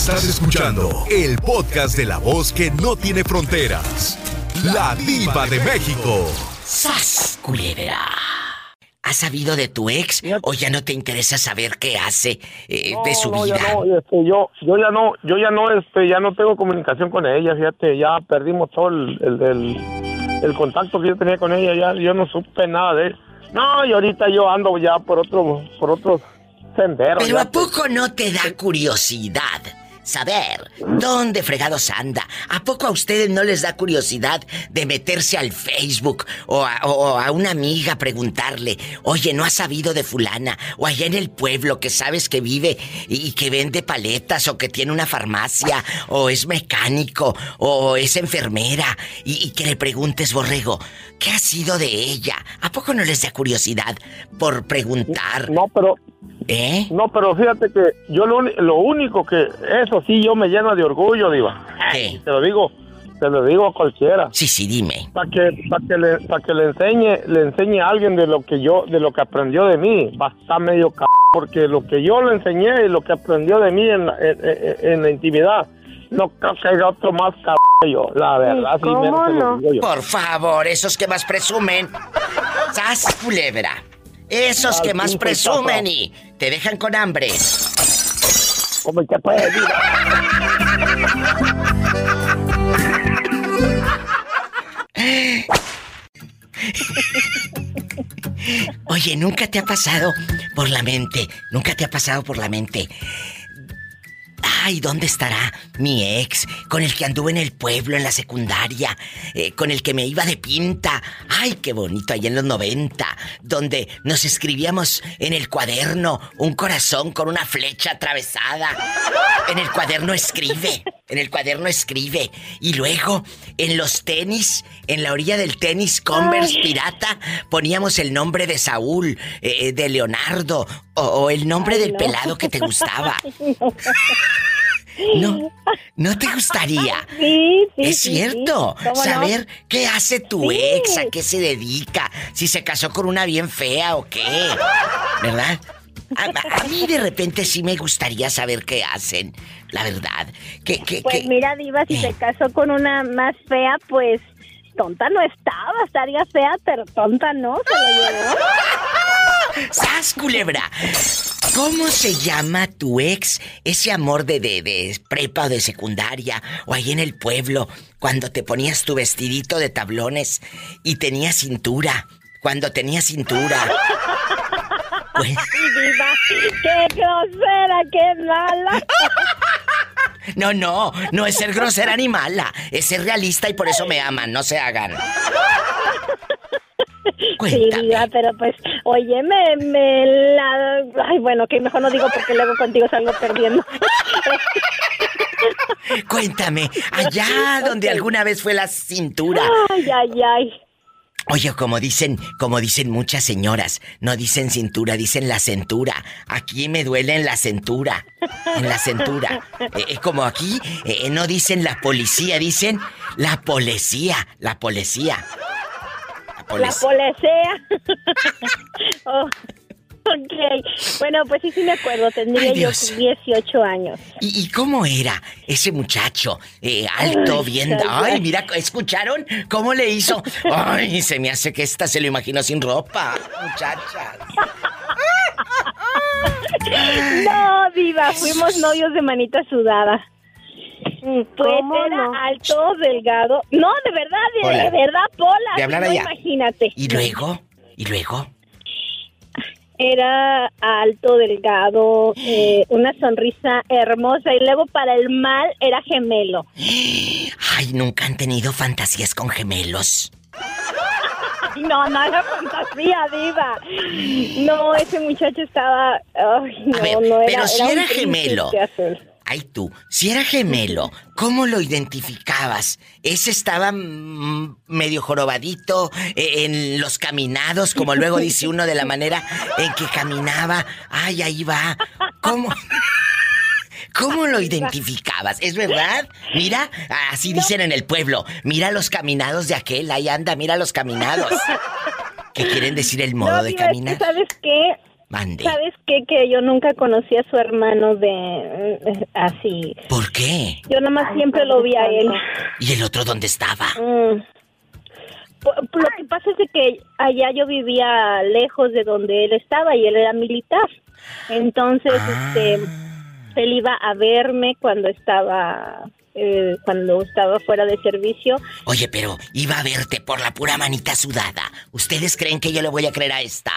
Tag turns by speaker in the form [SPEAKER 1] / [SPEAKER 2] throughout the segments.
[SPEAKER 1] Estás escuchando el podcast de la voz que no tiene fronteras. La diva de México.
[SPEAKER 2] ¡Sas, culebra! ¿Has sabido de tu ex o ya no te interesa saber qué hace eh, de su
[SPEAKER 3] no,
[SPEAKER 2] vida?
[SPEAKER 3] Ya no, este, yo, yo ya no, yo ya no, este, ya no tengo comunicación con ella, fíjate, ya perdimos todo el, el, el- el contacto que yo tenía con ella, ya, yo no supe nada de él. No, y ahorita yo ando ya por otro, por otros senderos.
[SPEAKER 2] Pero
[SPEAKER 3] ya
[SPEAKER 2] ¿a poco no te da curiosidad saber dónde fregados anda? ¿A poco a ustedes no les da curiosidad de meterse al Facebook o a, una amiga preguntarle, oye, ¿no has sabido de fulana? O allá en el pueblo que sabes que vive y, y que vende paletas o que tiene una farmacia o es mecánico o es enfermera y, y que le preguntes, borrego, ¿qué ha sido de ella? ¿A poco no les da curiosidad por preguntar?
[SPEAKER 3] No, pero
[SPEAKER 2] ¿Eh?
[SPEAKER 3] No, pero fíjate que yo lo, uni- lo único que, eso sí, yo me lleno de orgullo, Diva.
[SPEAKER 2] ¿Qué?
[SPEAKER 3] Te lo digo, te lo digo a cualquiera.
[SPEAKER 2] Sí, sí, dime.
[SPEAKER 3] Para que, para que, le, para que le enseñe, le enseñe a alguien de lo que yo, de lo que aprendió de mí. Va a estar medio c... porque lo que yo le enseñé y lo que aprendió de mí en la, en, en- en la intimidad, no creo que haya otro más c... que yo. La verdad, sí,
[SPEAKER 4] ¿Cómo
[SPEAKER 3] me te lo
[SPEAKER 4] no?
[SPEAKER 3] digo yo.
[SPEAKER 2] Por favor, esos que más presumen. ¡Sas, culebra! Esos que más presumen y te dejan con hambre.
[SPEAKER 3] ¿Cómo que puede, Diva?
[SPEAKER 2] Oye, ¿nunca te ha pasado por la mente? ¿Nunca te ha pasado por la mente? Ay, ¿dónde estará mi ex? Con el que anduve en el pueblo, en la secundaria. eh, con el que me iba de pinta. Ay, qué bonito, ahí en los 90. Donde nos escribíamos en el cuaderno un corazón con una flecha atravesada. En el cuaderno escribe. En el cuaderno escribe. Y luego, en los tenis, en la orilla del tenis Converse pirata, poníamos el nombre de Saúl, eh, de Leonardo, o, o el nombre
[SPEAKER 4] Ay,
[SPEAKER 2] del
[SPEAKER 4] no.
[SPEAKER 2] pelado que te gustaba. No, ¿no te gustaría?
[SPEAKER 4] Sí, sí.
[SPEAKER 2] es cierto.
[SPEAKER 4] sí. ¿Cómo no?
[SPEAKER 2] Saber qué hace tu
[SPEAKER 4] Sí.
[SPEAKER 2] ex, a qué se dedica, si se casó con una bien fea o qué. ¿Verdad? A, a mí de repente sí me gustaría saber qué hacen, la verdad. Que, que,
[SPEAKER 4] Pues
[SPEAKER 2] que-
[SPEAKER 4] mira, Diva, si
[SPEAKER 2] Eh.
[SPEAKER 4] se casó con una más fea, pues tonta no estaba. Estaría fea, pero tonta no, se lo llevó.
[SPEAKER 2] ¡Sas, culebra! ¿Cómo se llama tu ex, ese amor de, de, de prepa o de secundaria, o ahí en el pueblo, cuando te ponías tu vestidito de tablones y tenías cintura? Cuando tenías cintura. Pues,
[SPEAKER 4] qué grosera, qué mala.
[SPEAKER 2] no, no, no es ser grosera ni mala, es ser realista y por eso me aman, no se hagan.
[SPEAKER 4] Sí. Diva, pero pues, oye, me, me la... Ay, bueno, que mejor no digo porque luego contigo salgo perdiendo.
[SPEAKER 2] Cuéntame, allá donde alguna vez fue la cintura.
[SPEAKER 4] Ay, ay, ay.
[SPEAKER 2] Oye, como dicen, como dicen muchas señoras, no dicen cintura, dicen la cintura. Aquí me duele en la cintura, en la cintura. Eh, eh, como aquí eh, no dicen la policía, dicen la policía, la policía. La
[SPEAKER 4] La
[SPEAKER 2] policía.
[SPEAKER 4] policía. oh, ok. Bueno, pues sí, sí me acuerdo. Tendría
[SPEAKER 2] Ay,
[SPEAKER 4] yo
[SPEAKER 2] Dios.
[SPEAKER 4] 18 años.
[SPEAKER 2] ¿Y, y cómo era ese muchacho? Eh, alto, bien...
[SPEAKER 4] ay,
[SPEAKER 2] mira, ¿escucharon cómo le hizo? Ay, se me hace que esta se lo imaginó sin ropa, muchacha.
[SPEAKER 4] No, Diva, fuimos novios de manita sudada. Pues
[SPEAKER 5] ¿Cómo
[SPEAKER 4] era
[SPEAKER 5] no?
[SPEAKER 4] alto, delgado. No, de verdad, de, verdad, Pola.
[SPEAKER 2] De hablar
[SPEAKER 4] no,
[SPEAKER 2] allá.
[SPEAKER 4] Imagínate.
[SPEAKER 2] ¿Y luego? ¿Y luego?
[SPEAKER 4] Era alto, delgado, eh, una sonrisa hermosa y luego para el mal era gemelo.
[SPEAKER 2] Ay, nunca han tenido fantasías con gemelos.
[SPEAKER 4] No, no era fantasía, diva. No, ese muchacho estaba... Ay, no,
[SPEAKER 2] ver,
[SPEAKER 4] no era...
[SPEAKER 2] pero si era
[SPEAKER 4] príncipe
[SPEAKER 2] gemelo.
[SPEAKER 4] azul.
[SPEAKER 2] Ay, tú, si era gemelo, ¿cómo lo identificabas? ¿Ese estaba mm, medio jorobadito eh, en los caminados, como luego dice uno de la manera en que caminaba? Ay, ahí va. ¿Cómo? ¿Cómo lo identificabas? ¿Es verdad? Mira, así dicen en el pueblo. Mira los caminados de aquel, ahí anda, mira los caminados. ¿Qué quieren decir el modo
[SPEAKER 4] No,
[SPEAKER 2] de caminar?
[SPEAKER 4] ¿Sabes qué?
[SPEAKER 2] Mande.
[SPEAKER 4] ¿Sabes qué? Que yo nunca conocí a su hermano de eh, así.
[SPEAKER 2] ¿Por qué?
[SPEAKER 4] Yo nada más siempre lo vi a él.
[SPEAKER 2] ¿Y el otro dónde estaba?
[SPEAKER 4] Mm. Lo que pasa es de que allá yo vivía lejos de donde él estaba y él era militar. Entonces,
[SPEAKER 2] Ah.
[SPEAKER 4] este, él iba a verme cuando estaba eh, cuando estaba fuera de servicio.
[SPEAKER 2] Oye, pero iba a verte por la pura manita sudada. ¿Ustedes creen que yo le voy a creer a esta?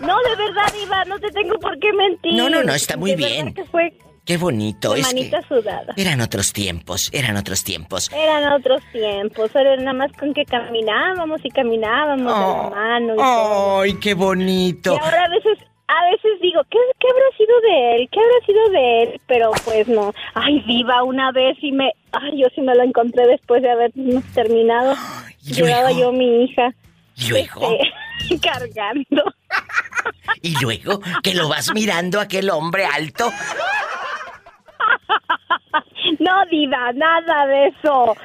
[SPEAKER 4] No, de verdad, Iba, no te tengo por qué mentir.
[SPEAKER 2] No, no, no, está muy
[SPEAKER 4] De
[SPEAKER 2] bien.
[SPEAKER 4] que fue
[SPEAKER 2] Qué bonito.
[SPEAKER 4] de
[SPEAKER 2] es que
[SPEAKER 4] manita sudada.
[SPEAKER 2] eran otros tiempos, eran otros tiempos.
[SPEAKER 4] Eran otros tiempos, era nada más con que caminábamos y caminábamos de la mano y todo.
[SPEAKER 2] ¡Ay, qué bonito!
[SPEAKER 4] Y ahora a veces, a veces digo, ¿qué, ¿qué habrá sido de él? ¿Qué habrá sido de él? Pero pues no. Ay, viva una vez y me... Ay, yo sí me lo encontré después de habernos terminado.
[SPEAKER 2] ¿Y
[SPEAKER 4] Llevaba yo mi hija.
[SPEAKER 2] ¿Y luego?
[SPEAKER 4] este, cargando.
[SPEAKER 2] Y luego que lo vas mirando aquel hombre alto.
[SPEAKER 4] No, diva, nada de eso.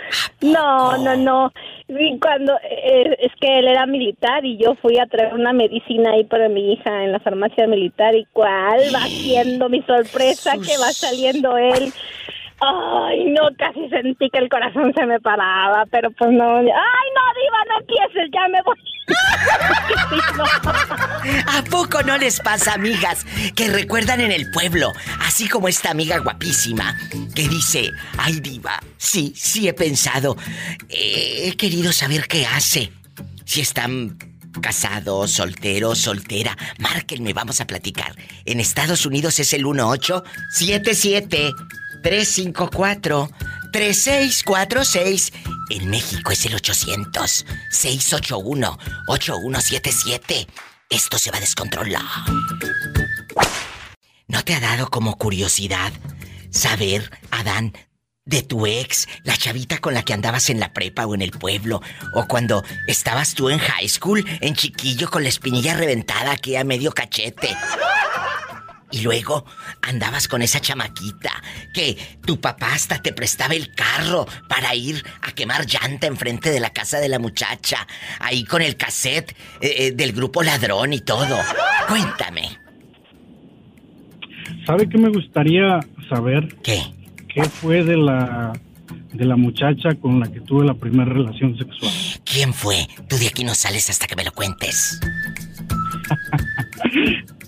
[SPEAKER 4] No, no, no. Y cuando eh, es que él era militar y yo fui a traer una medicina ahí para mi hija en la farmacia militar y cuál va siendo mi sorpresa que va saliendo él. Ay, no, casi sentí que el corazón se me paraba, pero pues no. Ay, no, diva, no empieces, ya me voy.
[SPEAKER 2] ¿A poco no les pasa, amigas, que recuerdan en el pueblo, así como esta amiga guapísima, que dice, ay diva, sí, sí he pensado, eh, he querido saber qué hace, si están casados, solteros, soltera, márquenme, vamos a platicar. En Estados Unidos es el 1877 354 3646. En México es el 800 681 8177. Esto se va a descontrolar. ¿No te ha dado como curiosidad saber, Adán, de tu ex, la chavita con la que andabas en la prepa o en el pueblo, o cuando estabas tú en high school, en chiquillo con la espinilla reventada aquí a medio cachete? Y luego andabas con esa chamaquita que tu papá hasta te prestaba el carro para ir a quemar llanta enfrente de la casa de la muchacha, ahí con el cassette eh, eh, del grupo ladrón y todo. Cuéntame.
[SPEAKER 5] ¿Sabe qué me gustaría saber?
[SPEAKER 2] ¿Qué?
[SPEAKER 5] ¿Qué fue de la de la muchacha con la que tuve la primera relación sexual?
[SPEAKER 2] ¿Quién fue? Tú de aquí no sales hasta que me lo cuentes.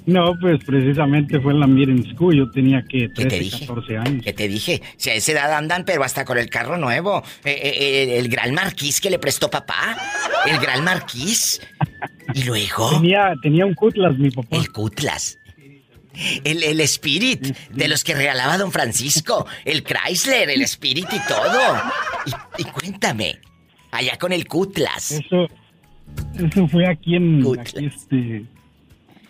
[SPEAKER 5] No, pues precisamente fue en la Miren School. Yo tenía que
[SPEAKER 2] ¿Qué te
[SPEAKER 5] 13,
[SPEAKER 2] dije?
[SPEAKER 5] 14 años.
[SPEAKER 2] ¿Qué te dije? Si a esa edad andan, pero hasta con el carro nuevo. Eh, eh, eh, el gran marquís que le prestó papá. El gran marquís. Y luego...
[SPEAKER 5] Tenía, tenía un Cutlass mi papá.
[SPEAKER 2] El Cutlass. El, el Spirit, de los que regalaba Don Francisco. El Chrysler, el Spirit y todo. Y, y cuéntame, allá con el Cutlass.
[SPEAKER 5] Eso, eso fue aquí en, aquí, este,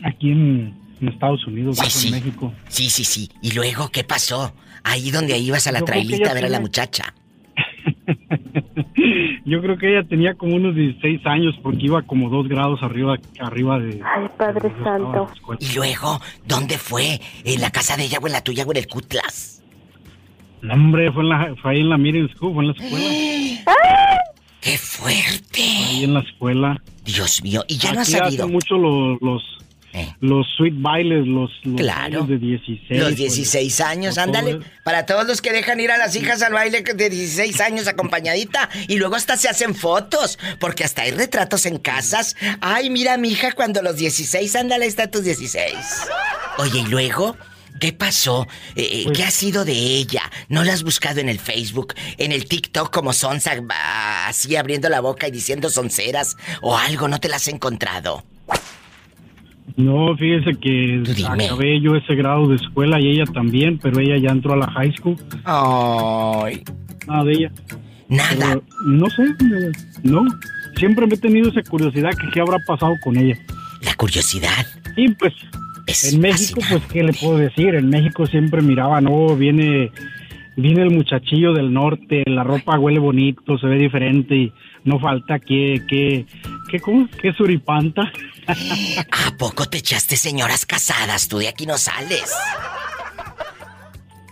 [SPEAKER 5] aquí en, en Estados Unidos,
[SPEAKER 2] Sí,
[SPEAKER 5] en México.
[SPEAKER 2] Sí, sí, sí. ¿Y luego qué pasó? Ahí donde ibas a la
[SPEAKER 5] Yo
[SPEAKER 2] trailita a ver a la muchacha.
[SPEAKER 5] Yo creo que ella tenía como unos 16 años porque iba como dos grados arriba, arriba de.
[SPEAKER 4] Ay, Padre
[SPEAKER 5] de
[SPEAKER 4] Santo.
[SPEAKER 2] ¿Y luego dónde fue? ¿En la casa de ella o en la tuya o en el Cutlass?
[SPEAKER 5] No, hombre, fue, en la, fue ahí en la Miren School, fue en la escuela.
[SPEAKER 2] ¡Qué fuerte!
[SPEAKER 5] Ahí en la escuela.
[SPEAKER 2] Dios mío, y ya no has
[SPEAKER 5] Aquí
[SPEAKER 2] sabido.
[SPEAKER 5] hacen mucho los, los,
[SPEAKER 2] Eh.
[SPEAKER 5] los sweet bailes, los, los
[SPEAKER 2] Claro.
[SPEAKER 5] de 16.
[SPEAKER 2] Los
[SPEAKER 5] pues,
[SPEAKER 2] 16 años, ándale.
[SPEAKER 5] todo-
[SPEAKER 2] Para todos los que dejan ir a las hijas al baile de 16 años acompañadita. Y luego hasta se hacen fotos. Porque hasta hay retratos en casas. Ay, mira, mi hija, cuando los 16, ándale, está tus 16. Oye, ¿y luego? ¿Qué pasó? Eh, eh,
[SPEAKER 5] Pues-
[SPEAKER 2] ¿Qué ha sido de ella? ¿No la has buscado en el Facebook, en el TikTok como Sonsa, así abriendo la boca y diciendo sonceras? ¿O algo no te la has encontrado?
[SPEAKER 5] No, fíjese que
[SPEAKER 2] dime.
[SPEAKER 5] acabé yo ese grado de escuela y ella también, pero ella ya entró a la high school.
[SPEAKER 2] Ay,
[SPEAKER 5] Nada de ella.
[SPEAKER 2] nada.
[SPEAKER 5] Pero, no sé, no. Siempre me he tenido esa curiosidad que qué habrá pasado con ella.
[SPEAKER 2] La curiosidad
[SPEAKER 5] Y pues
[SPEAKER 2] es
[SPEAKER 5] en México, pues qué le puedo decir. En México siempre miraba, no, viene, viene el muchachillo del norte, la ropa huele bonito, se ve diferente y no falta que, que, ¿cómo? Que suripanta.
[SPEAKER 2] ¿A poco te echaste señoras casadas? Tú de aquí no sales.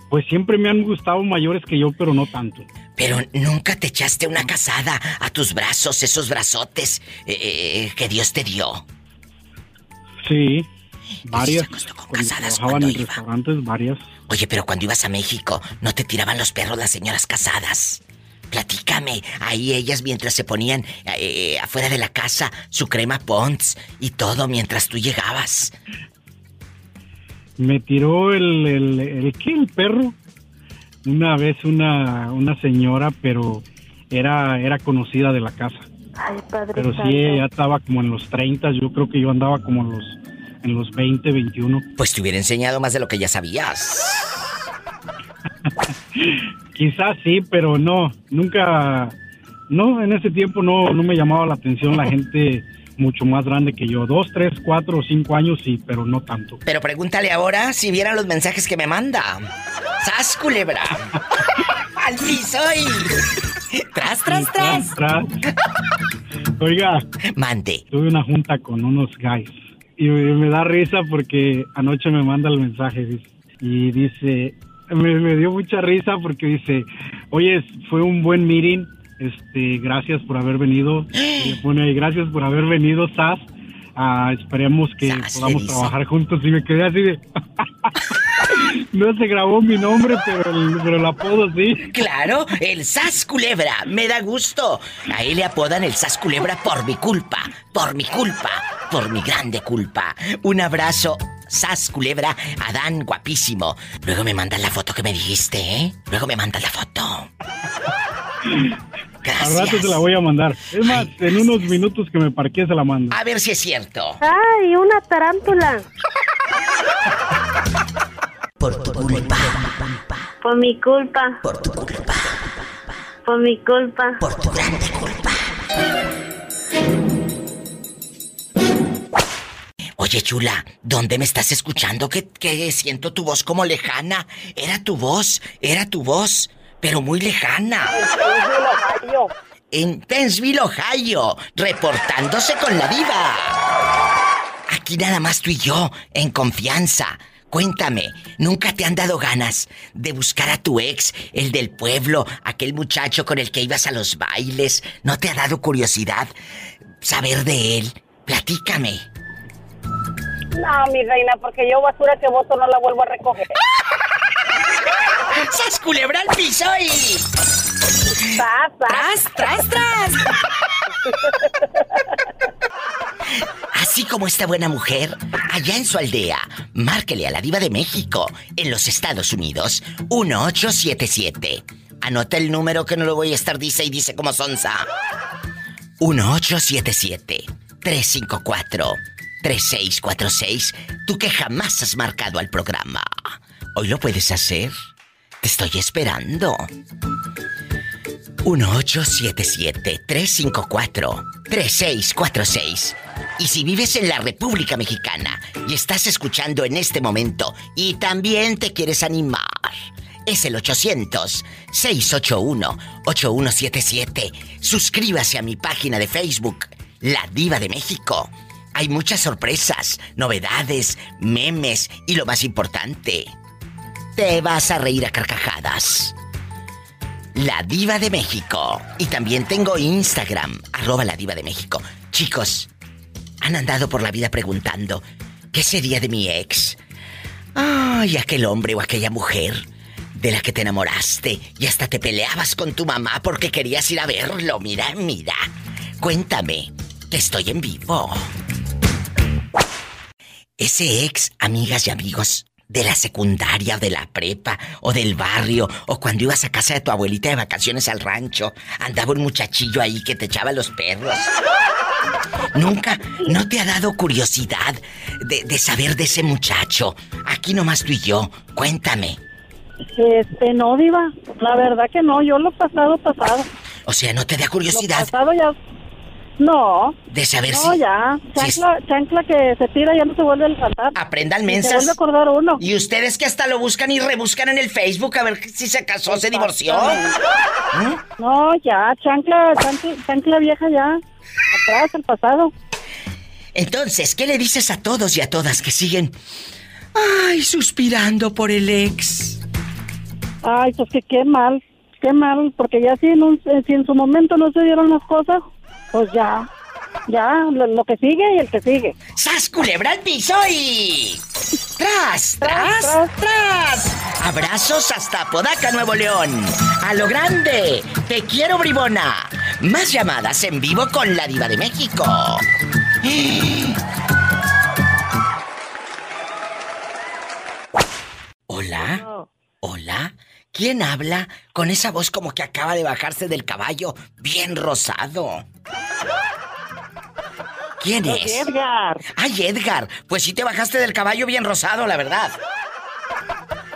[SPEAKER 5] Pues siempre me han gustado mayores que yo, pero no tanto.
[SPEAKER 2] Pero nunca te echaste una casada a tus brazos, esos brazotes eh, eh, que Dios te dio.
[SPEAKER 5] Sí, varias.
[SPEAKER 2] con
[SPEAKER 5] Cuando
[SPEAKER 2] casadas
[SPEAKER 5] trabajaban
[SPEAKER 2] cuando
[SPEAKER 5] en
[SPEAKER 2] iba.
[SPEAKER 5] restaurantes, varias.
[SPEAKER 2] Oye, pero cuando ibas a México, ¿no te tiraban los perros las señoras casadas? Platícame, ahí ellas mientras se ponían eh, afuera de la casa su crema Pond's y todo mientras tú llegabas.
[SPEAKER 5] Me tiró el, el, el, ¿qué? El perro. Una vez una, una señora, pero era, era conocida de la casa.
[SPEAKER 4] Ay, padre
[SPEAKER 5] Pero sí, ella estaba como en los 30, yo creo que yo andaba como en los, en los 20, 21.
[SPEAKER 2] Pues te hubiera enseñado más de lo que ya sabías.
[SPEAKER 5] Quizás sí, pero no, nunca, no, en ese tiempo no, no me llamaba la atención la gente mucho más grande que yo. Dos, tres, cuatro o cinco años sí, pero no tanto.
[SPEAKER 2] Pero pregúntale ahora si vieran los mensajes que me manda. ¡Sas, culebra! ¡Al piso y... ¡Tras, tras, tras!
[SPEAKER 5] Tras. Oiga,
[SPEAKER 2] Mande.
[SPEAKER 5] tuve una junta con unos guys y me, me da risa porque anoche me manda el mensaje dice, y dice, me, me dio mucha risa porque dice, oye, fue un buen meeting, este, gracias por haber venido, y le pone ahí, gracias por haber venido, Sas, Ah, esperemos que
[SPEAKER 2] Sas,
[SPEAKER 5] podamos trabajar juntos. Y me quedé así de... no se grabó mi nombre, pero el, pero el apodo sí.
[SPEAKER 2] Claro, el Sas Culebra, me da gusto. A él le apodan el Sas Culebra por mi culpa, por mi culpa, por mi grande culpa. Un abrazo, Sas Culebra, Adán guapísimo. Luego me mandas la foto que me dijiste, ¿eh? Luego me mandas la foto.
[SPEAKER 5] Al rato
[SPEAKER 2] Gracias.
[SPEAKER 5] se la voy a mandar. Es más,
[SPEAKER 2] Ay.
[SPEAKER 5] en unos minutos que me parqué se la mando.
[SPEAKER 2] A ver si es cierto.
[SPEAKER 4] Ay, una tarántula.
[SPEAKER 2] Por tu culpa,
[SPEAKER 4] Por mi culpa,
[SPEAKER 2] por tu culpa,
[SPEAKER 4] por mi culpa.
[SPEAKER 2] por tu grande culpa. Oye, chula, ¿dónde me estás escuchando? Que, que siento tu voz como lejana. Era tu voz, era tu voz, pero muy lejana. En Pennsville, Ohio, reportándose con la diva. Aquí nada más tú y yo, en confianza. Cuéntame, ¿nunca te han dado ganas de buscar a tu ex, el del pueblo, aquel muchacho con el que ibas a los bailes? ¿No te ha dado curiosidad saber de él? Platícame.
[SPEAKER 6] No, mi reina, porque yo basura que voto no la vuelvo a recoger.
[SPEAKER 2] ¡Sas culebra al piso y...
[SPEAKER 6] Pasa.
[SPEAKER 2] tras, tras! Así como esta buena mujer, allá en su aldea, márquele a la diva de México, en los Estados Unidos, 1877. Anota el número que no lo voy a estar dice y dice como sonza. 1877-354-3646. Tú que jamás has marcado al programa. Hoy lo puedes hacer. Te estoy esperando. 1877-354-3646. Y si vives en la República Mexicana y estás escuchando en este momento y también te quieres animar, es el 800-681-8177. Suscríbase a mi página de Facebook, La Diva de México. Hay muchas sorpresas, novedades, memes y lo más importante, te vas a reír a carcajadas. La Diva de México. Y también tengo Instagram, arroba la Diva de México. Chicos, han andado por la vida preguntando, ¿qué sería de mi ex? Ay, aquel hombre o aquella mujer de la que te enamoraste y hasta te peleabas con tu mamá porque querías ir a verlo. Mira, mira. Cuéntame, que estoy en vivo. Ese ex, amigas y amigos, de la secundaria o de la prepa o del barrio o cuando ibas a casa de tu abuelita de vacaciones al rancho, andaba un muchachillo ahí que te echaba los perros. Nunca, ¿no te ha dado curiosidad de, de saber de ese muchacho? Aquí nomás tú y yo, cuéntame.
[SPEAKER 6] Este, no, diva. La verdad que no, yo lo pasado, pasado.
[SPEAKER 2] O sea, ¿no te da
[SPEAKER 6] Lo
[SPEAKER 2] curiosidad
[SPEAKER 6] pasado ya... No,
[SPEAKER 2] de saber
[SPEAKER 6] no,
[SPEAKER 2] si...
[SPEAKER 6] ya.
[SPEAKER 2] si
[SPEAKER 6] Chancla, chancla que se tira ya no se vuelve a levantar.
[SPEAKER 2] Aprendan
[SPEAKER 6] Se
[SPEAKER 2] mensas.
[SPEAKER 6] vuelve a acordar uno.
[SPEAKER 2] Y ustedes que hasta lo buscan y rebuscan en el Facebook a ver si se casó, se divorció.
[SPEAKER 6] No, ya, chancla, chancla, chancla vieja ya. Atrás, el pasado.
[SPEAKER 2] Entonces, ¿qué le dices a todos y a todas que siguen, ay, suspirando por el ex?
[SPEAKER 6] Ay, pues que qué mal, qué mal, porque ya si en, un- si en su momento no se dieron las cosas, pues ya. Ya, lo, lo que sigue y el que sigue.
[SPEAKER 2] ¡Sas culebra al piso y... ¡Tras, tras, tras! Abrazos hasta Podaca, Nuevo León. A lo grande. Te quiero, bribona. Más llamadas en vivo con la diva de México. Hola. Hola. ¿Quién habla con esa voz como que acaba de bajarse del caballo bien rosado? ¿Quién es?
[SPEAKER 3] Edgar.
[SPEAKER 2] Ay, Edgar. Pues sí te bajaste del caballo bien rosado, la verdad.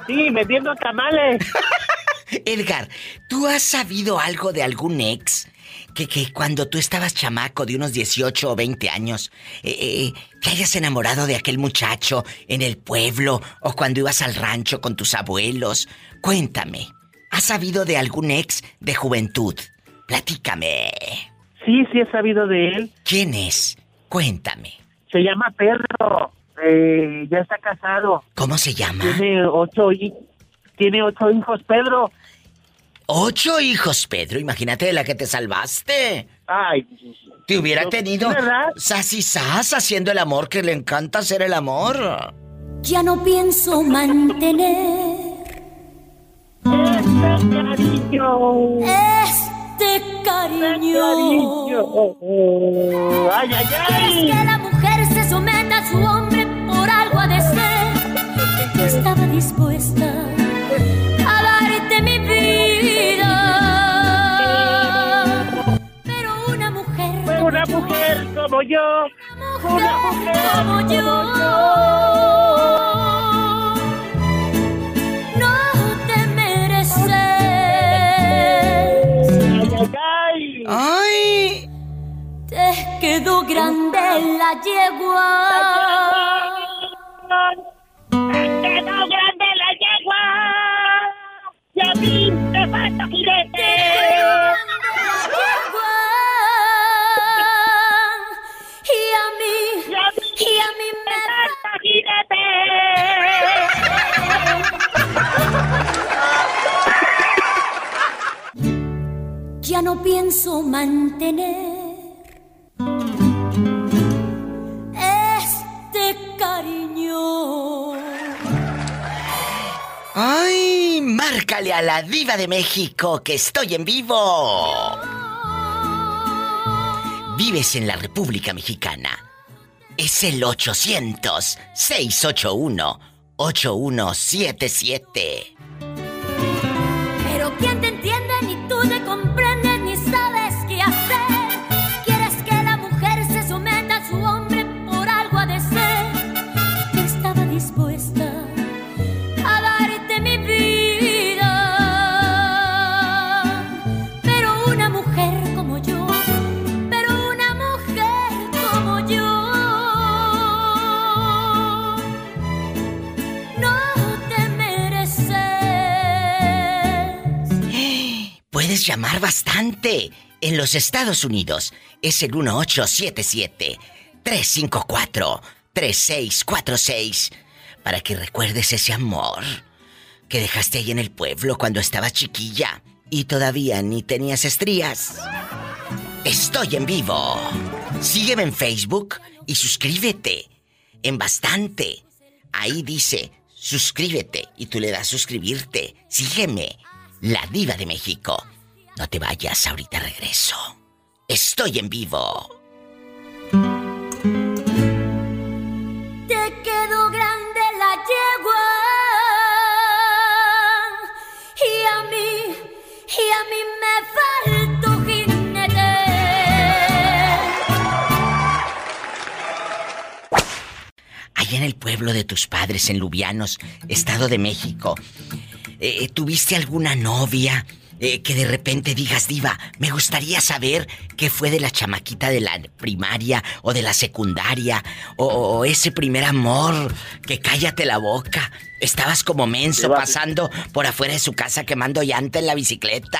[SPEAKER 3] Sí, vendiendo tamales.
[SPEAKER 2] Edgar, ¿tú has sabido algo de algún ex que, que cuando tú estabas chamaco de unos 18 o 20 años, eh, eh, te hayas enamorado de aquel muchacho en el pueblo o cuando ibas al rancho con tus abuelos? Cuéntame, ¿has sabido de algún ex de juventud? Platícame.
[SPEAKER 3] Sí, sí he sabido de él.
[SPEAKER 2] ¿Quién es? Cuéntame.
[SPEAKER 3] Se llama Pedro. Eh, ya está casado.
[SPEAKER 2] ¿Cómo se llama?
[SPEAKER 3] Tiene ocho, tiene ocho hijos, Pedro.
[SPEAKER 2] Ocho hijos, Pedro. Imagínate de la que te salvaste.
[SPEAKER 3] Ay,
[SPEAKER 2] Te hubiera
[SPEAKER 3] Yo-
[SPEAKER 2] tenido
[SPEAKER 3] ¿verdad?
[SPEAKER 2] sas y sas haciendo el amor que le encanta hacer el amor.
[SPEAKER 7] Ya no pienso mantener
[SPEAKER 3] este cariño.
[SPEAKER 7] este cariño.
[SPEAKER 3] Cariño. Ay, ay,
[SPEAKER 7] ¿Quieres
[SPEAKER 3] ay.
[SPEAKER 7] que la mujer se someta a su hombre por algo ha de ser? Yo estaba dispuesta Una mujer como yo. Una mujer como yo. No te mereces.
[SPEAKER 3] Ay, ay, ay.
[SPEAKER 2] ¡Ay!
[SPEAKER 7] Te quedó grande la yegua.
[SPEAKER 3] ¡Quedó grande la yegua! ¡Y a mí me falta jinete!
[SPEAKER 7] ¡Y a mí me
[SPEAKER 3] falta jinete!
[SPEAKER 7] ya no pienso mantener este cariño.
[SPEAKER 2] ¡Ay! Márcale a la diva de México que estoy en vivo. Vives en la República Mexicana. Es el 800-681-8177.
[SPEAKER 7] Pero quién te entiende
[SPEAKER 2] Puedes llamar bastante. En los Estados Unidos es el 1877-354-3646 para que recuerdes ese amor que dejaste ahí en el pueblo cuando estabas chiquilla y todavía ni tenías estrías. Estoy en vivo. Sígueme en Facebook y suscríbete. En bastante. Ahí dice, suscríbete y tú le das suscribirte. Sígueme. La diva de México. No te vayas, ahorita regreso. Estoy en vivo.
[SPEAKER 7] Te quedó grande la yegua y a mí, y a mí me faltó jinete.
[SPEAKER 2] Allá en el pueblo de tus padres, en Lubianos, Estado de México, eh, ¿tuviste alguna novia eh, que de repente digas, diva, me gustaría saber qué fue de la chamaquita de la primaria o de la secundaria o, o ese primer amor que cállate la boca? Estabas como menso pasando por afuera de su casa quemando llanta en la bicicleta.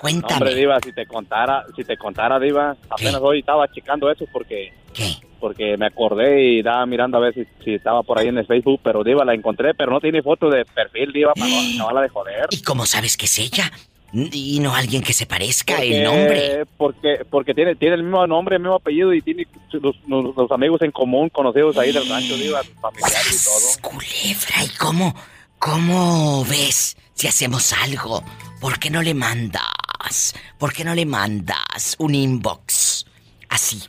[SPEAKER 2] Cuéntame.
[SPEAKER 8] Hombre, Diva, si te contara, si te contara, Diva, apenas hoy estaba checando eso porque
[SPEAKER 2] ¿Qué?
[SPEAKER 8] Porque me acordé y estaba mirando a ver si, si estaba por ahí en el Facebook, pero Diva la encontré, pero no tiene foto de perfil, Diva, para no acabarla de joder.
[SPEAKER 2] ¿Y cómo sabes que es ella? Y no alguien que se parezca
[SPEAKER 8] Porque-
[SPEAKER 2] el nombre.
[SPEAKER 8] Porque, porque tiene, tiene el mismo nombre, el mismo apellido y tiene los, los- los amigos en común, conocidos ahí del rancho, diva, familiares y todo.
[SPEAKER 2] Culebra, ¿y cómo, cómo ves si hacemos algo? ¿Por qué no le mandas? ¿Por qué no le mandas un inbox? Así.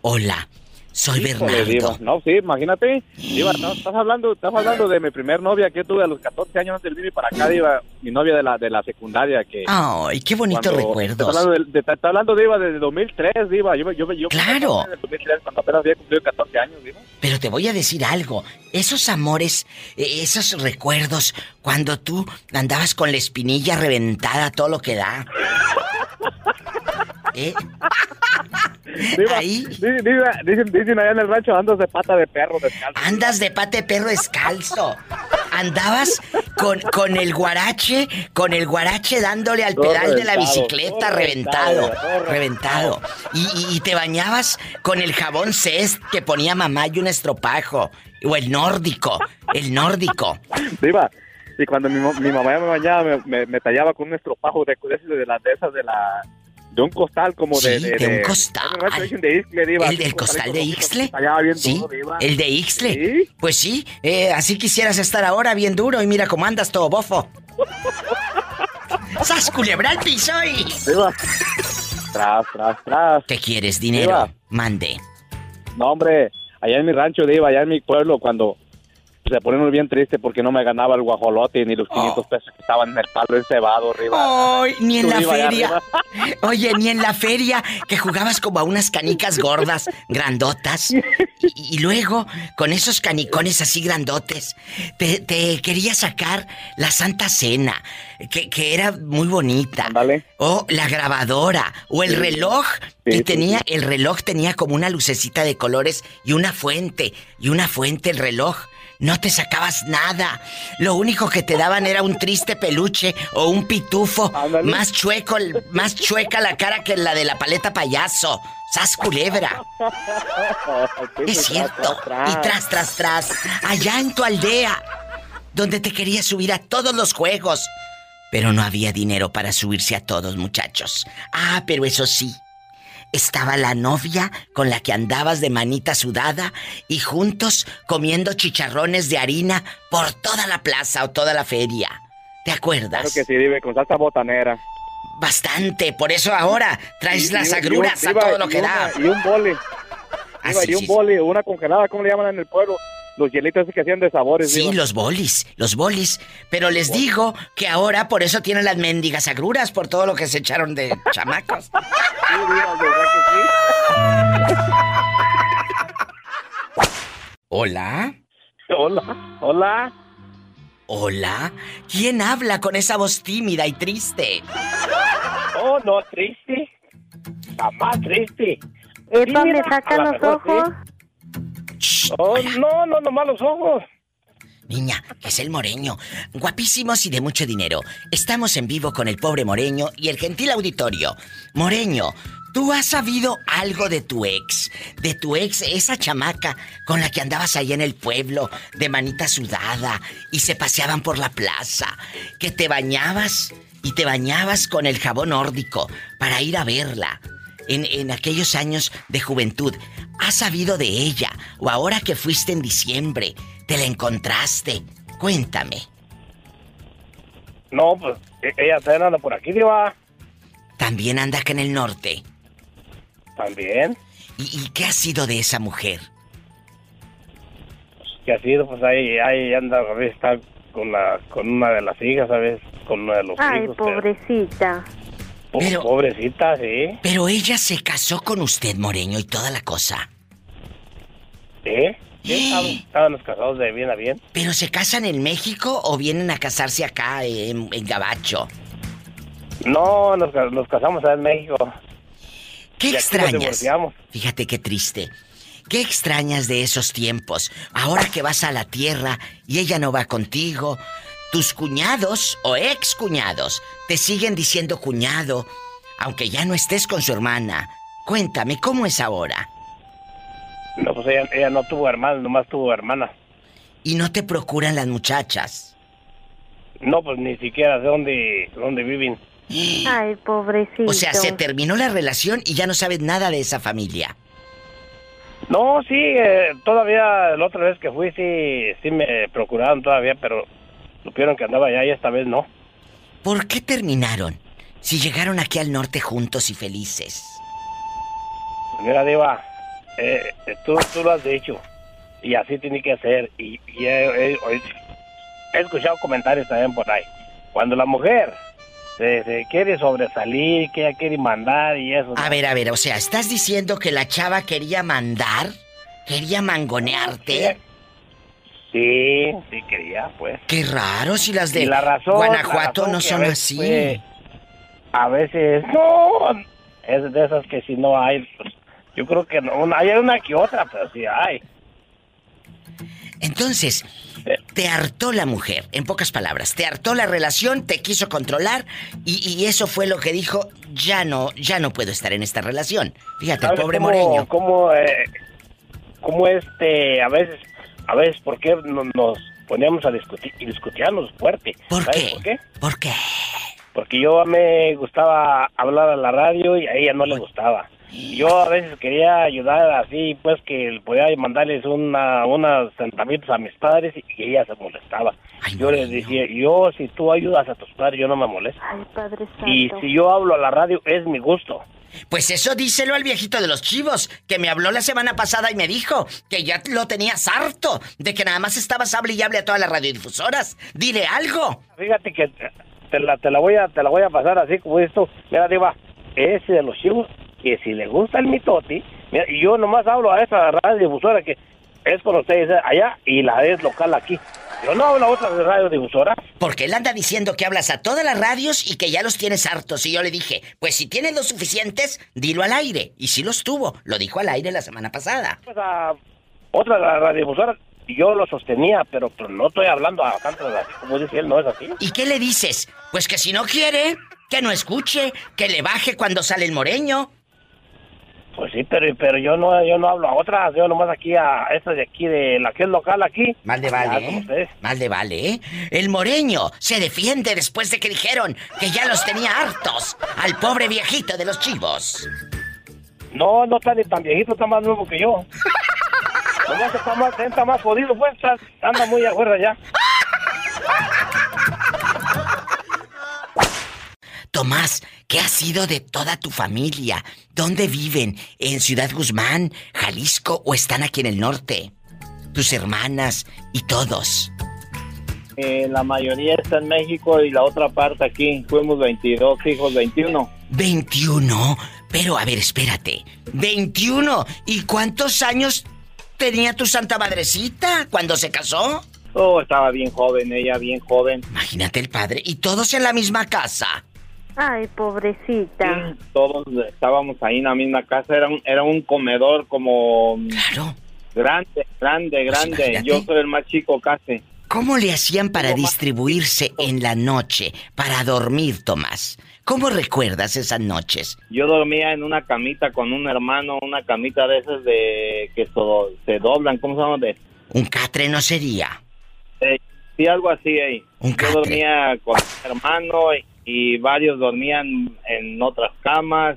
[SPEAKER 2] Hola, soy
[SPEAKER 8] Híjole,
[SPEAKER 2] Bernardo.
[SPEAKER 8] diva. No, sí, imagínate. Diva, no, estás hablando, estás hablando de mi primer novia que tuve a los 14 años antes de venir para acá, diva. Mi novia de la, de la secundaria que...
[SPEAKER 2] Ay, qué bonitos
[SPEAKER 8] cuando-
[SPEAKER 2] recuerdos.
[SPEAKER 8] Estás hablando, de, hablando, diva, desde 2003, diva. Yo, yo, yo,
[SPEAKER 2] Claro.
[SPEAKER 8] Desde 2003, cuando apenas había cumplido 14 años, diva.
[SPEAKER 2] Pero te voy a decir algo. Esos amores, eh, esos recuerdos, cuando tú andabas con la espinilla reventada, todo lo que da. ¿Eh?
[SPEAKER 8] Diva,
[SPEAKER 2] Ahí.
[SPEAKER 8] diva, dicen, dicen allá en el rancho, andas de pata de perro descalzo.
[SPEAKER 2] Andas de pate perro descalzo. Andabas con, con el guarache, con el guarache dándole al
[SPEAKER 8] Todo
[SPEAKER 2] pedal de la bicicleta reventado,
[SPEAKER 8] reventado.
[SPEAKER 2] Y, y- y te bañabas con el jabón cest que ponía mamá y un estropajo. O el nórdico, el nórdico.
[SPEAKER 8] Diva, y cuando mi, mi mamá ya me bañaba, me, me- me tallaba con un estropajo de, de, de las de esas de la... De un costal como de...
[SPEAKER 2] Sí, de un costal.
[SPEAKER 8] de Ixtle, diva.
[SPEAKER 2] ¿El del costal de
[SPEAKER 8] bien
[SPEAKER 2] Sí,
[SPEAKER 8] duro, diva.
[SPEAKER 2] el de Ixtle.
[SPEAKER 8] Sí.
[SPEAKER 2] Pues sí, eh, así quisieras estar ahora bien duro y mira cómo andas todo bofo. ¡Sas culebra al piso y...
[SPEAKER 8] Diva. Tras, tras, tras.
[SPEAKER 2] ¿Qué quieres, dinero?
[SPEAKER 8] Diva.
[SPEAKER 2] Mande.
[SPEAKER 8] No, hombre, allá en mi rancho, Diva, allá en mi pueblo, cuando se pone uno bien triste porque no me ganaba el guajolote ni los 500 pesos que estaban en el palo encebado arriba.
[SPEAKER 2] Ay, ni en la feria. Oye, ni en la feria que jugabas como a unas canicas gordas, grandotas. Y, y luego, con esos canicones así grandotes, te, te quería sacar la Santa Cena, que, que era muy bonita.
[SPEAKER 8] Ándale.
[SPEAKER 2] O la grabadora, o el reloj.
[SPEAKER 8] Sí,
[SPEAKER 2] que
[SPEAKER 8] sí,
[SPEAKER 2] tenía,
[SPEAKER 8] sí.
[SPEAKER 2] el reloj tenía como una lucecita de colores y una fuente, y una fuente el reloj. No te sacabas nada. Lo único que te daban era un triste peluche o un pitufo.
[SPEAKER 8] Ándale.
[SPEAKER 2] Más chueco, más chueca la cara que la de la paleta payaso. ¡Sas culebra! Es cierto. Y tras, tras, tras. Allá en tu aldea, donde te querías subir a todos los juegos. Pero no había dinero para subirse a todos, muchachos. Ah, pero eso sí. Estaba la novia con la que andabas de manita sudada y juntos comiendo chicharrones de harina por toda la plaza o toda la feria. ¿Te acuerdas?
[SPEAKER 8] Claro que sí, Diva, con salsa botanera.
[SPEAKER 2] Bastante, por eso ahora traes
[SPEAKER 8] Y-
[SPEAKER 2] las
[SPEAKER 8] y- y un-
[SPEAKER 2] agruras a todo lo que
[SPEAKER 8] una-
[SPEAKER 2] da.
[SPEAKER 8] Y un bole.
[SPEAKER 2] Ah,
[SPEAKER 8] Diva,
[SPEAKER 2] sí,
[SPEAKER 8] y un
[SPEAKER 2] sí,
[SPEAKER 8] bole, una congelada, ¿cómo le llaman en el pueblo? Los hielitos que hacían de sabores,
[SPEAKER 2] Sí, los bolis, los bolis. Pero les digo que ahora por eso tienen las mendigas agruras por todo lo que se echaron de chamacos.
[SPEAKER 8] Sí, Diva, de verdad que sí.
[SPEAKER 2] Hola,
[SPEAKER 8] Hola, hola.
[SPEAKER 2] hola. ¿Quién habla con esa voz tímida y triste?
[SPEAKER 9] Oh, no, triste. Jamás triste.
[SPEAKER 6] Epa, me
[SPEAKER 9] mira,
[SPEAKER 6] sacan
[SPEAKER 9] a lo
[SPEAKER 6] los ojos.
[SPEAKER 9] Oh, no, no, nomás los ojos.
[SPEAKER 2] Niña, que es el moreño. Guapísimos y de mucho dinero. Estamos en vivo con el pobre moreño y el gentil auditorio. Moreño, ¿tú has sabido algo de tu ex? De tu ex, esa chamaca con la que andabas ahí en el pueblo, de manita sudada, y se paseaban por la plaza. Que te bañabas y te bañabas con el jabón nórdico para ir a verla. En, en aquellos años de juventud, ¿has sabido de ella? O ahora que fuiste en diciembre, ¿te la encontraste? Cuéntame.
[SPEAKER 9] No, pues e- ella también anda por aquí, Diva.
[SPEAKER 2] También anda acá en el norte.
[SPEAKER 9] También.
[SPEAKER 2] ¿Y, y qué ha sido de esa mujer?
[SPEAKER 9] Que ha sido, pues ahí, ahí anda, a veces está con, la, con una de las hijas, a veces con uno de los
[SPEAKER 6] Ay,
[SPEAKER 9] hijos. pero-
[SPEAKER 6] pobrecita.
[SPEAKER 9] po-
[SPEAKER 2] Pero-
[SPEAKER 9] Pobrecita, sí.
[SPEAKER 2] Pero ella se casó con usted, Moreño, y toda la cosa.
[SPEAKER 9] ¿Eh? Sí, estaban, estábamos casados de bien a bien.
[SPEAKER 2] ¿Pero se casan en México o vienen a casarse acá en, en Gabacho?
[SPEAKER 9] No, nos, nos casamos allá en México.
[SPEAKER 2] ¿Qué
[SPEAKER 9] Y
[SPEAKER 2] extrañas? Fíjate qué triste. ¿Qué extrañas de esos tiempos? Ahora que vas a la tierra y ella no va contigo, tus cuñados o ex cuñados te siguen diciendo cuñado, aunque ya no estés con su hermana. Cuéntame, ¿cómo es ahora?
[SPEAKER 9] No, pues ella, ella no tuvo hermanas, nomás tuvo hermanas.
[SPEAKER 2] Y no te procuran las muchachas.
[SPEAKER 9] No, pues ni siquiera sé dónde, dónde viven.
[SPEAKER 10] Ay, pobrecito.
[SPEAKER 2] O sea, se terminó la relación y ya no sabes nada de esa familia.
[SPEAKER 9] No, sí, eh, todavía la otra vez que fui sí, sí me procuraron todavía, pero supieron que andaba allá y esta vez no.
[SPEAKER 2] ¿Por qué terminaron? Si llegaron aquí al norte juntos y felices.
[SPEAKER 9] Mira, Diva, eh, tú, tú lo has dicho y así tiene que ser. Y, y he, he- he escuchado comentarios también por ahí. Cuando la mujer se, se quiere sobresalir, que ella quiere mandar y eso.
[SPEAKER 2] A ver, a ver, o sea, ¿estás diciendo que la chava quería mandar? ¿Quería mangonearte?
[SPEAKER 9] Sí, sí quería, pues.
[SPEAKER 2] Qué raro si las de
[SPEAKER 9] Y la razón,
[SPEAKER 2] Guanajuato
[SPEAKER 9] la razón
[SPEAKER 2] no son
[SPEAKER 9] a veces
[SPEAKER 2] así.
[SPEAKER 9] a veces no, es de esas que si no hay, pues, yo creo que no, hay una que otra, pero sí hay.
[SPEAKER 2] Entonces, te hartó la mujer, en pocas palabras, te hartó la relación, te quiso controlar y, y eso fue lo que dijo, ya no, ya no puedo estar en esta relación. Fíjate, el
[SPEAKER 9] ¿Sabes
[SPEAKER 2] pobre
[SPEAKER 9] cómo-
[SPEAKER 2] Moreño.
[SPEAKER 9] Cómo, eh, cómo este, a veces, a veces, ¿por qué no- nos poníamos a discutir y discutíamos fuerte?
[SPEAKER 2] ¿Por
[SPEAKER 9] ¿Sabes
[SPEAKER 2] qué?
[SPEAKER 9] por qué?
[SPEAKER 2] ¿Por qué?
[SPEAKER 9] Porque yo me gustaba hablar a la radio y a ella no le gustaba. Yo a veces quería ayudar así, pues que podía mandarles una, unos centavitos a mis padres y ella se molestaba. yo les decía, yo si tú ayudas a tus padres, yo no me molesto.
[SPEAKER 10] Ay, Padre Santo.
[SPEAKER 9] Y si yo hablo a la radio, es mi gusto.
[SPEAKER 2] Pues eso díselo al viejito de los chivos, que me habló la semana pasada y me dijo que ya lo tenías harto, de que nada más estabas hable y hable a todas las radiodifusoras. Dile algo.
[SPEAKER 9] Fíjate que te la, te la voy a te la voy a pasar así como esto. Mira, Diva, ese de los chivos, que si le gusta el mitote, mira, yo nomás hablo a esa radiodifusora que es con ustedes allá y la es local aquí. Yo no hablo a otras radiodifusoras.
[SPEAKER 2] Porque él anda diciendo que hablas a todas las radios y que ya los tienes hartos. Y yo le dije, pues si tienes los suficientes, dilo al aire. Y sí los tuvo. Lo dijo al aire la semana pasada.
[SPEAKER 9] Pues a otras radiodifusoras yo lo sostenía, pero, pero no estoy hablando a tantas así como dice él, no es así.
[SPEAKER 2] ¿Y qué le dices? Pues que si no quiere, que no escuche, que le baje cuando sale el moreño.
[SPEAKER 9] Pues sí, pero, pero yo no yo no hablo a otras, yo nomás aquí a esta de aquí, de la que es local aquí.
[SPEAKER 2] Mal de
[SPEAKER 9] Ya,
[SPEAKER 2] vale, ¿eh? Mal de vale, ¿eh? El moreño se defiende después de que dijeron que ya los tenía hartos al pobre viejito de los chivos.
[SPEAKER 9] No, no está ni tan viejito, está más nuevo que yo. Nomás está más, está más jodido, pues, está- anda muy afuera ya.
[SPEAKER 2] Tomás, ¿qué ha sido de toda tu familia? ¿Dónde viven? ¿En Ciudad Guzmán, Jalisco o están aquí en el norte? Tus hermanas y todos.
[SPEAKER 11] Eh, la mayoría está en México y la otra parte aquí. Fuimos 22 hijos, 21.
[SPEAKER 2] 21. Pero a ver, espérate. 21. ¿Y cuántos años tenía tu santa madrecita cuando se casó?
[SPEAKER 11] Oh, estaba bien joven, ella bien joven.
[SPEAKER 2] Imagínate el padre. Y todos en la misma casa.
[SPEAKER 10] Ay, pobrecita.
[SPEAKER 11] Todos estábamos ahí en la misma casa. Era un, era un comedor como...
[SPEAKER 2] Claro.
[SPEAKER 11] Grande, grande, grande.
[SPEAKER 2] Pues imagínate.
[SPEAKER 11] Yo soy el más chico casi.
[SPEAKER 2] ¿Cómo le hacían para distribuirse en la noche, para dormir, Tomás? ¿Cómo recuerdas esas noches?
[SPEAKER 11] Yo dormía en una camita con un hermano, una camita de esas de que so- se doblan, ¿cómo se llama? De,
[SPEAKER 2] Un catre no sería.
[SPEAKER 11] eh, sí, algo así ahí.
[SPEAKER 2] Un
[SPEAKER 11] Yo
[SPEAKER 2] catre.
[SPEAKER 11] dormía con mi hermano y, y varios dormían en otras camas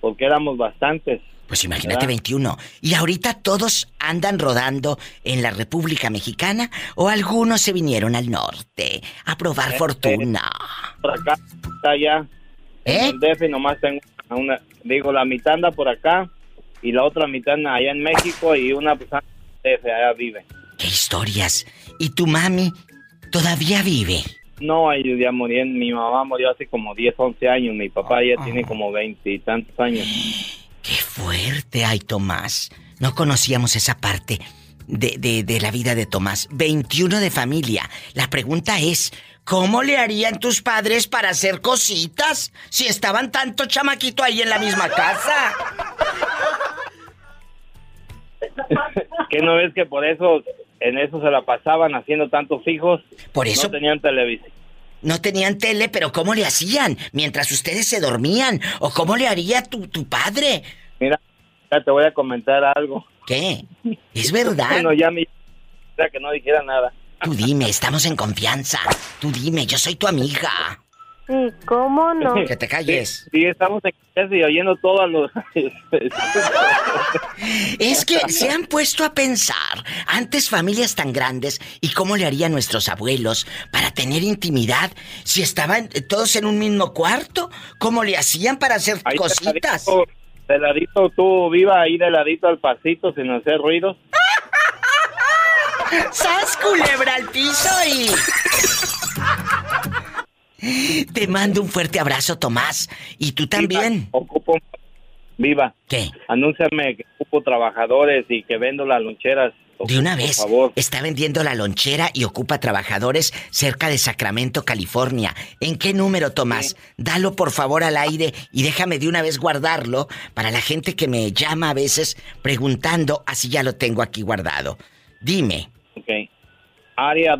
[SPEAKER 11] porque éramos bastantes.
[SPEAKER 2] Pues imagínate
[SPEAKER 11] ¿Verdad?
[SPEAKER 2] 21. ¿Y ahorita todos andan rodando en la República Mexicana o algunos se vinieron al norte a probar fortuna?
[SPEAKER 11] Por acá está allá.
[SPEAKER 2] ¿Eh?
[SPEAKER 11] En el DF nomás tengo una, digo, la mitad anda por acá y la otra mitad allá en México y una anda en el DF, allá vive.
[SPEAKER 2] ¡Qué historias! ¿Y tu mami todavía vive?
[SPEAKER 11] No, ellos ya murieron. Mi mamá murió hace como 10, 11 años. Mi papá ya tiene como 20 y tantos años.
[SPEAKER 2] ¡Qué fuerte! Ay, Tomás. No conocíamos esa parte de, de- de la vida de Tomás. 21 de familia. La pregunta es, ¿cómo le harían tus padres para hacer cositas si estaban tanto chamaquito ahí en la misma casa?
[SPEAKER 11] ¿Qué no ves que por eso, en eso se la pasaban haciendo tantos hijos?
[SPEAKER 2] Por eso-
[SPEAKER 11] No tenían televisión.
[SPEAKER 2] No tenían tele, pero ¿cómo le hacían mientras ustedes se dormían? ¿O cómo le haría tu, tu padre?
[SPEAKER 11] Mira, ya te voy a comentar algo.
[SPEAKER 2] ¿Qué? ¿Es verdad?
[SPEAKER 11] Bueno, ya me... que no dijera nada.
[SPEAKER 2] Tú dime, estamos en confianza. Tú dime, yo soy tu amiga.
[SPEAKER 10] Sí, ¿cómo no?
[SPEAKER 2] Que te calles.
[SPEAKER 11] Sí, sí, estamos aquí casi oyendo todos los...
[SPEAKER 2] Es que se han puesto a pensar, antes familias tan grandes, y cómo le harían nuestros abuelos para tener intimidad si estaban todos en un mismo cuarto, cómo le hacían para hacer
[SPEAKER 11] Ahí
[SPEAKER 2] cositas.
[SPEAKER 11] De ladito, de ladito, tú viva ahí de ladito al pasito sin hacer ruidos.
[SPEAKER 2] ¡Sas culebra al piso y... Te mando un fuerte abrazo, Tomás. Y tú también.
[SPEAKER 11] Ocupo... Viva.
[SPEAKER 2] ¿Qué?
[SPEAKER 11] Anúnciame que ocupo trabajadores y que vendo las loncheras.
[SPEAKER 2] De una
[SPEAKER 11] por
[SPEAKER 2] vez,
[SPEAKER 11] favor.
[SPEAKER 2] está vendiendo la lonchera y ocupa trabajadores cerca de Sacramento, California. ¿En qué número, Tomás? Dalo por favor al aire y déjame de una vez guardarlo para la gente que me llama a veces preguntando, así ya lo tengo aquí guardado. Dime.
[SPEAKER 11] Ok. Área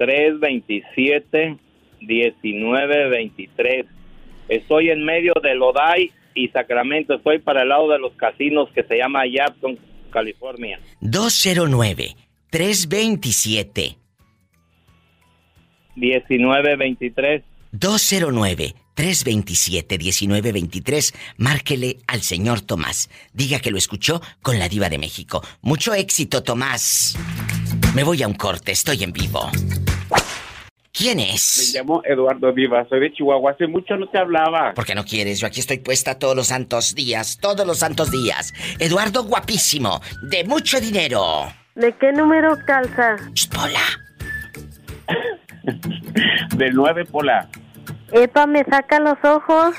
[SPEAKER 11] 209-327-1923. Estoy en medio de Lodi y Sacramento. Estoy para el lado de los casinos que se llama Yapton, California.
[SPEAKER 2] 209 327
[SPEAKER 11] 1923.
[SPEAKER 2] 209 327 1923. Márquele al señor Tomás. Diga que lo escuchó con la diva de México. Mucho éxito, Tomás. Me voy a un corte, estoy en vivo. ¿Quién
[SPEAKER 12] Me
[SPEAKER 2] es?
[SPEAKER 12] llamo Eduardo Viva, soy de Chihuahua. Hace mucho no te hablaba.
[SPEAKER 2] Porque no quieres, yo aquí estoy puesta todos los santos días, todos los santos días. Eduardo guapísimo, de mucho dinero.
[SPEAKER 10] ¿De qué número calza?
[SPEAKER 2] Pola.
[SPEAKER 12] Del 9 Pola.
[SPEAKER 10] Epa, me saca los ojos.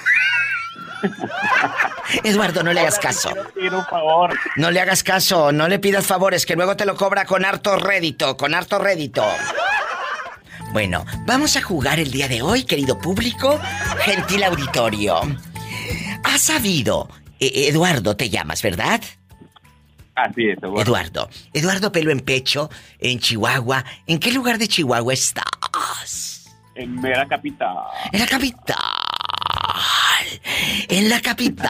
[SPEAKER 2] Eduardo, no le hagas caso.
[SPEAKER 12] Quiero un favor.
[SPEAKER 2] No le hagas caso, no le pidas favores, que luego te lo cobra con harto rédito, con harto rédito. Bueno, vamos a jugar el día de hoy, querido público, gentil auditorio. ¿Has sabido? eh, Eduardo te llamas, ¿verdad?
[SPEAKER 12] Así es, Eduardo.
[SPEAKER 2] Eduardo. Eduardo Pelo en Pecho, en Chihuahua. ¿En qué lugar de Chihuahua estás?
[SPEAKER 12] En mera capital.
[SPEAKER 2] En la capital. En la capital.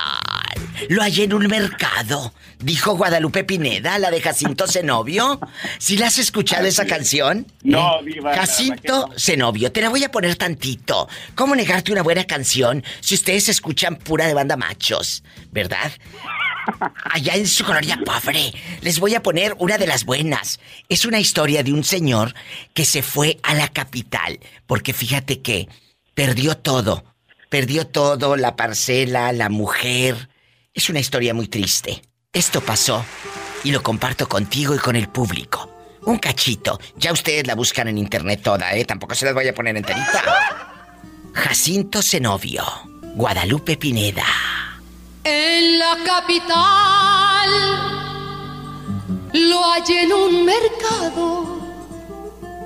[SPEAKER 2] Lo hallé en un mercado. Dijo Guadalupe Pineda, la de Jacinto Zenobio. ¿Sí la has escuchado esa canción?
[SPEAKER 12] No,
[SPEAKER 2] ¿Eh?
[SPEAKER 12] diva, la
[SPEAKER 2] Jacinto Zenobio, te la voy a poner tantito. ¿Cómo negarte una buena canción si ustedes escuchan pura de banda machos? ¿Verdad? Allá en su colonia pobre, les voy a poner una de las buenas. Es una historia de un señor que se fue a la capital, porque fíjate que perdió todo. Perdió todo, la parcela, la mujer. Es una historia muy triste. Esto pasó y lo comparto contigo y con el público. Un cachito. Ya ustedes la buscan en internet toda, ¿eh? Tampoco se las voy a poner enterita. Jacinto Zenobio. Guadalupe Pineda.
[SPEAKER 13] En la capital lo hallé en un mercado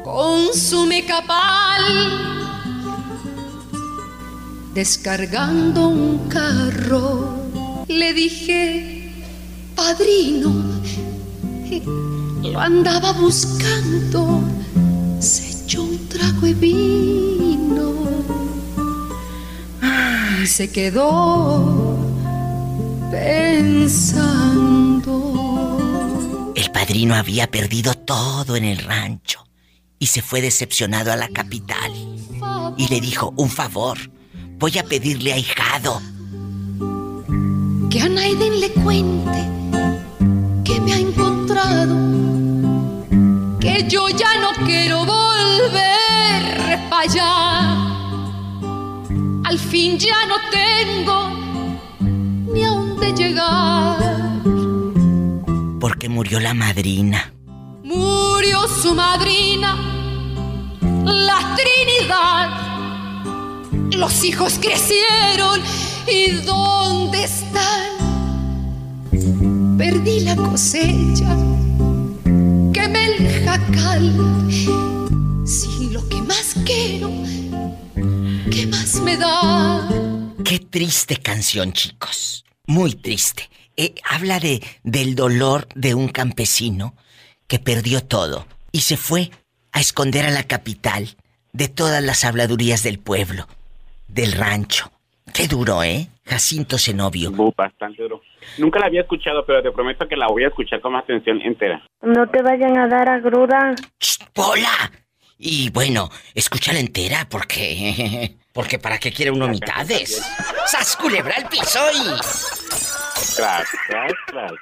[SPEAKER 13] con su mecapal descargando un carro. Le dije, padrino, lo andaba buscando. Se echó un trago y vino y se quedó pensando.
[SPEAKER 2] El padrino había perdido todo en el rancho y se fue decepcionado a la capital. Y le dijo, un favor, voy a pedirle a hijado.
[SPEAKER 13] Que a Naiden le cuente que me ha encontrado, que yo ya no quiero volver para allá. Al fin ya no tengo ni a dónde llegar.
[SPEAKER 2] Porque murió la madrina.
[SPEAKER 13] Murió su madrina, la Trinidad. Los hijos crecieron y ¿dónde están? Perdí la cosecha, quemé el jacal. Si lo que más quiero, ¿qué más me da?
[SPEAKER 2] Qué triste canción, chicos. Muy triste. Eh, habla de del dolor de un campesino que perdió todo y se fue a esconder a la capital de todas las habladurías del pueblo, del rancho. Qué duro, ¿eh? Jacinto Zenobio.
[SPEAKER 12] Bastante duro. Nunca la había escuchado, pero te prometo que la voy a escuchar con más atención entera.
[SPEAKER 10] No te vayan a dar a gruda.
[SPEAKER 2] ¡Pola! Y bueno, escúchala entera porque... Porque para qué quiere uno mitades. ¡Sas culebra al piso y...
[SPEAKER 12] Claro, claro.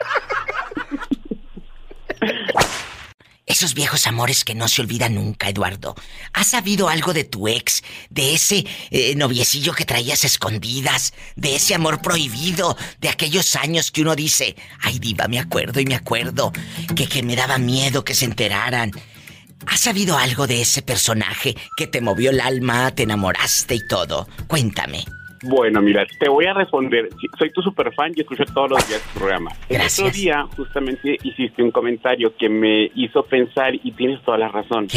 [SPEAKER 2] Esos viejos amores que no se olvidan nunca, Eduardo. ¿Has sabido algo de tu ex? De ese eh, noviecillo que traías escondidas, de ese amor prohibido, de aquellos años que uno dice, ay diva, me acuerdo y me acuerdo, que, que me daba miedo que se enteraran. ¿Has sabido algo de ese personaje que te movió el alma, te enamoraste y todo? Cuéntame.
[SPEAKER 12] Bueno, mira, te voy a responder. Soy tu super fan y escucho todos los días tu programa.
[SPEAKER 2] Gracias.
[SPEAKER 12] El otro día justamente hiciste un comentario que me hizo pensar y tienes toda la razón.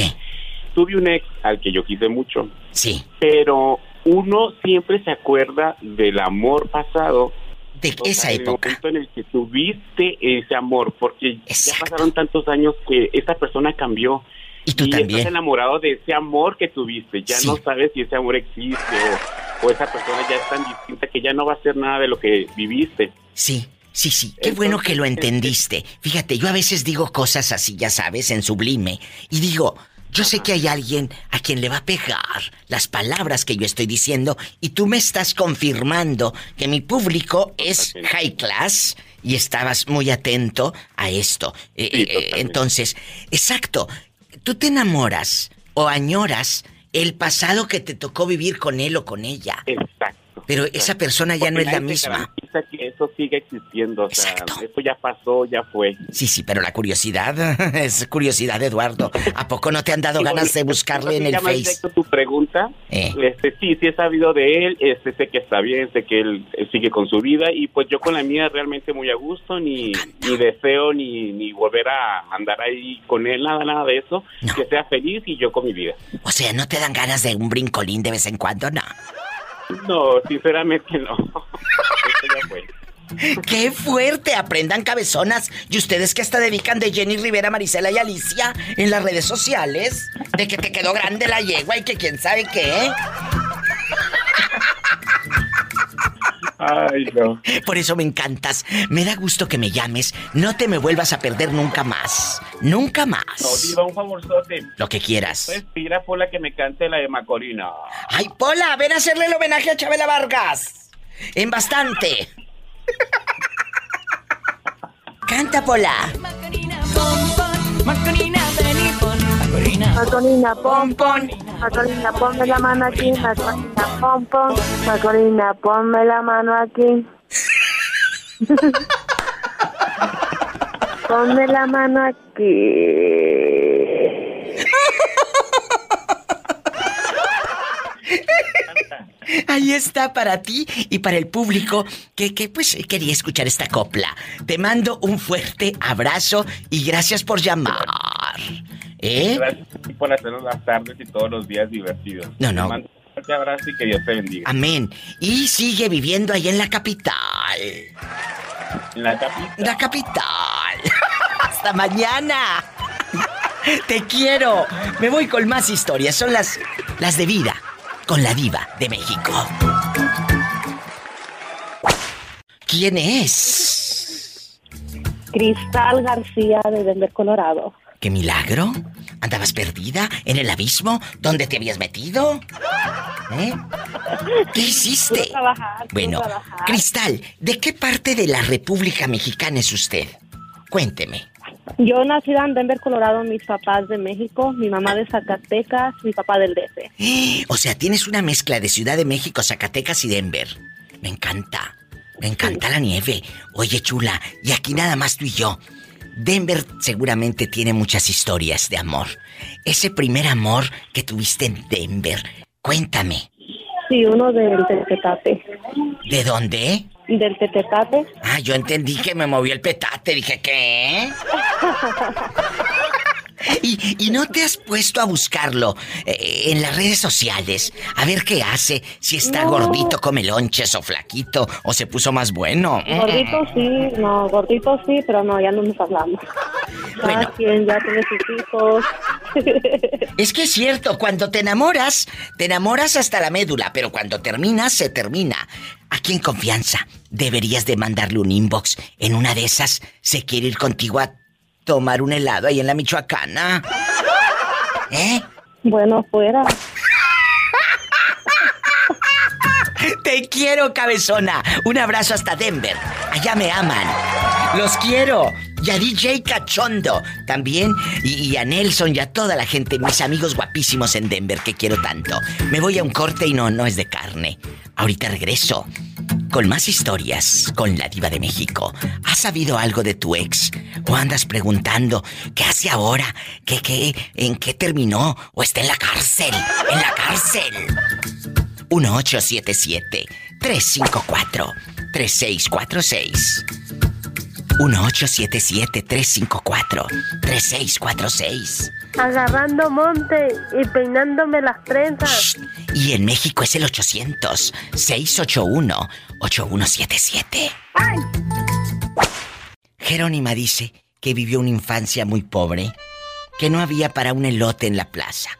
[SPEAKER 12] Tuve un ex al que yo quise mucho.
[SPEAKER 2] Sí.
[SPEAKER 12] Pero uno siempre se acuerda del amor pasado.
[SPEAKER 2] De esa
[SPEAKER 12] en
[SPEAKER 2] época.
[SPEAKER 12] El momento en el que tuviste ese amor, porque ya pasaron tantos años que esa persona cambió.
[SPEAKER 2] Y tú también.
[SPEAKER 12] estás enamorado de ese amor que tuviste. Ya
[SPEAKER 2] Sí.
[SPEAKER 12] no sabes si ese amor existe o, o esa persona ya es tan distinta que ya no va a ser nada de lo que viviste.
[SPEAKER 2] Sí, sí, sí. Qué bueno que lo entendiste. Fíjate, yo a veces digo cosas así, ya sabes, en sublime. Y digo, yo sé que hay alguien a quien le va a pegar las palabras que yo estoy diciendo y tú me estás confirmando que mi público es high class y estabas muy atento a esto. Eh, eh, entonces, exacto, tú te enamoras o añoras el pasado que te tocó vivir con él o con ella.
[SPEAKER 12] Exacto.
[SPEAKER 2] Pero esa persona ya no es la
[SPEAKER 12] Porque
[SPEAKER 2] misma.
[SPEAKER 12] que eso sigue existiendo. O sea, eso ya pasó, ya fue.
[SPEAKER 2] Sí, sí, pero la curiosidad es curiosidad, Eduardo. ¿A poco no te han dado ganas de buscarle en
[SPEAKER 12] no
[SPEAKER 2] el Face?
[SPEAKER 12] tu pregunta.
[SPEAKER 2] Eh.
[SPEAKER 12] Este, sí, sí he sabido de él, este, sé que está bien, sé que él, él sigue con su vida y pues yo con la mía realmente muy a gusto, ni, ni deseo ni, ni volver a andar ahí con él, nada, nada de eso. Que sea feliz y yo con mi vida.
[SPEAKER 2] O sea, ¿no te dan ganas de un brincolín de vez en cuando? No.
[SPEAKER 12] No, sinceramente no.
[SPEAKER 2] ¡Qué fuerte! Aprendan cabezonas. Y ustedes que hasta dedican de Jenny Rivera, Marisela y Alicia en las redes sociales. De que te quedó grande la yegua y que quién sabe qué.
[SPEAKER 12] Ay, no.
[SPEAKER 2] Por eso me encantas. Me da gusto que me llames. No te me vuelvas a perder nunca más. Nunca
[SPEAKER 12] No,
[SPEAKER 2] más.
[SPEAKER 12] diva, un favorzote.
[SPEAKER 2] Lo que quieras.
[SPEAKER 12] Respira por la que me cante la de Macorina.
[SPEAKER 2] ¡Ay, Pola! Ven a hacerle el homenaje a Chabela Vargas. En bastante. Canta, Pola.
[SPEAKER 14] Macorina, pon. Macorina.
[SPEAKER 10] Pon. Macorina, ponme la mano aquí. Macorina, pon, pon. Macorina, ponme la mano aquí. ponme la mano aquí.
[SPEAKER 2] Ahí está para ti y para el público que, que pues quería escuchar esta copla. Te mando un fuerte abrazo y gracias por llamar. ¿Eh?
[SPEAKER 12] Gracias a ti por hacernos las tardes y todos los días divertidos.
[SPEAKER 2] No, no.
[SPEAKER 12] Te mando un fuerte abrazo y que Dios te bendiga.
[SPEAKER 2] Amén. Y sigue viviendo ahí en la capital.
[SPEAKER 12] En la capital.
[SPEAKER 2] La capital. Hasta mañana. Te quiero. Me voy con más historias. Son las, las de vida. Con la diva de México. ¿Quién es?
[SPEAKER 4] Cristal García de Denver, Colorado.
[SPEAKER 2] ¿Qué milagro? ¿Andabas perdida en el abismo donde te habías metido? ¿Eh? ¿Qué hiciste?
[SPEAKER 4] Trabajar,
[SPEAKER 2] Bueno,
[SPEAKER 4] trabajar.
[SPEAKER 2] Cristal, ¿de qué parte de la República Mexicana es usted? Cuénteme.
[SPEAKER 4] Yo nací en Denver, Colorado, mis papás de México, mi mamá de Zacatecas, mi papá del DF.
[SPEAKER 2] O sea, tienes una mezcla de Ciudad de México, Zacatecas y Denver. Me encanta. Me encanta la nieve. Oye, chula, y aquí nada más tú y yo. Denver seguramente tiene muchas historias de amor. Ese primer amor que tuviste en Denver, cuéntame.
[SPEAKER 4] Sí, uno del Tepetate.
[SPEAKER 2] ¿De dónde?
[SPEAKER 4] Del Tepetate.
[SPEAKER 2] Ah, yo entendí que me movió el petate. Dije, ¿qué? Y, y no te has puesto a buscarlo eh, en las redes sociales. A ver qué hace. Si está
[SPEAKER 4] No.
[SPEAKER 2] gordito, come lonches o flaquito. O se puso más bueno.
[SPEAKER 4] Gordito sí, no, gordito sí, pero no, ya no nos hablamos. Cada quien ya tiene sus hijos.
[SPEAKER 2] Es que es cierto, cuando te enamoras, te enamoras hasta la médula, pero cuando terminas, se termina. Aquí en confianza, deberías de mandarle un inbox. En una de esas, se quiere ir contigo a tomar un helado ahí en la Michoacana. ¿Eh?
[SPEAKER 4] Bueno, fuera.
[SPEAKER 2] Te quiero, cabezona. Un abrazo hasta Denver. Allá me aman. Los quiero. Y a DJ Cachondo también. Y, a Nelson y a toda la gente, mis amigos guapísimos en Denver que quiero tanto. Me voy a un corte y no, no es de carne. Ahorita regreso. Con más historias con la diva de México. ¿Has sabido algo de tu ex? ¿O andas preguntando qué hace ahora? ¿Qué, qué, en qué terminó? ¿O está en la cárcel? ¡En la cárcel! 1877-354-3646. 1877-354-3646.
[SPEAKER 15] Agarrando monte y peinándome las trenzas.
[SPEAKER 2] Y en México es el 800-681-8177. Jerónima dice que vivió una infancia muy pobre, que no había para un elote en la plaza.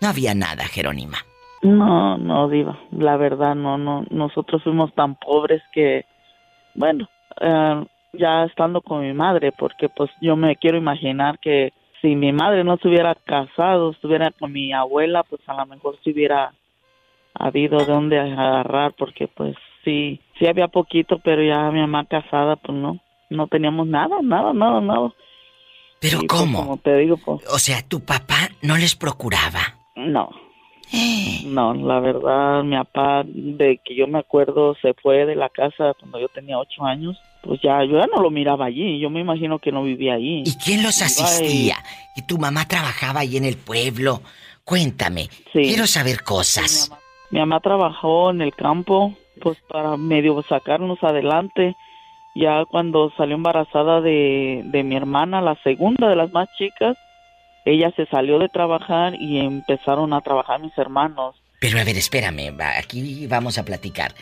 [SPEAKER 2] No había nada, Jerónima.
[SPEAKER 16] No, no, Diva. La verdad, no, no. Nosotros fuimos tan pobres que, bueno, eh, ya estando con mi madre, porque pues yo me quiero imaginar que si mi madre no se hubiera casado, estuviera con mi abuela, pues a lo mejor si hubiera habido de dónde agarrar, porque pues sí, sí había poquito, pero ya mi mamá casada, pues no, no teníamos nada, nada, nada, nada.
[SPEAKER 2] ¿Pero
[SPEAKER 16] Y, pues,
[SPEAKER 2] cómo?
[SPEAKER 16] como te digo, pues
[SPEAKER 2] O sea, tu papá no les procuraba.
[SPEAKER 16] no. No, la verdad, mi papá, de que yo me acuerdo, se fue de la casa cuando yo tenía ocho años. Pues ya, yo ya no lo miraba allí. Yo me imagino que no vivía allí.
[SPEAKER 2] ¿Y quién los asistía? ¿Y tu mamá trabajaba ahí en el pueblo? Cuéntame. Quiero saber cosas.
[SPEAKER 16] Mi mamá trabajó en el campo, pues para medio sacarnos adelante. Ya cuando salió embarazada de, de mi hermana, la segunda de las más chicas, ella se salió de trabajar y empezaron a trabajar mis hermanos.
[SPEAKER 2] Pero a ver, espérame, aquí vamos a platicar.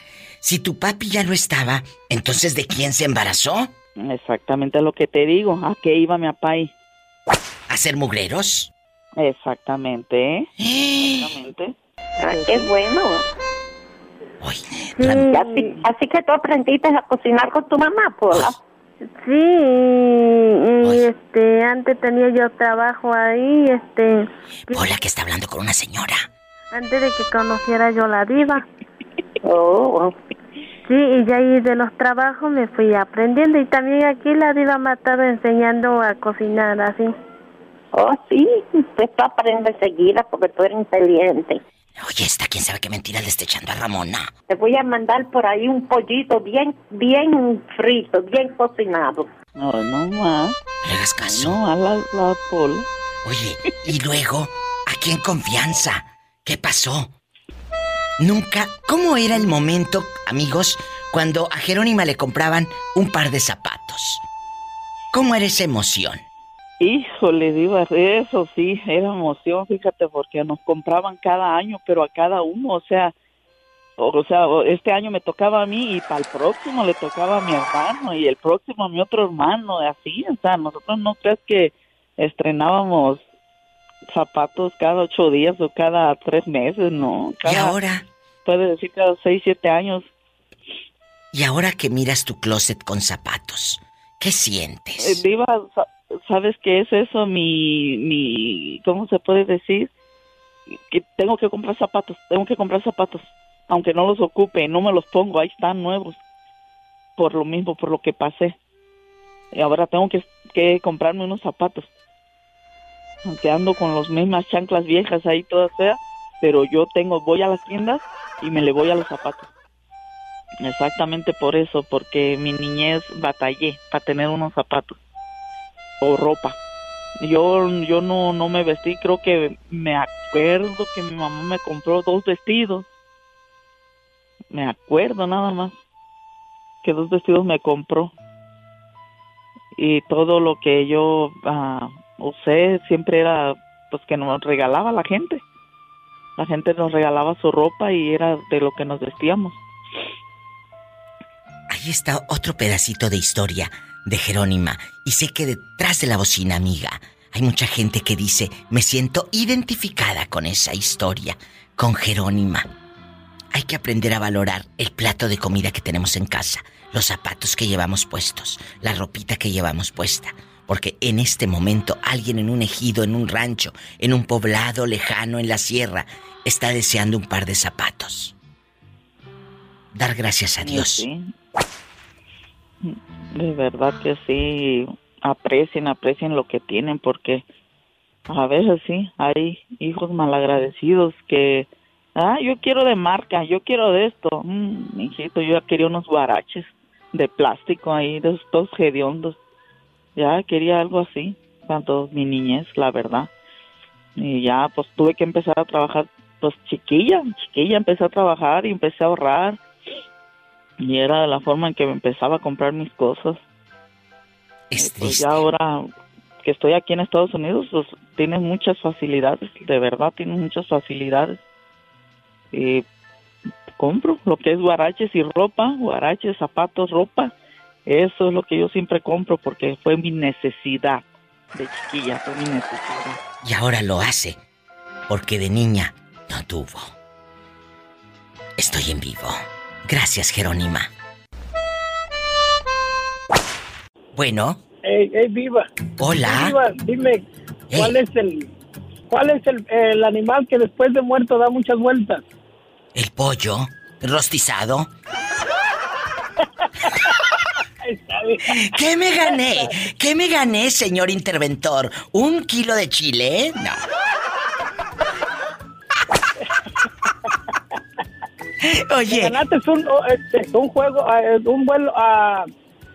[SPEAKER 2] Si tu papi ya no estaba, entonces ¿de quién se embarazó?
[SPEAKER 16] Exactamente lo que te digo. ¿A qué iba mi papá ahí?
[SPEAKER 2] ¿A ser mugreros?
[SPEAKER 16] Exactamente, ¿eh? Exactamente.
[SPEAKER 10] Ah, qué bueno.
[SPEAKER 15] Sí.
[SPEAKER 10] Así, así que tú aprendiste a cocinar con tu mamá, Pola.
[SPEAKER 15] Sí, y, y, este, antes tenía yo trabajo ahí, este,
[SPEAKER 2] Hola, que está hablando con una señora.
[SPEAKER 15] antes de que conociera yo la diva.
[SPEAKER 10] Oh.
[SPEAKER 15] Sí, y ya ahí de los trabajos me fui aprendiendo y también aquí la diva estado enseñando a cocinar así.
[SPEAKER 10] Oh, sí, pues tú aprendes seguida porque tú eres inteligente.
[SPEAKER 2] Oye, esta, ¿quién sabe qué mentira le está echando a Ramona?
[SPEAKER 10] Te voy a mandar por ahí un pollito bien, bien frito, bien cocinado.
[SPEAKER 16] No, no más.
[SPEAKER 2] ¿Le hagas caso?
[SPEAKER 16] No, a la, la Pola.
[SPEAKER 2] Oye, y luego, aquí en confianza, ¿qué pasó? Nunca, ¿cómo era el momento, amigos, cuando a Jerónima le compraban un par de zapatos? ¿Cómo era esa emoción?
[SPEAKER 16] Híjole, Diva, eso sí, era emoción, fíjate, porque nos compraban cada año, pero a cada uno, o sea, o, sea, este año me tocaba a mí y para el próximo le tocaba a mi hermano y el próximo a mi otro hermano, así, o sea, nosotros no crees que estrenábamos zapatos cada ocho días o cada tres meses, no. Cada,
[SPEAKER 2] ¿Y ahora?
[SPEAKER 16] Puede decir cada seis, siete años.
[SPEAKER 2] Y ahora que miras tu closet con zapatos, ¿qué sientes?
[SPEAKER 16] Eh, Diva, sa- ¿sabes qué es eso? Mi, mi, ¿cómo se puede decir? Que tengo que comprar zapatos, tengo que comprar zapatos. Aunque no los ocupe, no me los pongo, ahí están nuevos. Por lo mismo, por lo que pasé. Y ahora tengo que, que comprarme unos zapatos. Ando con las mismas chanclas viejas ahí todas feas, pero yo tengo, voy a las tiendas y me le voy a los zapatos. Exactamente por eso, porque mi niñez batallé para tener unos zapatos o ropa. Yo yo no no me vestí, creo que me acuerdo que mi mamá me compró dos vestidos. Me acuerdo nada más que dos vestidos me compró. Y todo lo que yo ah, usé siempre era pues que nos regalaba la gente. La gente nos regalaba su ropa y era de lo que nos vestíamos.
[SPEAKER 2] Ahí está otro pedacito de historia de Jerónima. Y sé que detrás de la bocina, amiga, hay mucha gente que dice, me siento identificada con esa historia, con Jerónima. Hay que aprender a valorar el plato de comida que tenemos en casa, los zapatos que llevamos puestos, la ropita que llevamos puesta. Porque en este momento alguien en un ejido, en un rancho, en un poblado lejano, en la sierra, está deseando un par de zapatos. Dar gracias a Dios.
[SPEAKER 16] Sí. De verdad que sí, aprecien, aprecien lo que tienen porque a veces sí, hay hijos malagradecidos que, ah, yo quiero de marca, yo quiero de esto. Mm, hijito, yo ya quería unos guaraches de plástico ahí, de estos hediondos. Ya quería algo así, tanto mi niñez, la verdad. Y ya, pues tuve que empezar a trabajar, pues chiquilla, chiquilla, empecé a trabajar y empecé a ahorrar. Y era la forma en que me empezaba a comprar mis cosas.
[SPEAKER 2] Es
[SPEAKER 16] Pues ya ahora que estoy aquí en Estados Unidos, pues tienes muchas facilidades, de verdad tienes muchas facilidades. Y compro lo que es guaraches y ropa, guaraches, zapatos, ropa. Eso es lo que yo siempre compro porque fue mi necesidad de chiquilla, fue mi necesidad.
[SPEAKER 2] Y ahora lo hace porque de niña no tuvo. Estoy en vivo. Gracias, Jerónima. Bueno,
[SPEAKER 17] Ey, ey, viva.
[SPEAKER 2] Hola.
[SPEAKER 17] Viva, dime, ¿cuál es el cuál es el, el animal que después de muerto da muchas vueltas?
[SPEAKER 2] el pollo rostizado. ¿Qué me gané? ¿Qué me gané, señor interventor? ¿Un kilo de chile? No. Oye.
[SPEAKER 17] Ganaste un, oh, este, un juego, eh, un vuelo a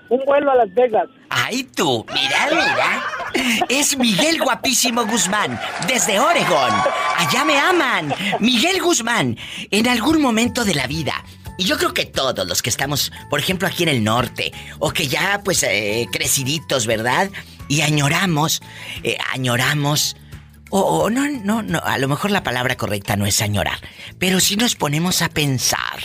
[SPEAKER 17] un vuelo a Las Vegas.
[SPEAKER 2] Ay, tú, mira, mira. Es Miguel Guapísimo Guzmán, desde Oregón. Allá me aman. Miguel Guzmán, en algún momento de la vida. Y yo creo que todos los que estamos, por ejemplo, aquí en el norte, o que ya, pues, eh, creciditos, ¿verdad? Y añoramos, eh, añoramos. O o no, no, no, a lo mejor la palabra correcta no es añorar. Pero si nos ponemos a pensar.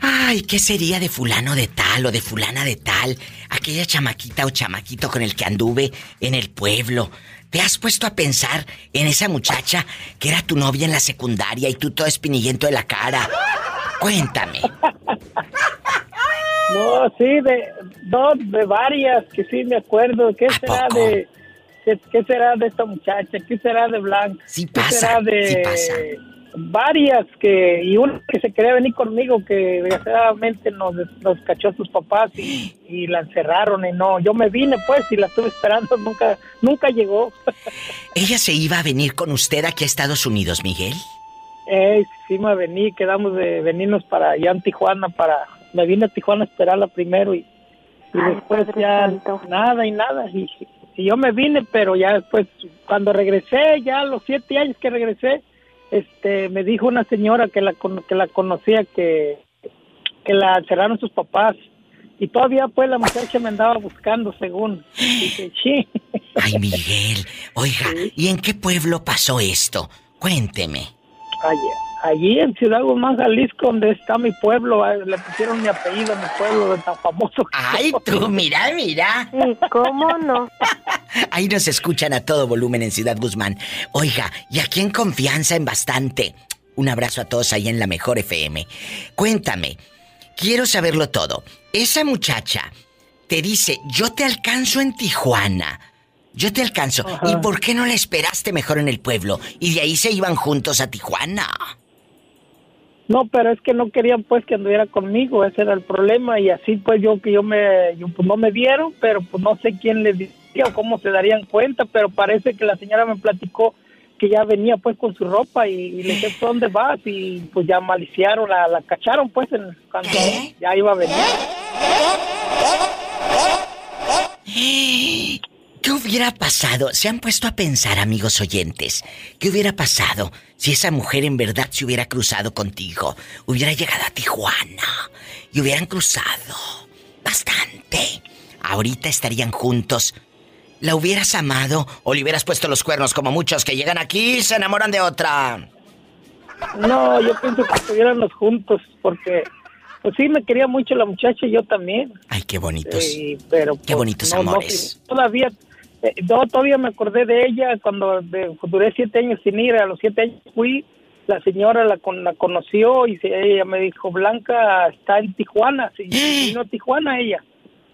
[SPEAKER 2] Ay, ¿qué sería de fulano de tal o de fulana de tal? Aquella chamaquita o chamaquito con el que anduve en el pueblo. ¿Te has puesto a pensar en esa muchacha que era tu novia en la secundaria y tú todo espinillento de la cara? Cuéntame.
[SPEAKER 17] No, sí, de dos, de varias que sí me acuerdo. ¿Qué será de qué, qué será de esta muchacha? ¿Qué será de Blanca?
[SPEAKER 2] Sí
[SPEAKER 17] ¿Qué será de
[SPEAKER 2] sí pasa.
[SPEAKER 17] varias que y una que se quería venir conmigo que desgraciadamente nos, nos cachó sus papás y, y la encerraron y no, yo me vine pues y la estuve esperando, nunca nunca llegó.
[SPEAKER 2] ¿Ella se iba a venir con usted aquí a Estados Unidos, Miguel?
[SPEAKER 17] Eh, sí me vení, quedamos de venirnos para allá en Tijuana para me vine a Tijuana a esperarla primero y, y después ya nada y nada y, y yo me vine pero ya después cuando regresé ya a los siete años que regresé este me dijo una señora que la con- que la conocía que que la encerraron sus papás y todavía pues la muchacha me andaba buscando según dije sí
[SPEAKER 2] Ay, Miguel. Oiga, ¿y en qué pueblo pasó esto? Cuénteme.
[SPEAKER 17] Allí, allí en Ciudad Guzmán, Jalisco, donde está mi pueblo, le pusieron mi apellido a mi pueblo de tan famoso. que
[SPEAKER 2] Ay, tú, mira, mira.
[SPEAKER 15] ¿Cómo no?
[SPEAKER 2] Ahí nos escuchan a todo volumen en Ciudad Guzmán. Oiga, y aquí en confianza en bastante. Un abrazo a todos ahí en la mejor FM. Cuéntame, quiero saberlo todo. Esa muchacha te dice, yo te alcanzo en Tijuana. Yo te alcanzo. ¿Y por qué no la esperaste mejor en el pueblo? Y de ahí se iban juntos a Tijuana.
[SPEAKER 17] No, pero es que no querían pues que anduviera conmigo, ese era el problema y así pues yo que yo me, yo, pues no me vieron, pero pues no sé quién les decía o cómo se darían cuenta, pero parece que la señora me platicó que ya venía pues con su ropa y, y le dije, ¿dónde vas? Y pues ya maliciaron, la, la cacharon pues en, cuando ya iba a venir.
[SPEAKER 2] ¿Qué hubiera pasado? ¿Se han puesto a pensar, amigos oyentes? ¿Qué hubiera pasado si esa mujer en verdad se hubiera cruzado contigo? Hubiera llegado a Tijuana y hubieran cruzado bastante. Ahorita estarían juntos. ¿La hubieras amado o le hubieras puesto los cuernos como muchos que llegan aquí y se enamoran de otra?
[SPEAKER 17] No, yo pienso que estuviéramos juntos porque pues sí me quería mucho la muchacha y yo también.
[SPEAKER 2] Ay, qué bonitos.
[SPEAKER 17] Eh, pero
[SPEAKER 2] Qué
[SPEAKER 17] pues,
[SPEAKER 2] bonitos
[SPEAKER 17] no, no,
[SPEAKER 2] amores.
[SPEAKER 17] todavía, eh, no, todavía me acordé de ella cuando de- duré siete años sin ir. A los siete años fui, la señora la, con- la conoció y se- ella me dijo, Blanca está en Tijuana. Sí, vino a Tijuana ella.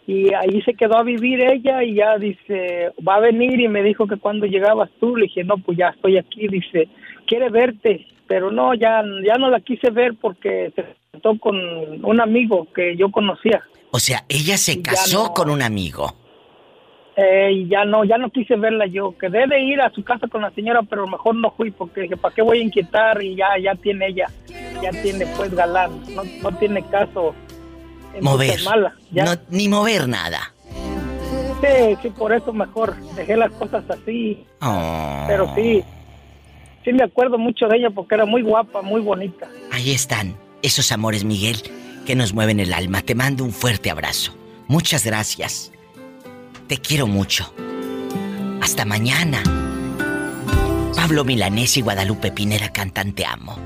[SPEAKER 17] y ahí se quedó a vivir ella y ya dice, va a venir y me dijo que cuando llegabas tú, le dije, no, pues ya estoy aquí, dice, quiere verte, pero no, ya, ya no la quise ver porque se sentó con un amigo que yo conocía.
[SPEAKER 2] O sea, ella se casó
[SPEAKER 17] no.
[SPEAKER 2] con un amigo.
[SPEAKER 17] Eh, y ya no, ya no quise verla yo. Quedé de ir a su casa con la señora, pero mejor no fui porque dije, ¿para qué voy a inquietar? Y ya, ya tiene ella, ya tiene pues galán, no, no tiene caso.
[SPEAKER 2] Mover.
[SPEAKER 17] mala. Ya.
[SPEAKER 2] No, ni mover nada.
[SPEAKER 17] Sí, sí, por eso mejor dejé las cosas así.
[SPEAKER 2] Oh.
[SPEAKER 17] Pero sí, sí me acuerdo mucho de ella porque era muy guapa, muy bonita.
[SPEAKER 2] Ahí están, esos amores, Miguel, que nos mueven el alma. Te mando un fuerte abrazo. Muchas gracias. Te quiero mucho. Hasta mañana. Pablo Milanés y Guadalupe Pinera cantan Te amo.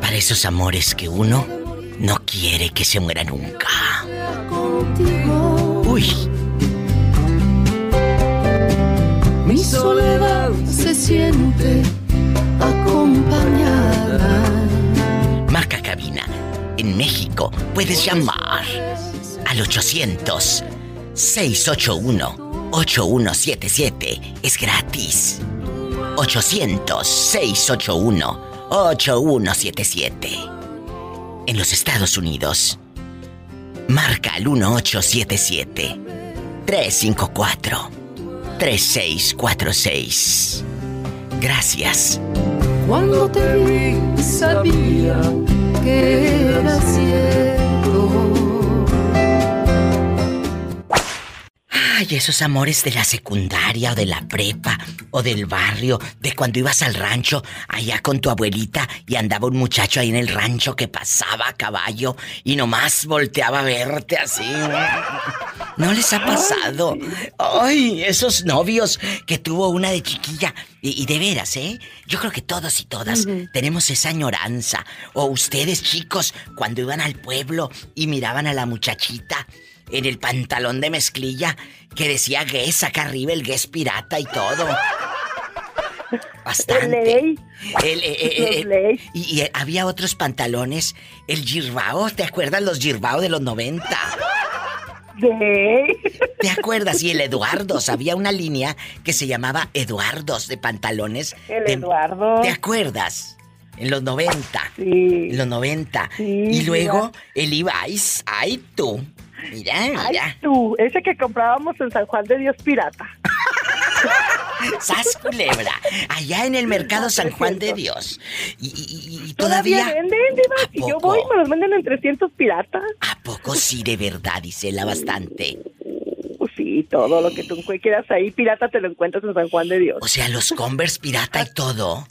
[SPEAKER 2] Para esos amores que uno no quiere que se muera nunca. Uy,
[SPEAKER 13] Mi soledad se siente acompañada.
[SPEAKER 2] Marca Cabina. En México puedes llamar al 800 681 8177. Es gratis. 800 681 8177. En los Estados Unidos. Marca al 1877 354 3646. Gracias.
[SPEAKER 13] Cuando te vi sabía que era
[SPEAKER 2] Ay, esos amores de la secundaria o de la prepa o del barrio, de cuando ibas al rancho allá con tu abuelita y andaba un muchacho ahí en el rancho que pasaba a caballo y nomás volteaba a verte así. ¿No les ha pasado? Ay, esos novios que tuvo una de chiquilla. Y, y de veras, ¿eh? Yo creo que todos y todas tenemos esa añoranza. O ustedes, chicos, cuando iban al pueblo y miraban a la muchachita en el pantalón de mezclilla que decía Guess acá arriba, el Guess pirata y todo. Bastante. El, eh, eh, eh, y, y había otros pantalones, el Girbao, ¿te acuerdas los Girbao de los 90? ¿Te acuerdas? Y el Eduardos, había una línea que se llamaba Eduardos de pantalones.
[SPEAKER 18] El
[SPEAKER 2] de-
[SPEAKER 18] Eduardo.
[SPEAKER 2] ¿Te acuerdas? En los 90.
[SPEAKER 18] Sí.
[SPEAKER 2] En los 90.
[SPEAKER 18] Sí,
[SPEAKER 2] y luego
[SPEAKER 18] mira.
[SPEAKER 2] el Ibais, ay tú. Mira,
[SPEAKER 18] Ay,
[SPEAKER 2] mira.
[SPEAKER 18] tú, ese que comprábamos en San Juan de Dios Pirata.
[SPEAKER 2] ¡Sas culebra! Allá en el mercado San Juan de Dios. Y, y- y- y todavía.
[SPEAKER 18] venden, Diva. Si yo voy, me los venden en 300 piratas.
[SPEAKER 2] ¿A poco sí de verdad, Isela, bastante?
[SPEAKER 18] Pues sí, todo lo que tú quieras ahí, pirata, te lo encuentras en San Juan de Dios.
[SPEAKER 2] O sea, los Converse pirata y todo.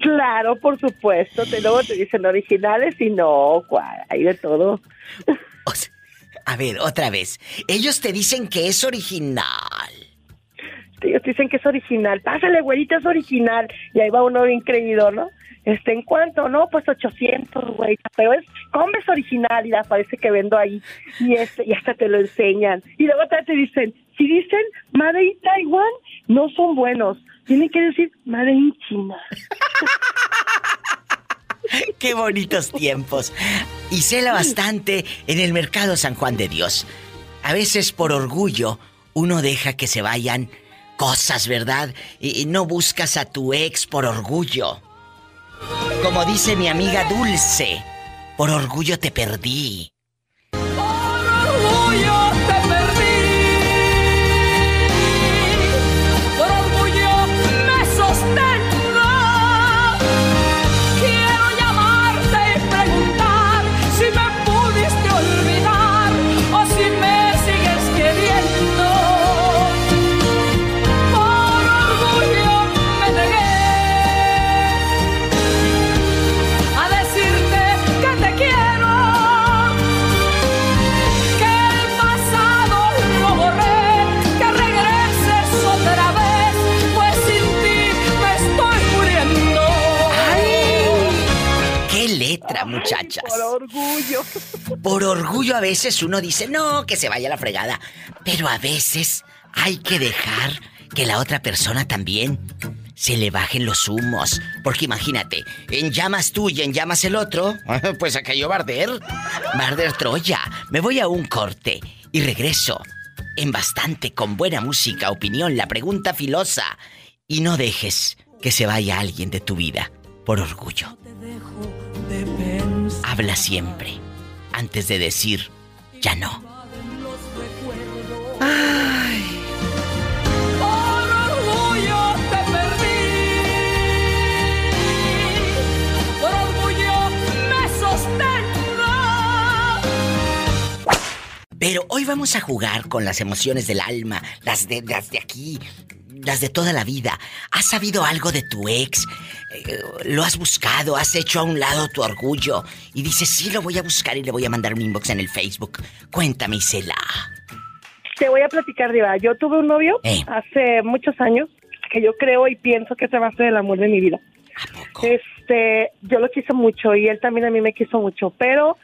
[SPEAKER 18] Claro, por supuesto. Te, luego te dicen originales y no, cuál, hay de todo.
[SPEAKER 2] A ver, otra vez. Ellos te dicen que es original.
[SPEAKER 18] Ellos dicen que es original. Pásale, güerita, es original. Y ahí va uno bien creído, ¿no? Este, ¿en cuánto? No, pues 800, güey. Pero es, ¿cómo es original? Y parece que vendo ahí. Y, este, y hasta te lo enseñan. Y luego te dicen, si dicen Made in Taiwan, no son buenos. Tienen que decir Made in China.
[SPEAKER 2] ¡Qué bonitos tiempos! Y cela bastante en el mercado San Juan de Dios. A veces por orgullo uno deja que se vayan cosas, ¿verdad? Y no buscas a tu ex por orgullo. Como dice mi amiga Dulce, por orgullo te perdí.
[SPEAKER 13] orgullo Por orgullo. Por orgullo a
[SPEAKER 2] veces uno dice, no, que se vaya a la fregada. Pero a veces hay que dejar que la otra persona también se le bajen los humos. Porque imagínate, en llamas tú y en llamas el otro, pues aquello va a arder. Va a arder Troya. Me voy a un corte Y regreso en bastante con buena música, opinión, la pregunta filosa. Y no dejes que se vaya alguien de tu vida por orgullo. Habla siempre antes de decir ya no.
[SPEAKER 7] Ay. Por orgullo te perdí. Por orgullo me sostengo.
[SPEAKER 2] Pero hoy vamos a jugar con las emociones del alma, las de, las de aquí, las de toda la vida. ¿Has sabido algo de tu ex? Eh, ¿Lo has buscado? ¿Has hecho a un lado tu orgullo? Y dices, sí, lo voy a buscar y le voy a mandar un inbox en el Facebook. Cuéntame, Isela.
[SPEAKER 18] Te voy a platicar, Diva. Yo tuve un novio
[SPEAKER 2] Eh.
[SPEAKER 18] hace muchos años que yo creo y pienso que se va a ser el amor de mi vida. Este, yo lo quise mucho y él también a mí me quiso mucho, pero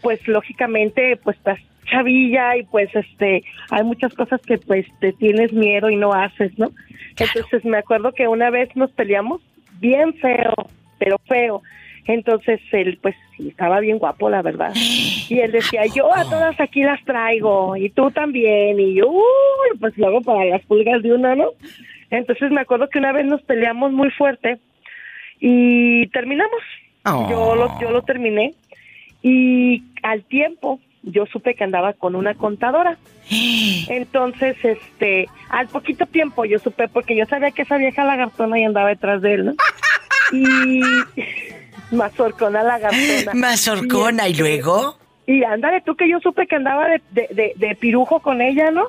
[SPEAKER 18] pues lógicamente pues chavilla y pues este hay muchas cosas que pues te tienes miedo y no haces, ¿no? Entonces me acuerdo que una vez nos peleamos bien feo, pero feo. Entonces él pues estaba bien guapo, la verdad. Y él decía, yo a todas aquí las traigo y tú también. Y yo, "Uy", pues luego para las pulgas de uno, ¿no? Entonces me acuerdo que una vez nos peleamos muy fuerte y terminamos.
[SPEAKER 2] Oh.
[SPEAKER 18] Yo, lo, yo lo terminé y al tiempo yo supe que andaba con una contadora. Entonces, este, al poquito tiempo yo supe porque yo sabía que esa vieja lagartona y andaba detrás de él, ¿no? Y mazorcona lagartona.
[SPEAKER 2] Mazorcona, ¿y luego?
[SPEAKER 18] Y ándale tú que yo supe que andaba de, de, de- de pirujo con ella, ¿no?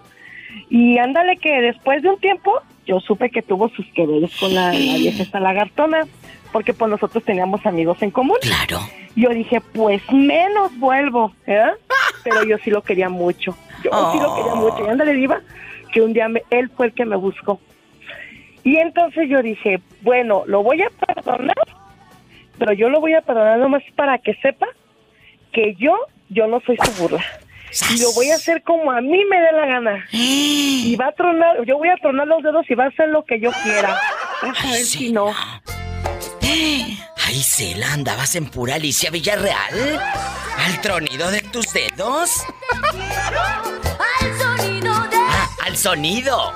[SPEAKER 18] Y ándale que después de un tiempo yo supe que tuvo sus quereres con la, la vieja esta lagartona, porque pues nosotros teníamos amigos en común.
[SPEAKER 2] Claro.
[SPEAKER 18] Yo dije, pues menos vuelvo, ¿eh? Pero yo sí lo quería mucho. Yo sí lo quería mucho. Y ándale, diva, que un día él fue el que me buscó. Y entonces yo dije, bueno, lo voy a perdonar, pero yo lo voy a perdonar nomás para que sepa que yo, yo no soy su burla. Y lo voy a hacer como a mí me dé la gana. Y va a tronar, yo voy a tronar los dedos y va a hacer lo que yo quiera. Vas a ver si no.
[SPEAKER 2] Ay, Cela, ¿andabas en pura Alicia Villarreal? ¿Al tronido de tus dedos?
[SPEAKER 7] Al sonido de
[SPEAKER 2] Ah, al sonido.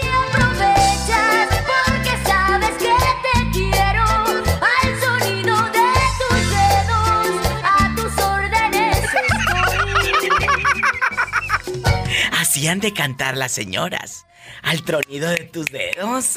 [SPEAKER 7] ti aprovechas porque sabes que te quiero. Al sonido de tus dedos, a tus órdenes estoy.
[SPEAKER 2] Así han de cantar las señoras. Al tronido de tus dedos.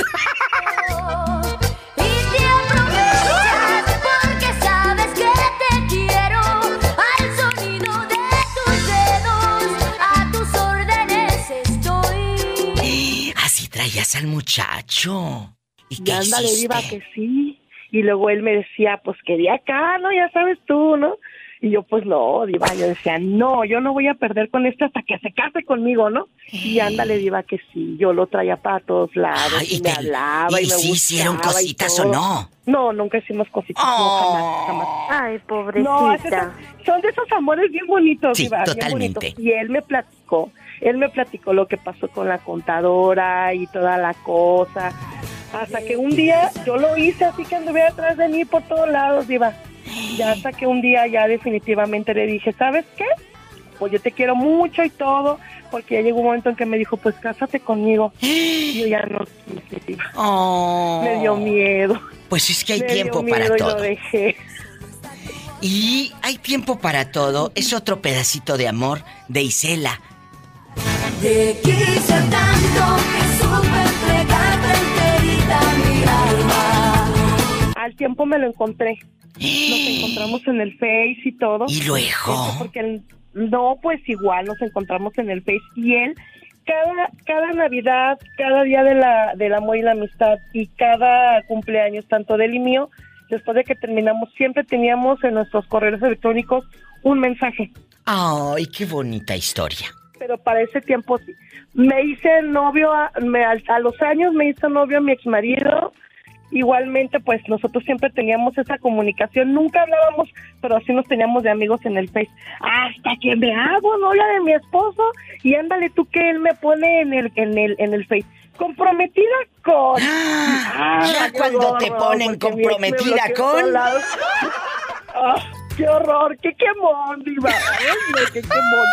[SPEAKER 7] Al
[SPEAKER 2] muchacho. ¿Y qué
[SPEAKER 18] ándale, diva, que sí. Y luego él me decía, pues quería acá, ¿no? Ya sabes tú, ¿no? Y yo, pues no, diva, yo decía, no, yo no voy a perder con este hasta que se case conmigo, ¿no? Y ándale, diva, que sí, yo lo traía para todos lados,
[SPEAKER 2] Ay,
[SPEAKER 18] y,
[SPEAKER 2] y
[SPEAKER 18] me
[SPEAKER 2] te-
[SPEAKER 18] hablaba y,
[SPEAKER 2] ¿y
[SPEAKER 18] me
[SPEAKER 2] sí hicieron cositas o no?
[SPEAKER 18] No, nunca hicimos cositas, no, jamás, jamás.
[SPEAKER 15] Ay,
[SPEAKER 18] No,
[SPEAKER 15] pobrecita.
[SPEAKER 18] esos- son de esos amores bien bonitos,
[SPEAKER 2] Sí,
[SPEAKER 18] Diva, bien bonitos. Y él me platicó, él me platicó lo que pasó con la contadora y toda la cosa. Hasta que un día yo lo hice así que anduve atrás de mí por todos lados, Diva. Ya hasta que un día ya definitivamente le dije, ¿sabes qué? Pues yo te quiero mucho y todo, porque ya llegó un momento en que me dijo, pues cásate conmigo. Y yo ya no quise.
[SPEAKER 2] Oh.
[SPEAKER 18] Me dio miedo.
[SPEAKER 2] Pues es que hay
[SPEAKER 18] Me dio
[SPEAKER 2] tiempo
[SPEAKER 18] miedo
[SPEAKER 2] para
[SPEAKER 18] y lo
[SPEAKER 2] todo.
[SPEAKER 18] dejé.
[SPEAKER 2] Y hay tiempo para todo. Es otro pedacito de amor de Isela.
[SPEAKER 7] Te quise tanto que supe entregarte enterita mi alma.
[SPEAKER 18] Al tiempo me lo encontré. Nos encontramos en el Face y todo.
[SPEAKER 2] ¿Y luego?
[SPEAKER 18] Porque él- no, pues igual nos encontramos en el Face y él cada cada Navidad, cada día de la del amor y la amistad y cada cumpleaños tanto de él y mío, después de que terminamos siempre teníamos en nuestros correos electrónicos un mensaje.
[SPEAKER 2] Ay, qué bonita historia.
[SPEAKER 18] Pero para ese tiempo sí. Me hice novio a, me- a, a los años me hizo novio a mi ex marido. Igualmente, pues nosotros siempre teníamos esa comunicación, nunca hablábamos, pero así nos teníamos de amigos en el Face. Hasta que me hago novia de mi esposo y ándale tú que él me pone en el en el en el Face. Comprometida con. Ah,
[SPEAKER 2] ya
[SPEAKER 18] qué
[SPEAKER 2] cuando te ponen comprometida con-.
[SPEAKER 18] Ah, qué horror, qué quemón, diva. No, qué quemón.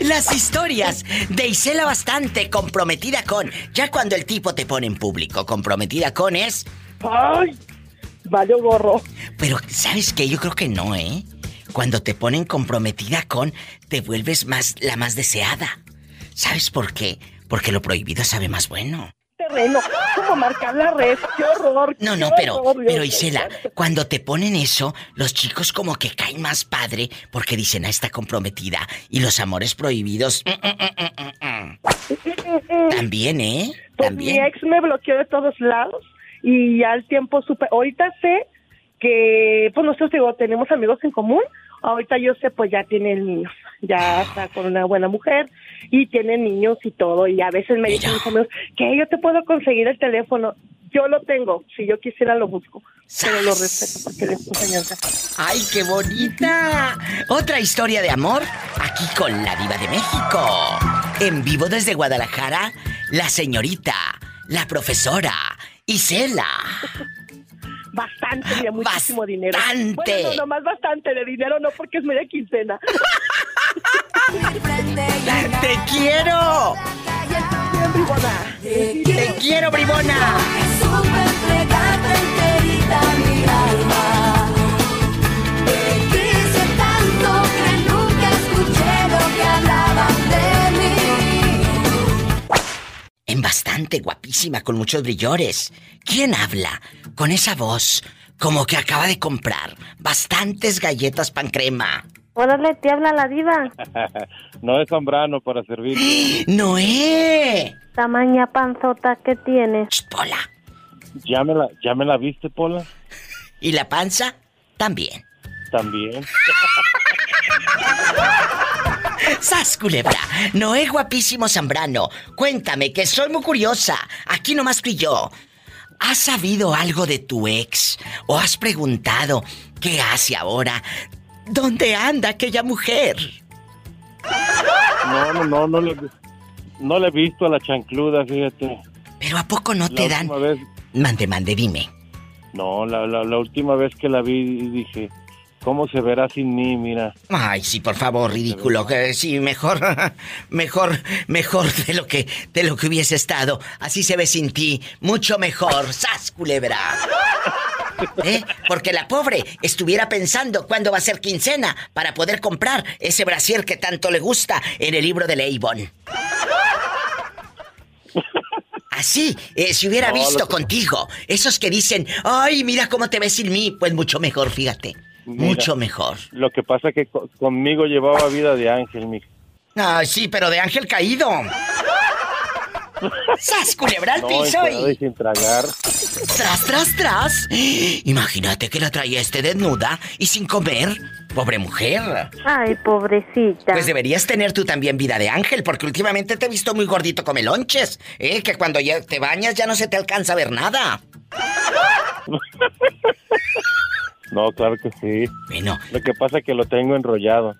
[SPEAKER 2] Las historias de Isela Bastante, comprometida con. Ya cuando el tipo te pone en público, comprometida con es.
[SPEAKER 18] Ay, vale gorro.
[SPEAKER 2] Pero, ¿sabes qué? Yo creo que no, ¿eh? Cuando te ponen comprometida con, te vuelves más la más deseada. ¿Sabes por qué? Porque lo prohibido sabe más bueno.
[SPEAKER 18] Terreno, como marcar la red, qué horror.
[SPEAKER 2] No, no, pero,
[SPEAKER 18] horror,
[SPEAKER 2] pero. Isela, cuando te ponen eso, los chicos como que caen más padre porque dicen, ah, está comprometida. Y los amores prohibidos. mm, mm, mm. También, ¿eh?
[SPEAKER 18] Pues mi
[SPEAKER 2] También.
[SPEAKER 18] ex me bloqueó de todos lados y ya al tiempo supe. Ahorita sé que, pues nosotros digo, tenemos amigos en común. Ahorita yo sé, pues ya tiene niños, ya está con una buena mujer y tiene niños y todo. Y a veces me dicen mis amigos que yo te puedo conseguir el teléfono. Yo lo tengo, si yo quisiera lo busco, pero lo respeto porque él es enseñanza.
[SPEAKER 2] ¡Ay, qué bonita! Otra historia de amor aquí con la diva de México. En vivo desde Guadalajara, la señorita, la profesora, Isela.
[SPEAKER 18] Bastante, mira, muchísimo dinero.
[SPEAKER 2] Bastante.
[SPEAKER 18] Bueno, no, nomás bastante de dinero, no porque es media quincena.
[SPEAKER 2] ¡Te quiero! ¡Te quiero, bribona! En bastante guapísima, con muchos brillores. ¿Quién habla con esa voz como que acaba de comprar bastantes galletas pan crema?
[SPEAKER 15] Órale, te habla la diva.
[SPEAKER 8] no es Zambrano para servir.
[SPEAKER 2] ¡Noé!
[SPEAKER 15] Tamaña panzota que tienes.
[SPEAKER 2] Pola.
[SPEAKER 8] ¿Ya me, la, ¿Ya me la viste, Pola?
[SPEAKER 2] ¿Y la panza? También.
[SPEAKER 8] También.
[SPEAKER 2] ¡Sas, culebra! Noé guapísimo Zambrano. Cuéntame, que soy muy curiosa. Aquí nomás fui yo. ¿Has sabido algo de tu ex? ¿O has preguntado qué hace ahora? ¿Dónde anda aquella mujer?
[SPEAKER 8] No, no, no, no le, no le he visto a la chancluda, fíjate.
[SPEAKER 2] Pero ¿a poco no te dan?
[SPEAKER 8] vez-
[SPEAKER 2] Mande, mande, dime.
[SPEAKER 8] no, la, la, la última vez que la vi dije, ¿cómo se verá sin mí? Mira.
[SPEAKER 2] Ay, sí, por favor, ridículo. que sí, mejor, mejor, mejor de lo que, de lo que hubiese estado. Así se ve sin ti, mucho mejor. ¡Sas, culebra! ¿Eh? Porque la pobre estuviera pensando cuándo va a ser quincena para poder comprar ese brasier que tanto le gusta en el libro de Leibon. Así, eh, si hubiera
[SPEAKER 8] No,
[SPEAKER 2] visto
[SPEAKER 8] que-
[SPEAKER 2] contigo, esos que dicen, ay, mira cómo te ves sin mí, pues mucho mejor, fíjate.
[SPEAKER 8] Mira,
[SPEAKER 2] Mucho mejor.
[SPEAKER 8] Lo que pasa que co- conmigo llevaba vida de ángel, mi.
[SPEAKER 2] Ay, sí, pero de ángel caído. ¡Sas, culebra al
[SPEAKER 8] No,
[SPEAKER 2] piso y
[SPEAKER 8] sin tragar.
[SPEAKER 2] ¡Tras, tras, tras! Imagínate que la traía este desnuda y sin comer. Pobre mujer.
[SPEAKER 15] Ay, pobrecita.
[SPEAKER 2] Pues deberías tener tú también vida de ángel, porque últimamente te he visto muy gordito come lonches, ¿eh? Que cuando ya te bañas ya no se te alcanza a ver nada.
[SPEAKER 8] No, claro que sí.
[SPEAKER 2] Bueno.
[SPEAKER 8] Lo que pasa es que lo tengo enrollado.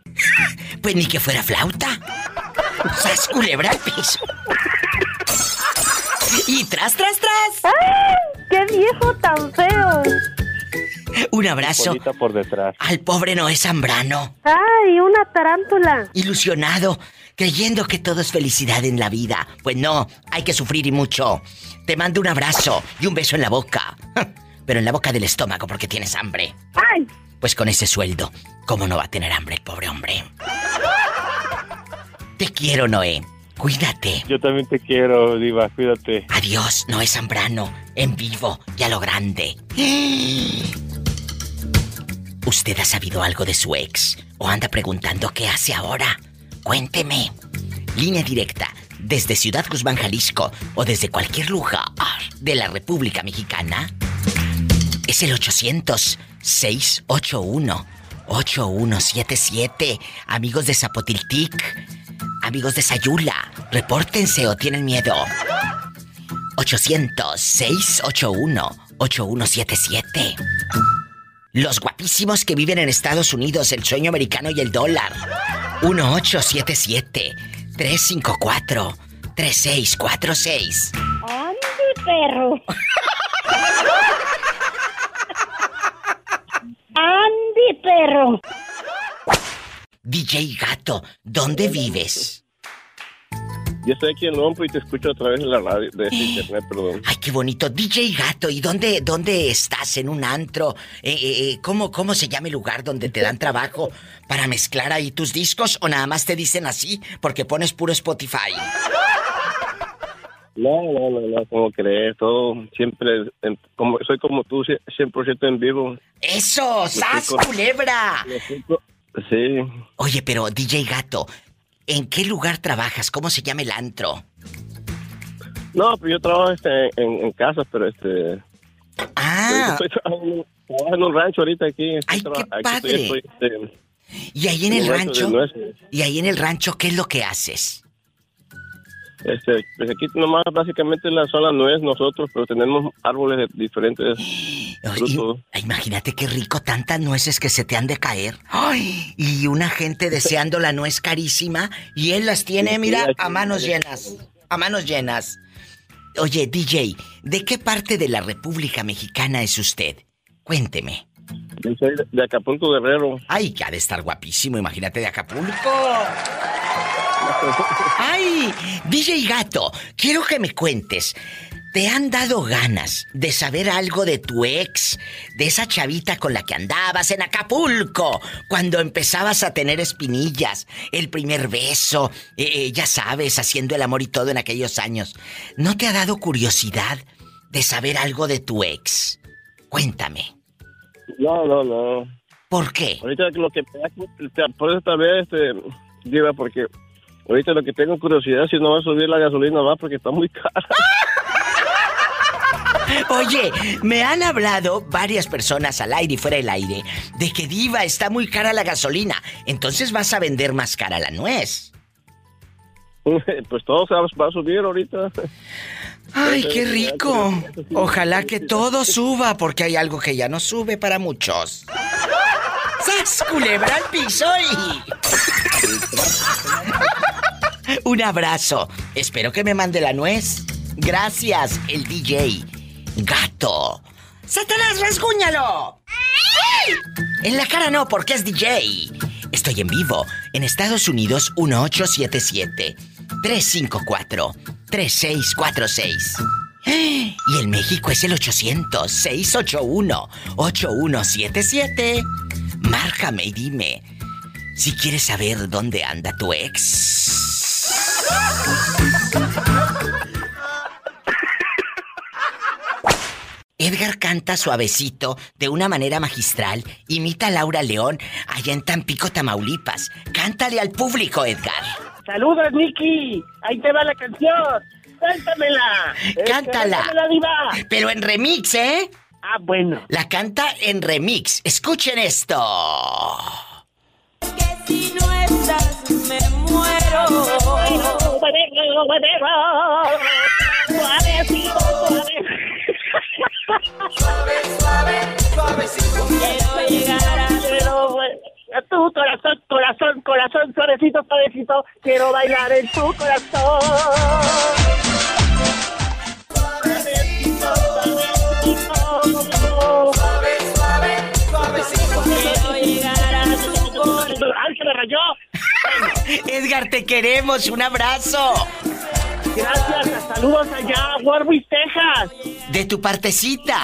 [SPEAKER 2] Pues ni que fuera flauta. ¡Sas, culebra al piso! Y tras, tras, tras.
[SPEAKER 15] ¡Ay! ¡Qué viejo tan feo!
[SPEAKER 2] Un abrazo
[SPEAKER 8] Polita por detrás.
[SPEAKER 2] al pobre Noé Zambrano.
[SPEAKER 15] ¡Ay, una tarántula!
[SPEAKER 2] Ilusionado, creyendo que todo es felicidad en la vida. Pues no, hay que sufrir y mucho. Te mando un abrazo y un beso en la boca. Pero en la boca del estómago porque tienes hambre.
[SPEAKER 18] ¡Ay!
[SPEAKER 2] Pues con ese sueldo, ¿cómo no va a tener hambre el pobre hombre? Te quiero, Noé. Cuídate.
[SPEAKER 8] Yo también te quiero, Diva, cuídate.
[SPEAKER 2] Adiós, Noé Zambrano. En vivo y a lo grande. ¿Usted ha sabido algo de su ex? ¿O anda preguntando qué hace ahora? Cuénteme. Línea directa desde Ciudad Guzmán, Jalisco o desde cualquier lugar de la República Mexicana. Es el 800-681-8177. Amigos de Zapotiltic, amigos de Sayula, repórtense o tienen miedo. 800-681-8177. Los guapísimos que viven en Estados Unidos, el sueño americano y el dólar. 1877-354-3646.
[SPEAKER 4] ¡Ande, perro! ¡Ande, perro!
[SPEAKER 2] DJ Gato, ¿dónde vives?
[SPEAKER 19] Yo estoy aquí en Lompo y te escucho a través de la radio, de internet, perdón.
[SPEAKER 2] Ay, qué bonito. DJ Gato, ¿y dónde, dónde estás? ¿En un antro? Eh, eh, eh, ¿cómo, ¿Cómo se llama el lugar donde te dan trabajo para mezclar ahí tus discos o nada más te dicen así porque pones puro Spotify?
[SPEAKER 19] No, no, no, no, como crees, todo siempre, en- como, soy como tú, cien- 100% en vivo.
[SPEAKER 2] ¡Eso! ¡Sas, culebra!
[SPEAKER 19] Sí.
[SPEAKER 2] Oye, pero DJ Gato, ¿en qué lugar trabajas? ¿Cómo se llama el antro?
[SPEAKER 19] No, pues yo trabajo este, en, en casa, pero este...
[SPEAKER 2] Ah.
[SPEAKER 19] Estoy trabajando, trabajo en un rancho ahorita aquí. Estoy
[SPEAKER 2] ¡Ay, qué
[SPEAKER 19] aquí
[SPEAKER 2] padre!
[SPEAKER 19] estoy, este,
[SPEAKER 2] Y ahí en el rancho, y ahí en el rancho, ¿qué es lo que haces?
[SPEAKER 19] Este, pues aquí nomás básicamente la sola no es nosotros, pero tenemos árboles de diferentes frutos.
[SPEAKER 2] Imagínate qué rico tantas nueces que se te han de caer. Ay, y una gente deseando la nuez carísima y él las tiene, mira, a manos llenas. A manos llenas. Oye, DJ, ¿de qué parte de la República Mexicana es usted? Cuénteme.
[SPEAKER 19] Yo soy de- de Acapulco Guerrero.
[SPEAKER 2] Ay, que ha de estar guapísimo, imagínate de Acapulco. Ay, DJ Gato, quiero que me cuentes. ¿Te han dado ganas de saber algo de tu ex, de esa chavita con la que andabas en Acapulco, cuando empezabas a tener espinillas, el primer beso, eh, eh, ya sabes, haciendo el amor y todo en aquellos años? ¿No te ha dado curiosidad de saber algo de tu ex? Cuéntame.
[SPEAKER 19] No, no, no.
[SPEAKER 2] ¿Por qué?
[SPEAKER 19] Ahorita lo que por eso tal vez este diva porque ahorita lo que tengo curiosidad si no va a subir la gasolina va porque está muy cara.
[SPEAKER 2] Oye, me han hablado varias personas al aire y fuera del aire de que Diva está muy cara la gasolina. Entonces vas a vender más cara la nuez.
[SPEAKER 19] pues todo se va va a subir ahorita.
[SPEAKER 2] Ay, qué rico. Ojalá que todo suba porque hay algo que ya no sube para muchos. ¡Sas, culebra al piso y... Un abrazo. Espero que me mande la nuez. Gracias, el DJ. Gato. ¡Satanás, rasguñalo! En la cara no, porque es DJ. Estoy en vivo en Estados Unidos 1877 354 3646. Y en México es el 800 681 8177. Márcame y dime si quieres saber dónde anda tu ex. Edgar canta suavecito, de una manera magistral, imita a Laura León allá en Tampico, Tamaulipas. Cántale al público, Edgar.
[SPEAKER 17] Saludos, Nicky. Ahí te va la canción. Cántamela.
[SPEAKER 2] Cántala.
[SPEAKER 17] Diva.
[SPEAKER 2] Pero en remix, ¿eh?
[SPEAKER 17] Ah, bueno.
[SPEAKER 2] La canta en remix. Escuchen esto.
[SPEAKER 14] Si no estás, me muero.
[SPEAKER 17] Suavecito,
[SPEAKER 14] Suave, suave, suavecito. Quiero llegar a
[SPEAKER 17] A tu corazón, corazón, corazón, suavecito, suavecito. Quiero bailar en tu corazón. Suavecito, suavecito. ¡Ay, se me rayó!
[SPEAKER 2] Edgar, te queremos. Un abrazo.
[SPEAKER 17] Gracias, saludos allá Warwick, Texas.
[SPEAKER 2] De tu partecita.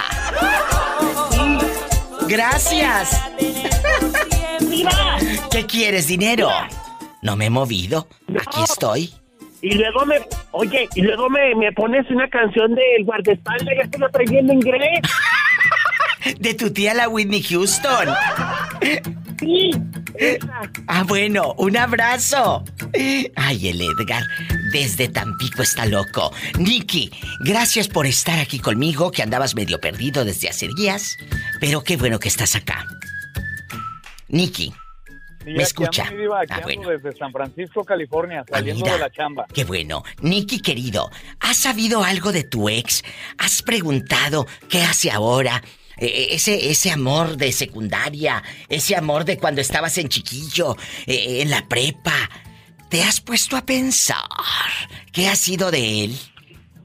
[SPEAKER 2] Gracias.
[SPEAKER 17] ¡Viva!
[SPEAKER 2] ¿Qué quieres, dinero? No me he movido. Aquí estoy.
[SPEAKER 17] Y luego me, oye, y luego me, me pones una canción del guardaespaldas, ya estoy aprendiendo inglés.
[SPEAKER 2] De tu tía la Whitney Houston.
[SPEAKER 17] Sí.
[SPEAKER 2] Ah, bueno, un abrazo. Ay, el Edgar, desde Tampico está loco. Nicky, gracias por estar aquí conmigo, que andabas medio perdido desde hace días. Pero qué bueno que estás acá. Nicky,
[SPEAKER 20] Sí,
[SPEAKER 2] ¿me escucha?
[SPEAKER 20] ando, diva,
[SPEAKER 2] Ah, bueno.
[SPEAKER 20] desde San Francisco, California, saliendo de la chamba.
[SPEAKER 2] Qué bueno. Nicky, querido, ¿has sabido algo de tu ex? ¿Has preguntado qué hace ahora? Eh, ese, ese amor de secundaria, ese amor de cuando estabas en chiquillo, eh, en la prepa. ¿Te has puesto a pensar qué ha sido de él?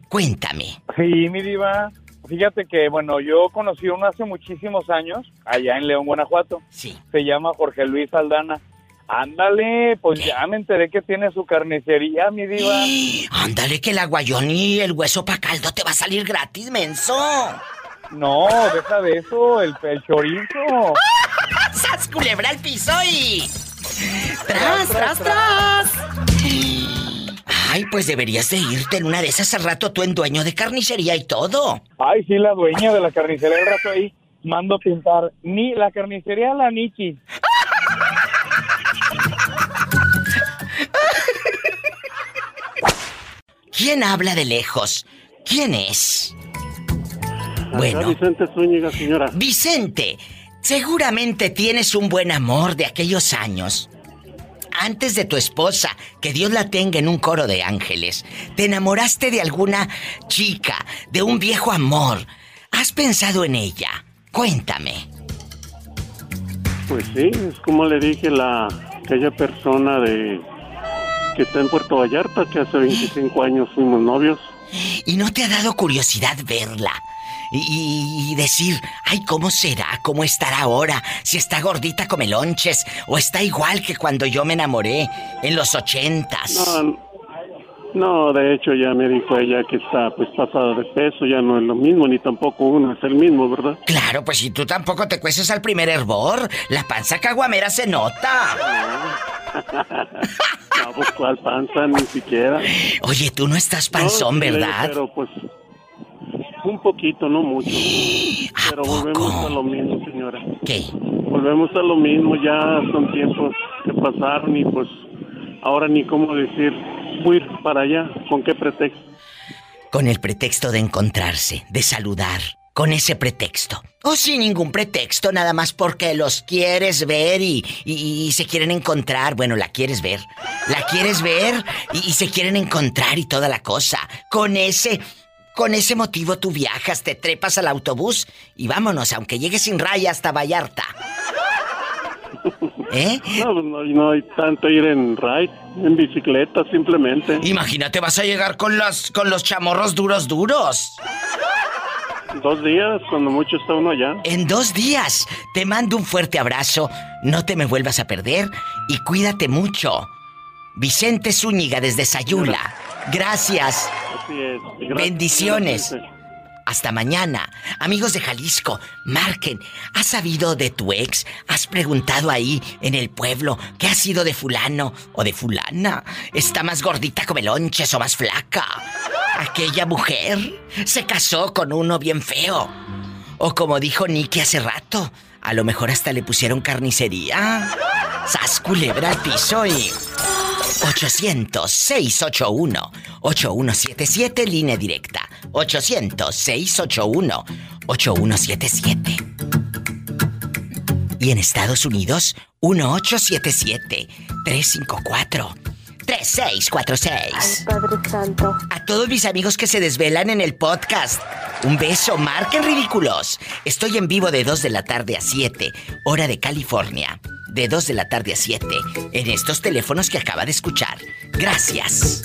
[SPEAKER 2] Cuéntame.
[SPEAKER 20] Sí, mi diva. Fíjate que, bueno, yo conocí uno hace muchísimos años, allá en León, Guanajuato.
[SPEAKER 2] Sí.
[SPEAKER 20] Se llama Jorge Luis Aldana. Ándale, pues ya me enteré que tiene su carnicería, mi diva.
[SPEAKER 2] Ándale que el aguayón y el hueso pa' caldo te va a salir gratis, menso.
[SPEAKER 20] No, deja de eso, el, el chorizo.
[SPEAKER 2] ¡Sas culebra al piso y... ¡Tras, tras, tras! Ay, pues deberías de irte en una de esas al rato tú en dueño de carnicería y todo.
[SPEAKER 20] Ay, sí, la dueña de la carnicería el rato ahí mando pintar ni la carnicería la Niki.
[SPEAKER 2] ¿Quién habla de lejos? ¿Quién es? Bueno.
[SPEAKER 21] Vicente Zúñiga, señora.
[SPEAKER 2] Vicente, seguramente tienes un buen amor de aquellos años. Antes de tu esposa, que Dios la tenga en un coro de ángeles, te enamoraste de alguna chica, de un viejo amor. ¿Has pensado en ella? Cuéntame.
[SPEAKER 21] Pues sí, es como le dije la aquella persona de que está en Puerto Vallarta que hace 25 años fuimos novios.
[SPEAKER 2] ¿Y no te ha dado curiosidad verla? Y, y decir, ay, ¿cómo será? ¿Cómo estará ahora? Si está gordita come lonches o está igual que cuando yo me enamoré en los ochentas.
[SPEAKER 21] No, no, de hecho ya me dijo ella que está pues pasada de peso, ya no es lo mismo, ni tampoco uno es el mismo, ¿verdad?
[SPEAKER 2] Claro, pues si tú tampoco te cueces al primer hervor, la panza caguamera se nota.
[SPEAKER 21] no, pues cuál panza, ni siquiera.
[SPEAKER 2] Oye, tú no estás panzón,
[SPEAKER 21] No, sí,
[SPEAKER 2] ¿verdad?
[SPEAKER 21] Pero pues un poquito, no mucho. Pero volvemos a lo mismo, señora.
[SPEAKER 2] ¿Qué?
[SPEAKER 21] Volvemos a lo mismo, ya son tiempos que pasaron y pues ahora ni cómo decir, voy para allá, ¿con qué pretexto?
[SPEAKER 2] Con el pretexto de encontrarse, de saludar. Con ese pretexto. O sin ningún pretexto, nada más porque los quieres ver y, y- y se quieren encontrar. Bueno, la quieres ver. La quieres ver y, y se quieren encontrar y toda la cosa. Con ese. Con ese motivo tú viajas, te trepas al autobús y vámonos, aunque llegues sin raya hasta Vallarta. ¿Eh?
[SPEAKER 21] No, pues, no, no hay tanto ir en ride, en bicicleta simplemente.
[SPEAKER 2] Imagínate, vas a llegar con los, con los chamorros duros, duros.
[SPEAKER 21] Dos días, cuando mucho está uno allá.
[SPEAKER 2] En dos días. Te mando un fuerte abrazo. No te me vuelvas a perder y cuídate mucho. Vicente Zúñiga desde Sayula. Gracias.
[SPEAKER 21] Así es. Gracias,
[SPEAKER 2] Bendiciones. Hasta mañana. Amigos de Jalisco, marquen. ¿Has sabido de tu ex? ¿Has preguntado ahí en el pueblo qué ha sido de fulano o de fulana? ¿Está más gordita como lonches o más flaca? Aquella mujer se casó con uno bien feo. O como dijo Nicky hace rato, a lo mejor hasta le pusieron carnicería. Sas culebra al piso y... 800-681-8177, línea directa. 800-681-8177. Y en Estados Unidos, 1877-354-3646.
[SPEAKER 15] Padre Santo.
[SPEAKER 2] A todos mis amigos que se desvelan en el podcast, un beso, marquen ridículos. Estoy en vivo de 2 de la tarde a 7, hora de California. De 2 de la tarde a 7, en estos teléfonos que acaba de escuchar. Gracias.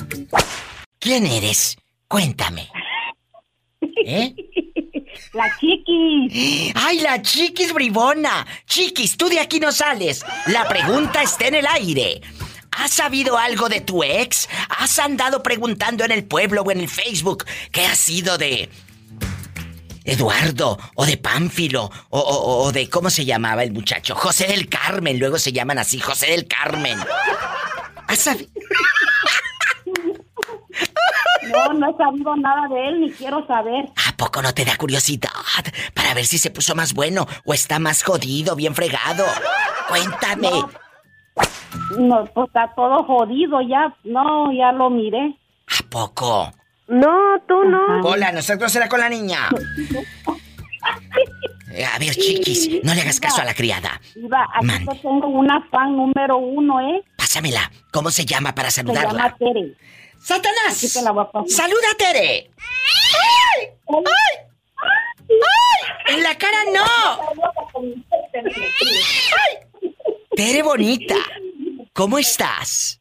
[SPEAKER 2] ¿Quién eres? Cuéntame. ¿Eh?
[SPEAKER 22] La chiquis.
[SPEAKER 2] ¡Ay, la chiquis bribona! Chiquis, tú de aquí no sales. La pregunta está en el aire. ¿Has sabido algo de tu ex? ¿Has andado preguntando en el pueblo o en el Facebook qué ha sido de Eduardo o de Pánfilo o, o- o de cómo se llamaba el muchacho? José del Carmen, luego se llaman así, José del Carmen. ¿Has sabido?
[SPEAKER 22] No, no he sabido nada de él ni quiero saber.
[SPEAKER 2] ¿A poco no te da curiosidad para ver si se puso más bueno o está más jodido, bien fregado? Cuéntame.
[SPEAKER 22] No, pues está todo jodido ya. No, ya lo miré.
[SPEAKER 2] ¿A poco?
[SPEAKER 15] No, tú no.
[SPEAKER 2] Hola, nosotros será con la niña. Eh, A ver, chiquis, no le hagas caso a la criada.
[SPEAKER 22] Iba, aquí
[SPEAKER 2] Mande.
[SPEAKER 22] te tengo una fan número uno, ¿eh?
[SPEAKER 2] Pásamela. ¿Cómo se llama para
[SPEAKER 22] Se llama
[SPEAKER 2] saludarla?
[SPEAKER 22] Tere.
[SPEAKER 2] ¡Satanás!
[SPEAKER 22] Te la voy a.
[SPEAKER 2] ¡Saluda, Tere! ¡Ay! ¡Ay! ¡Ay! ¡En la cara no! ¡Ay! Tere bonita, ¿cómo estás?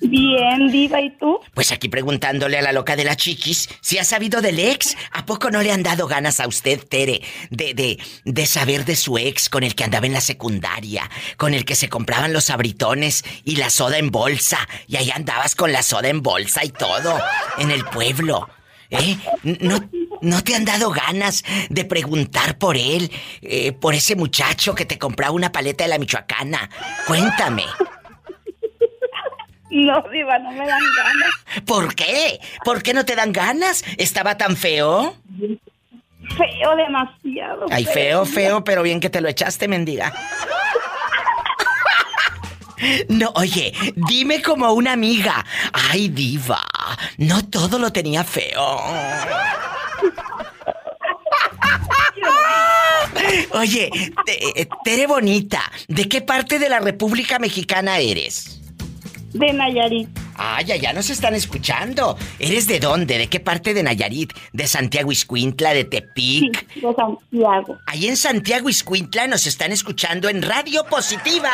[SPEAKER 22] Bien, Diva, ¿y tú?
[SPEAKER 2] Pues aquí preguntándole a la loca de la chiquis si ha sabido del ex. ¿A poco no le han dado ganas a usted, Tere, de, de, de saber de su ex con el que andaba en la secundaria, con el que se compraban los abritones y la soda en bolsa? Y ahí andabas con la soda en bolsa y todo, en el pueblo. ¿Eh? ¿No, no te han dado ganas de preguntar por él, eh, por ese muchacho que te compraba una paleta de la Michoacana? Cuéntame.
[SPEAKER 22] No, Diva, no me dan ganas.
[SPEAKER 2] ¿Por qué? ¿Por qué no te dan ganas? ¿Estaba tan feo?
[SPEAKER 22] Feo demasiado.
[SPEAKER 2] Ay, feo, feo, pero bien que te lo echaste, mendiga. No, oye, dime como una amiga. Ay, diva, no todo lo tenía feo. Oye, te- Tere Bonita, ¿de qué parte de la República Mexicana eres?
[SPEAKER 22] De Nayarit.
[SPEAKER 2] Ay, ya nos están escuchando. ¿Eres de dónde? ¿De qué parte de Nayarit? ¿De Santiago Iscuintla? ¿De Tepic?
[SPEAKER 22] De Santiago.
[SPEAKER 2] Ahí en Santiago Iscuintla nos están escuchando en Radio Positiva.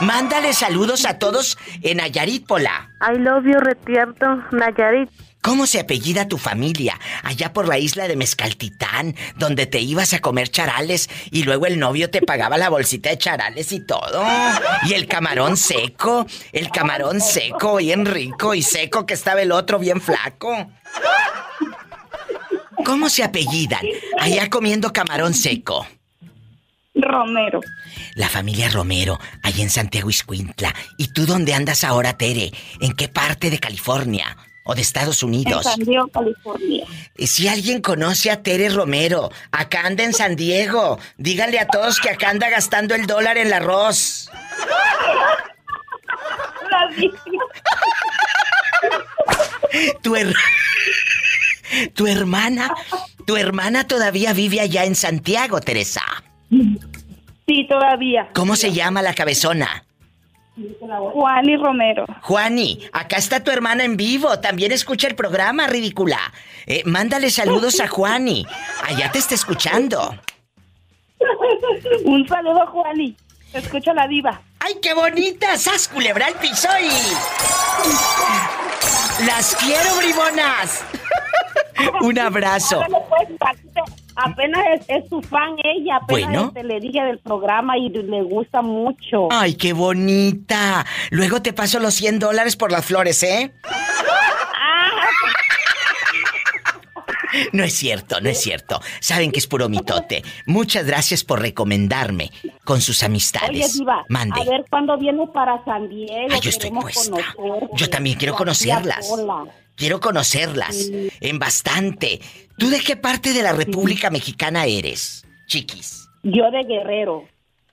[SPEAKER 2] Mándale saludos a todos en Nayarit, Pola.
[SPEAKER 15] I love you, Retierto, Nayarit.
[SPEAKER 2] ¿Cómo se apellida tu familia? Allá por la isla de Mezcaltitán, donde te ibas a comer charales y luego el novio te pagaba la bolsita de charales y todo. Y el camarón seco, el camarón seco, bien rico y seco que estaba el otro bien flaco. ¿Cómo se apellidan? Allá comiendo camarón seco.
[SPEAKER 22] Romero.
[SPEAKER 2] La familia Romero, allá en Santiago Iscuintla. ¿Y tú dónde andas ahora, Tere? ¿En qué parte de California? ¿O de Estados
[SPEAKER 22] En
[SPEAKER 2] Unidos?
[SPEAKER 22] San Diego, California.
[SPEAKER 2] Y Si alguien conoce a Tere Romero, acá anda en San Diego, díganle a todos que acá anda gastando el dólar en el arroz. Tu, her- tu hermana, tu hermana todavía vive allá en Santiago, Teresa.
[SPEAKER 22] Sí, todavía.
[SPEAKER 2] ¿Cómo se llama la cabezona?
[SPEAKER 22] Juan y Romero.
[SPEAKER 2] Juani, acá está tu hermana en vivo. También escucha el programa, ridícula. Eh, mándale saludos a Juani. Allá te está escuchando.
[SPEAKER 22] Un saludo, Juani. Escucha la diva.
[SPEAKER 2] ¡Ay, qué bonita! ¡Sas, culebra al piso y... ¡Las quiero, bribonas! Un abrazo.
[SPEAKER 22] Pues, Apenas es, es su fan ella, apenas
[SPEAKER 2] Bueno.
[SPEAKER 22] este, le dije del programa y le gusta mucho.
[SPEAKER 2] ¡Ay, qué bonita! Luego te paso los 100 dólares por las flores, ¿eh? No es cierto, no es cierto. Saben que es puro mitote. Muchas gracias por recomendarme con sus
[SPEAKER 22] Oye,
[SPEAKER 2] amistades.
[SPEAKER 22] Diva,
[SPEAKER 2] Mande.
[SPEAKER 22] a ver cuándo viene para San Diego.
[SPEAKER 2] Ay, yo estoy puesta. Yo también quiero conocerlas. Quiero conocerlas. En bastante. ¿Tú de qué parte de la República Mexicana eres, chiquis?
[SPEAKER 22] Yo de Guerrero.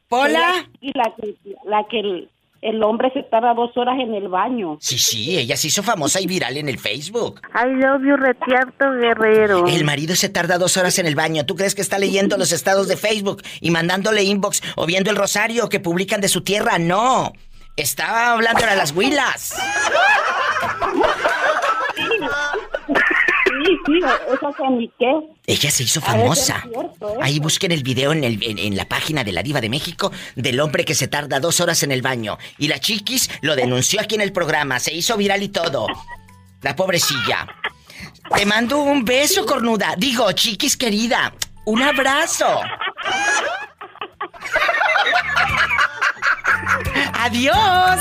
[SPEAKER 2] ¿Pola?
[SPEAKER 22] Y la que, la que el, el hombre se tarda dos horas en el baño.
[SPEAKER 2] Sí, sí, ella se hizo famosa y viral en el Facebook.
[SPEAKER 15] I love you, Retierto Guerrero.
[SPEAKER 2] El marido se tarda dos horas en el baño. ¿Tú crees que está leyendo los estados de Facebook y mandándole inbox o viendo el rosario que publican de su tierra? No. Estaba hablando a las huilas.
[SPEAKER 22] Sí.
[SPEAKER 2] Ella se hizo famosa. Ahí busquen el video en, el- en- en la página de la Diva de México del hombre que se tarda dos horas en el baño. Y la chiquis lo denunció aquí en el programa. Se hizo viral y todo. La pobrecilla. Te mando un beso, cornuda. Digo, chiquis querida. Un abrazo. ¡Adiós!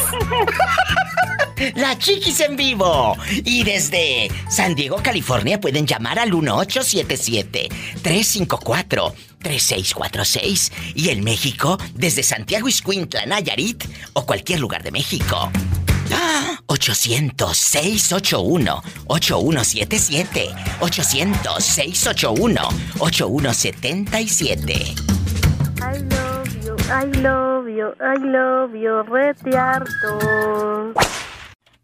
[SPEAKER 2] La Chiquis en vivo. Y desde San Diego, California, pueden llamar al 1877-354-3646. Y en México, desde Santiago Iscuintla, Nayarit o cualquier lugar de México. ¡Ah! 800-681-8177. 800-681-8177.
[SPEAKER 15] I love you, I love you, I love you, Retierto.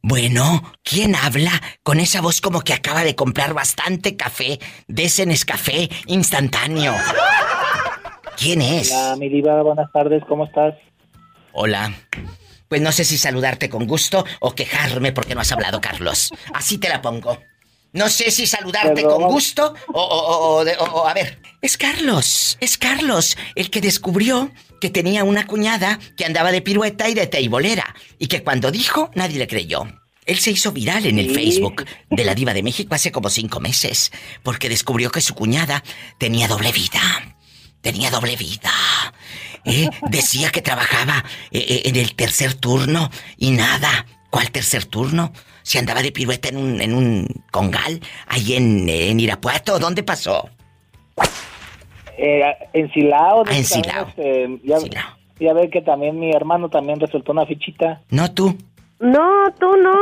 [SPEAKER 2] Bueno, ¿quién habla con esa voz como que acaba de comprar bastante café de ese Nescafé instantáneo? ¿Quién es?
[SPEAKER 23] Hola, mi diva, buenas tardes, ¿cómo estás?
[SPEAKER 2] Hola. Pues no sé si saludarte con gusto o quejarme porque no has hablado, Carlos. Así te la pongo. No sé si saludarte
[SPEAKER 23] Perdón.
[SPEAKER 2] con gusto o, o- o- o de- o- o- a ver. Es Carlos, es Carlos el que descubrió que tenía una cuñada que andaba de pirueta y de teibolera y que cuando dijo nadie le creyó. Él se hizo viral en el
[SPEAKER 23] Sí.
[SPEAKER 2] Facebook de la Diva de México hace como cinco meses porque descubrió que su cuñada tenía doble vida. Tenía doble vida. ¿Eh? Decía que trabajaba eh, eh, en el tercer turno y nada. ¿Cuál tercer turno? Se andaba de pirueta en un, en un congal ahí en, en Irapuato. ¿Dónde pasó?
[SPEAKER 23] Eh, en Silao. de
[SPEAKER 2] Ah, en
[SPEAKER 23] hecho, también,
[SPEAKER 2] Silao.
[SPEAKER 23] este, ya, ya ve que también mi hermano también resultó una fichita.
[SPEAKER 2] No tú.
[SPEAKER 15] No, tú no.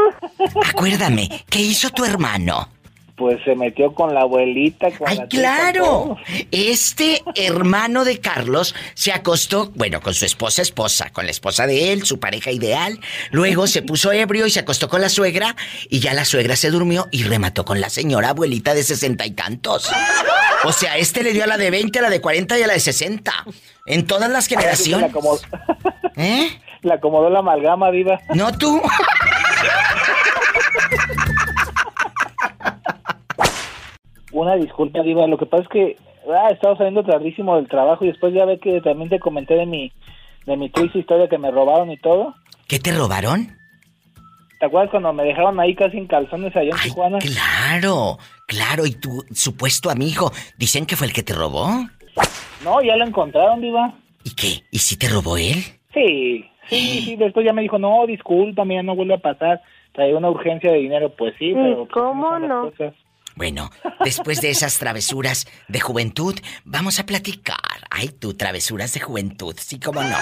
[SPEAKER 2] Acuérdame, ¿qué hizo tu hermano?
[SPEAKER 23] Pues se metió con la abuelita. Con
[SPEAKER 2] ¡Ay,
[SPEAKER 23] la
[SPEAKER 2] claro! Este hermano de Carlos se acostó, bueno, con su esposa esposa, con la esposa de él, su pareja ideal. Luego se puso ebrio y se acostó con la suegra. Y ya la suegra se durmió y remató con la señora abuelita de sesenta y tantos. O sea, este le dio a la de 20, a la de 40 y a la de 60. En todas las
[SPEAKER 23] La
[SPEAKER 2] generaciones. ¿Eh?
[SPEAKER 23] le acomodó la amalgama, diva.
[SPEAKER 2] No tú.
[SPEAKER 23] Una disculpa, diva. Lo que pasa es que ah, estaba saliendo tardísimo del trabajo y después ya ve que también te comenté de mi de mi triste historia que me robaron y todo.
[SPEAKER 2] ¿Qué te robaron?
[SPEAKER 23] ¿Te acuerdas cuando me dejaron ahí casi en calzones allá en Tijuana?
[SPEAKER 2] Claro, claro. ¿Y tu supuesto amigo? Dicen que fue el que te robó.
[SPEAKER 23] No, ya lo encontraron, diva.
[SPEAKER 2] ¿Y qué? ¿Y si te robó él?
[SPEAKER 23] Sí, sí, sí. Después ya me dijo, no, disculpa, mira, no vuelve a pasar. Traía una urgencia de dinero. Pues sí, pero... pues,
[SPEAKER 15] ¿Cómo
[SPEAKER 23] son las
[SPEAKER 15] no?
[SPEAKER 2] Bueno, después de esas travesuras de juventud, vamos a platicar. Ay, tú, travesuras de juventud, sí, cómo no.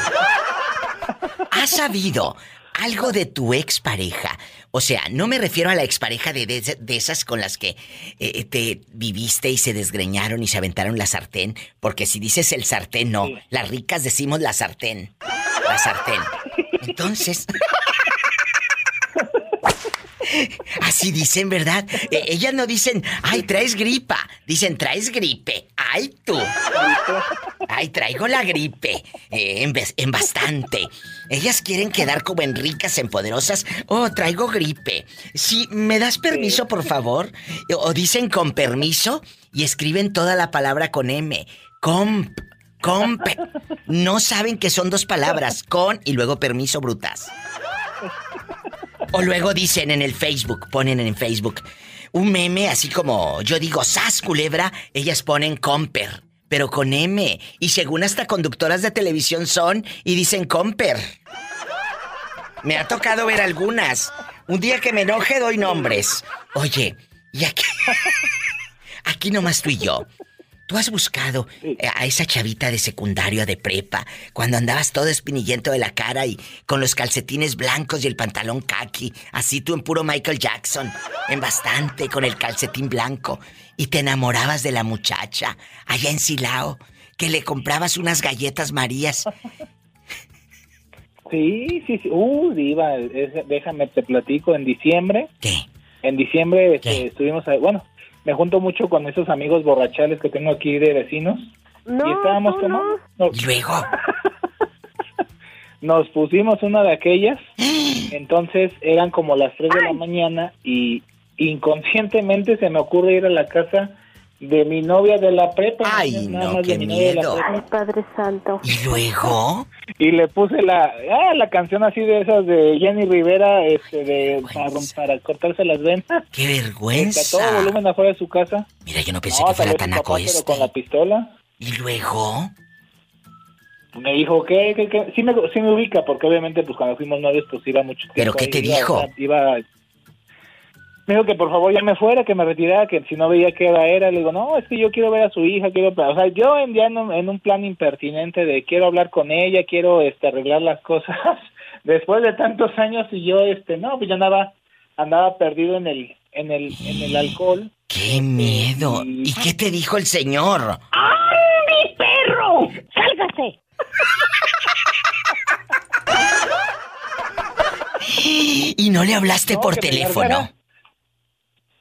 [SPEAKER 2] ¿Has sabido algo de tu expareja? O sea, no me refiero a la expareja de, de, de esas con las que eh, te viviste y se desgreñaron y se aventaron la sartén, porque si dices el sartén, no. Las ricas decimos la sartén. La sartén. Entonces... Así dicen, ¿verdad? Eh, ellas no dicen, ay, traes gripa. Dicen, traes gripe. Ay, tú. Ay, traigo la gripe. Eh, en, en bastante. Ellas quieren quedar como en ricas, en poderosas. Oh, traigo gripe. Si me das permiso, por favor. O dicen con permiso y escriben toda la palabra con M. Comp. Comp. No saben que son dos palabras. Con y luego permiso, brutas. O luego dicen en el Facebook, ponen en Facebook, un meme así como yo digo, sas culebra, ellas ponen comper, pero con M. Y según hasta conductoras de televisión son y dicen comper. Me ha tocado ver algunas. Un día que me enoje doy nombres. Oye, y aquí. Aquí nomás tú y yo. ¿Tú has buscado eh, a esa chavita de secundario, de prepa, cuando andabas todo espinillento de la cara y con los calcetines blancos y el pantalón khaki, así tú en puro Michael Jackson, en bastante, con el calcetín blanco, y te enamorabas de la muchacha allá en Silao, que le comprabas unas galletas Marías?
[SPEAKER 23] Sí, sí, sí. Uh, diva, es- déjame te platico. En diciembre.
[SPEAKER 2] ¿Qué?
[SPEAKER 23] En diciembre este, estuvimos ahí. Bueno, me junto mucho con esos amigos borrachales que tengo aquí de vecinos.
[SPEAKER 15] No,
[SPEAKER 23] y estábamos
[SPEAKER 15] tú
[SPEAKER 23] tomando. nos-
[SPEAKER 2] ¿Y luego?
[SPEAKER 23] Nos pusimos una de aquellas. Entonces eran como las 3 de la mañana y inconscientemente se me ocurre ir a la casa de mi novia de la prepa.
[SPEAKER 2] Ay,
[SPEAKER 23] nada
[SPEAKER 2] no, qué
[SPEAKER 23] mi novia de la
[SPEAKER 2] miedo.
[SPEAKER 23] prepa.
[SPEAKER 15] Ay, Padre Santo.
[SPEAKER 2] ¿Y luego?
[SPEAKER 23] Y le puse la, ah, la canción así de esas de Jenny Rivera, este, de para, para cortarse las venas.
[SPEAKER 2] ¡Qué
[SPEAKER 23] Este, a
[SPEAKER 2] vergüenza!
[SPEAKER 23] todo volumen afuera de su casa.
[SPEAKER 2] Mira, yo no pensé
[SPEAKER 23] No,
[SPEAKER 2] que fuera tan
[SPEAKER 23] papá,
[SPEAKER 2] este.
[SPEAKER 23] pero con la pistola.
[SPEAKER 2] ¿Y luego?
[SPEAKER 23] Me dijo, ¿qué, qué, qué? Sí me, sí me ubica, porque obviamente pues cuando fuimos novios pues iba mucho tiempo.
[SPEAKER 2] ¿Pero qué te
[SPEAKER 23] iba,
[SPEAKER 2] dijo?
[SPEAKER 23] sea, Iba, Me dijo que por favor ya me fuera, que me retirara, que si no veía qué hora era. Le digo, no, es que yo quiero ver a su hija, quiero... O sea, yo en, ya en, un, en un plan impertinente de quiero hablar con ella, quiero este, arreglar las cosas. Después de tantos años y yo, este, no, pues yo andaba, andaba perdido en el, en el, en el alcohol.
[SPEAKER 2] ¡Qué miedo! ¿Y qué te dijo el señor?
[SPEAKER 14] ¡Ay, perro! ¡Sálgase!
[SPEAKER 2] Y no le hablaste
[SPEAKER 23] No,
[SPEAKER 2] por teléfono.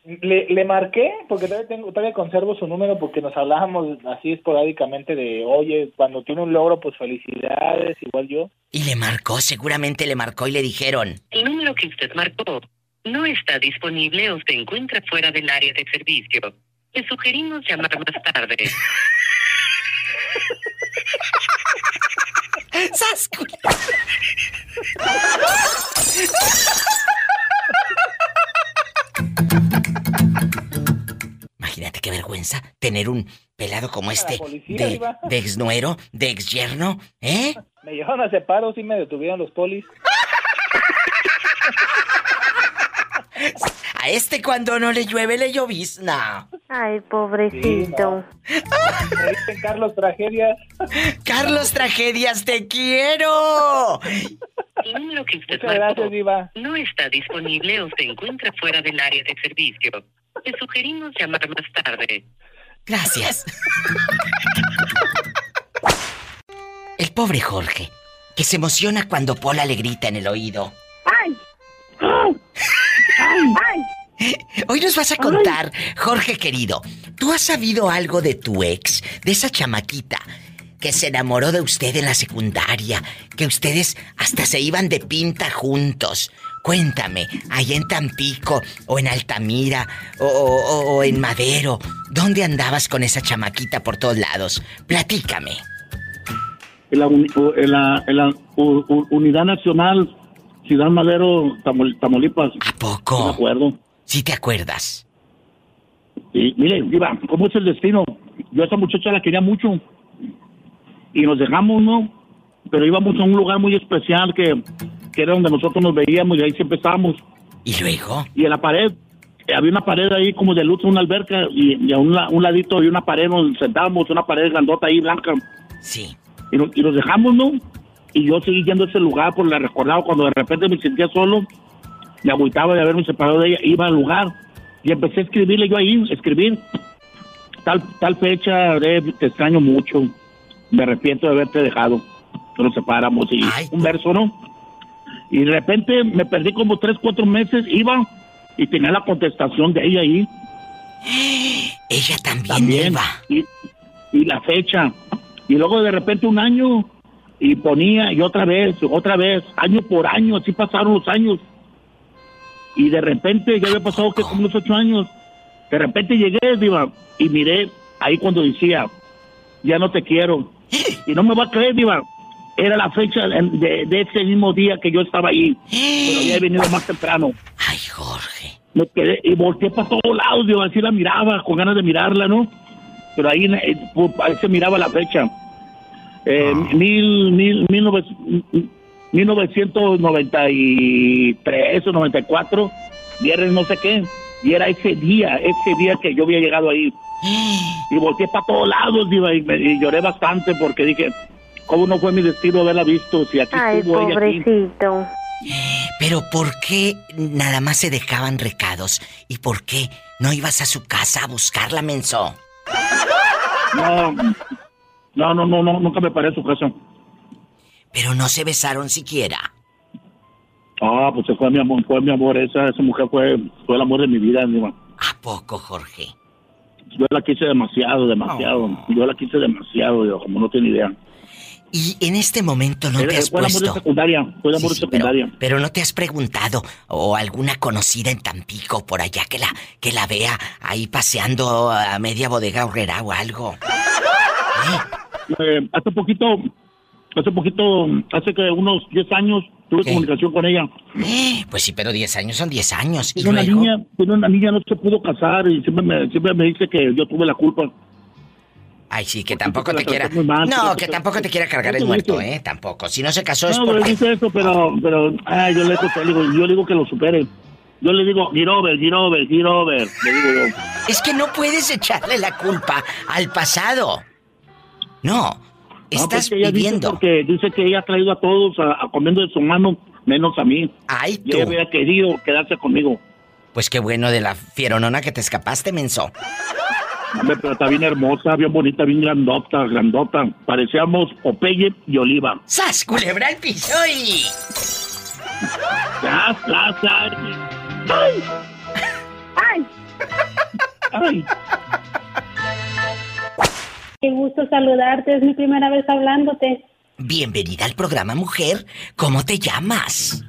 [SPEAKER 23] Le, le marqué, porque todavía, tengo, todavía conservo su número, porque nos hablábamos así esporádicamente de, oye, cuando tiene un logro, pues felicidades, igual yo.
[SPEAKER 2] Y le marcó, seguramente le marcó y le dijeron.
[SPEAKER 24] El número que usted marcó no está disponible o se encuentra fuera del área de servicio. Le sugerimos llamar más tarde.
[SPEAKER 2] ¡Sas, Imagínate qué vergüenza tener un pelado como este
[SPEAKER 23] policía,
[SPEAKER 2] de, de ex nuero, de ex yerno, ¿eh?
[SPEAKER 23] Me llevaron a separos y me detuvieron los polis.
[SPEAKER 2] A este cuando no le llueve le llovizna.
[SPEAKER 15] Ay, pobrecito.
[SPEAKER 23] Dicen Carlos Tragedias.
[SPEAKER 2] Carlos Tragedias, te quiero.
[SPEAKER 24] El número que usted
[SPEAKER 23] Muchas gracias, Diva.
[SPEAKER 24] no está disponible o se encuentra fuera del área de servicio. Le sugerimos llamar más tarde.
[SPEAKER 2] Gracias. El pobre Jorge, que se emociona cuando Pola le grita en el oído.
[SPEAKER 22] ¡Ay! ¡Ay! ¡Ay!
[SPEAKER 2] Hoy nos vas a contar, Jorge querido, ¿tú has sabido algo de tu ex, de esa chamaquita que se enamoró de usted en la secundaria, que ustedes hasta se iban de pinta juntos? Cuéntame, allá en Tampico, o en Altamira, o, o- o en Madero, ¿dónde andabas con esa chamaquita por todos lados? Platícame.
[SPEAKER 25] En la, uni- u- en la- en la u- u- Unidad Nacional, Ciudad Madero, Tamol- Tamaulipas.
[SPEAKER 2] ¿A poco?
[SPEAKER 25] me acuerdo.
[SPEAKER 2] ¿Sí te acuerdas?
[SPEAKER 25] Y mire, Diva, ¿cómo es el destino? Yo a esa muchacha la quería mucho. Y nos dejamos, ¿no? Pero íbamos a un lugar muy especial que, que era donde nosotros nos veíamos y ahí siempre estábamos.
[SPEAKER 2] ¿Y luego?
[SPEAKER 25] Y en la pared, había una pared ahí como de luz, una alberca, y, y a un, la- un ladito había una pared donde nos sentábamos, una pared grandota ahí blanca.
[SPEAKER 2] Sí.
[SPEAKER 25] Y, nos- y nos dejamos, ¿no? Y yo seguí yendo a ese lugar porque la recordaba cuando de repente me sentía solo, me agüitaba de haberme separado de ella, iba al lugar y empecé a escribirle yo ahí, escribir tal tal fecha, te extraño mucho, me arrepiento de haberte dejado, nos separamos y un verso, ¿no? Y de repente me perdí como tres, cuatro meses, iba y tenía la contestación de ella ahí.
[SPEAKER 2] Ella también, iba.
[SPEAKER 25] Y, y la fecha. Y luego de repente un año y ponía y otra vez, otra vez, año por año, así pasaron los años. Y de repente ya había pasado que como unos ocho años. De repente llegué, Diva, y miré ahí cuando decía, ya no te quiero. Y no me va a creer, Diva. Era la fecha de, ese mismo día que yo estaba ahí. Pero había venido más temprano.
[SPEAKER 2] Ay, Jorge.
[SPEAKER 25] Me quedé y volteé para todos lados, Diva, así la miraba, con ganas de mirarla, ¿no? Pero ahí, eh, ahí se miraba la fecha. Eh, mil, mil, mil nove- 1993 o 94, viernes no sé qué, y era ese día, ese día que yo había llegado ahí. Y volteé para todos lados, Diva, y, me- y lloré bastante porque dije, ¿cómo no fue mi destino haberla visto? Si aquí
[SPEAKER 15] Ay,
[SPEAKER 25] estuvo ella aquí.
[SPEAKER 15] pobrecito.
[SPEAKER 2] Pero ¿por qué nada más se dejaban recados? ¿Y por qué no ibas a su casa a buscarla, menso?
[SPEAKER 25] No, no, no, no, no, nunca me paré a su casa.
[SPEAKER 2] Pero no se besaron siquiera.
[SPEAKER 25] Ah, pues fue mi amor, fue mi amor, esa, esa mujer fue, fue el amor de mi vida, Diva.
[SPEAKER 2] ¿A poco, Jorge?
[SPEAKER 25] Yo la quise demasiado, demasiado. Yo la quise demasiado, Diva, como no tiene idea.
[SPEAKER 2] Y en este momento no te
[SPEAKER 25] Era-
[SPEAKER 2] has
[SPEAKER 25] fue el amor de
[SPEAKER 2] puesto...
[SPEAKER 25] secundaria, fue el amor
[SPEAKER 2] Sí,
[SPEAKER 25] de
[SPEAKER 2] sí, pero,
[SPEAKER 25] secundaria.
[SPEAKER 2] pero no te has preguntado o alguna conocida en Tampico por allá que la que la vea ahí paseando a media bodega horrera o algo.
[SPEAKER 25] Eh, hace poquito, hace poquito, hace que unos 10 años tuve comunicación con ella.
[SPEAKER 2] Pues sí, pero 10 años son 10 años. Y
[SPEAKER 25] Tiene una
[SPEAKER 2] luego,
[SPEAKER 25] niña, tiene una niña, no se pudo casar y siempre me, siempre me dice que yo tuve la culpa.
[SPEAKER 2] ay sí, que tampoco te quiera.
[SPEAKER 25] mal,
[SPEAKER 2] No,
[SPEAKER 25] que-
[SPEAKER 2] que tampoco te quiera cargar el muerto,
[SPEAKER 25] dice.
[SPEAKER 2] eh, tampoco. Si no se casó es
[SPEAKER 25] No,
[SPEAKER 2] porque
[SPEAKER 25] dice eso, pero, pero, ay, yo le digo, yo le digo que lo supere. Yo le digo, get over, get over, get over, le digo yo.
[SPEAKER 2] Es que no puedes echarle la culpa al pasado. No,
[SPEAKER 25] No, pues
[SPEAKER 2] estás
[SPEAKER 25] ella dice
[SPEAKER 2] viviendo.
[SPEAKER 25] Porque dice que ella ha traído a todos a, a comiendo de su mano, menos a mí.
[SPEAKER 2] Ay,
[SPEAKER 25] Y ella había querido quedarse conmigo.
[SPEAKER 2] Pues qué bueno de la fieronona que te escapaste, menso.
[SPEAKER 25] Hombre, pero está bien hermosa, bien bonita, bien grandota, grandota. Parecíamos Popeye y Oliva.
[SPEAKER 2] ¡Sas, culebra al piso y...
[SPEAKER 25] ¡Tras, tras, tras!
[SPEAKER 22] ¡Ay! ¡Ay!
[SPEAKER 25] ¡Ay!
[SPEAKER 22] Qué gusto saludarte, es mi primera vez hablándote.
[SPEAKER 2] Bienvenida al programa, mujer. ¿Cómo te llamas?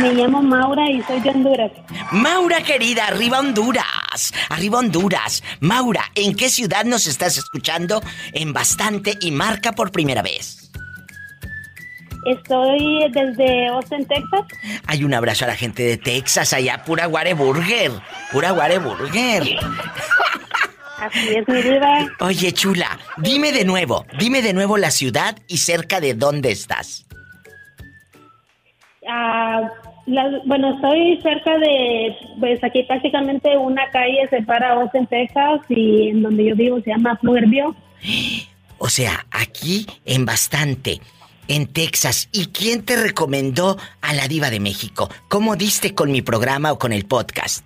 [SPEAKER 22] Me llamo Maura y soy de Honduras.
[SPEAKER 2] Maura, querida, arriba Honduras. Arriba Honduras. Maura, ¿en qué ciudad nos estás escuchando? En bastante y marca por primera vez.
[SPEAKER 22] Estoy desde Austin, Texas.
[SPEAKER 2] Hay un abrazo a la gente de Texas, allá pura Burger. Pura Burger.
[SPEAKER 22] Así es, mi diva.
[SPEAKER 2] Oye, chula, dime de nuevo, dime de nuevo la ciudad y cerca de dónde estás.
[SPEAKER 22] Ah, la- bueno, estoy cerca de, pues aquí prácticamente una calle separa Austin, Texas y en donde yo vivo se llama Pflugerville.
[SPEAKER 2] O sea, aquí en bastante, en Texas. ¿Y quién te recomendó a la diva de México? ¿Cómo diste con mi programa o con el podcast?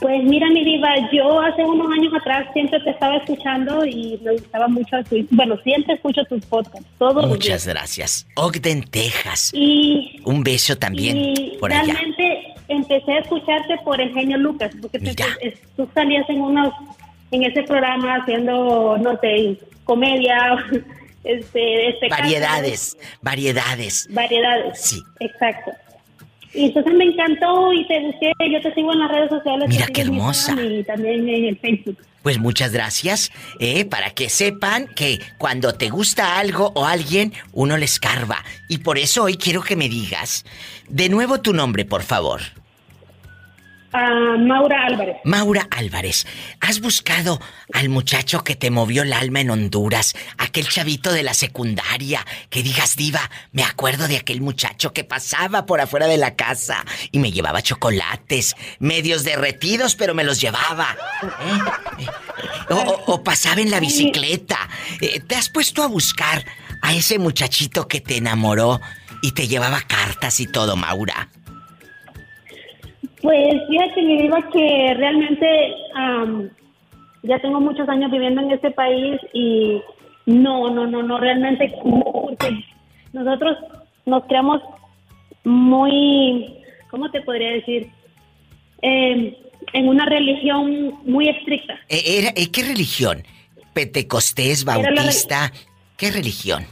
[SPEAKER 22] Pues mira, mi diva, yo hace unos años atrás siempre te estaba escuchando y me gustaba mucho, tu- bueno, siempre escucho tus podcasts, todos los
[SPEAKER 2] Muchas
[SPEAKER 22] días.
[SPEAKER 2] gracias. Ogden, Texas.
[SPEAKER 22] Y,
[SPEAKER 2] Un beso también
[SPEAKER 22] y
[SPEAKER 2] por allá.
[SPEAKER 22] realmente empecé a escucharte por el genio Lucas, porque te- tú salías en unos, en ese programa haciendo, no sé, comedia, este, espectáculos,
[SPEAKER 2] Variedades, variedades.
[SPEAKER 22] variedades.
[SPEAKER 2] Sí.
[SPEAKER 22] Exacto. Y entonces me encantó y te busqué, yo te sigo en las redes sociales.
[SPEAKER 2] Mira qué hermosa.
[SPEAKER 22] Y también en el Facebook.
[SPEAKER 2] Pues muchas gracias, eh, para que sepan que cuando te gusta algo o alguien, uno le escarba. Y por eso hoy quiero que me digas de nuevo tu nombre, por favor.
[SPEAKER 22] Maura Álvarez.
[SPEAKER 2] Maura Álvarez, ¿has buscado al muchacho que te movió el alma en Honduras? Aquel chavito de la secundaria, que digas, diva, me acuerdo de aquel muchacho que pasaba por afuera de la casa y me llevaba chocolates, medios derretidos, pero me los llevaba. ¿Eh? O, o- o pasaba en la bicicleta. Eh, ¿Te has puesto a buscar a ese muchachito que te enamoró y te llevaba cartas y todo, Maura?
[SPEAKER 22] Pues fíjate, mi diva, que realmente am, ya tengo muchos años viviendo en este país y no, no, no, no, realmente no, porque nosotros nos creamos muy, ¿cómo te podría decir? Em, en una religión muy estricta.
[SPEAKER 2] Eh, era- eh, ¿Qué religión? ¿Pentecostés, bautista? ¿Qué religión?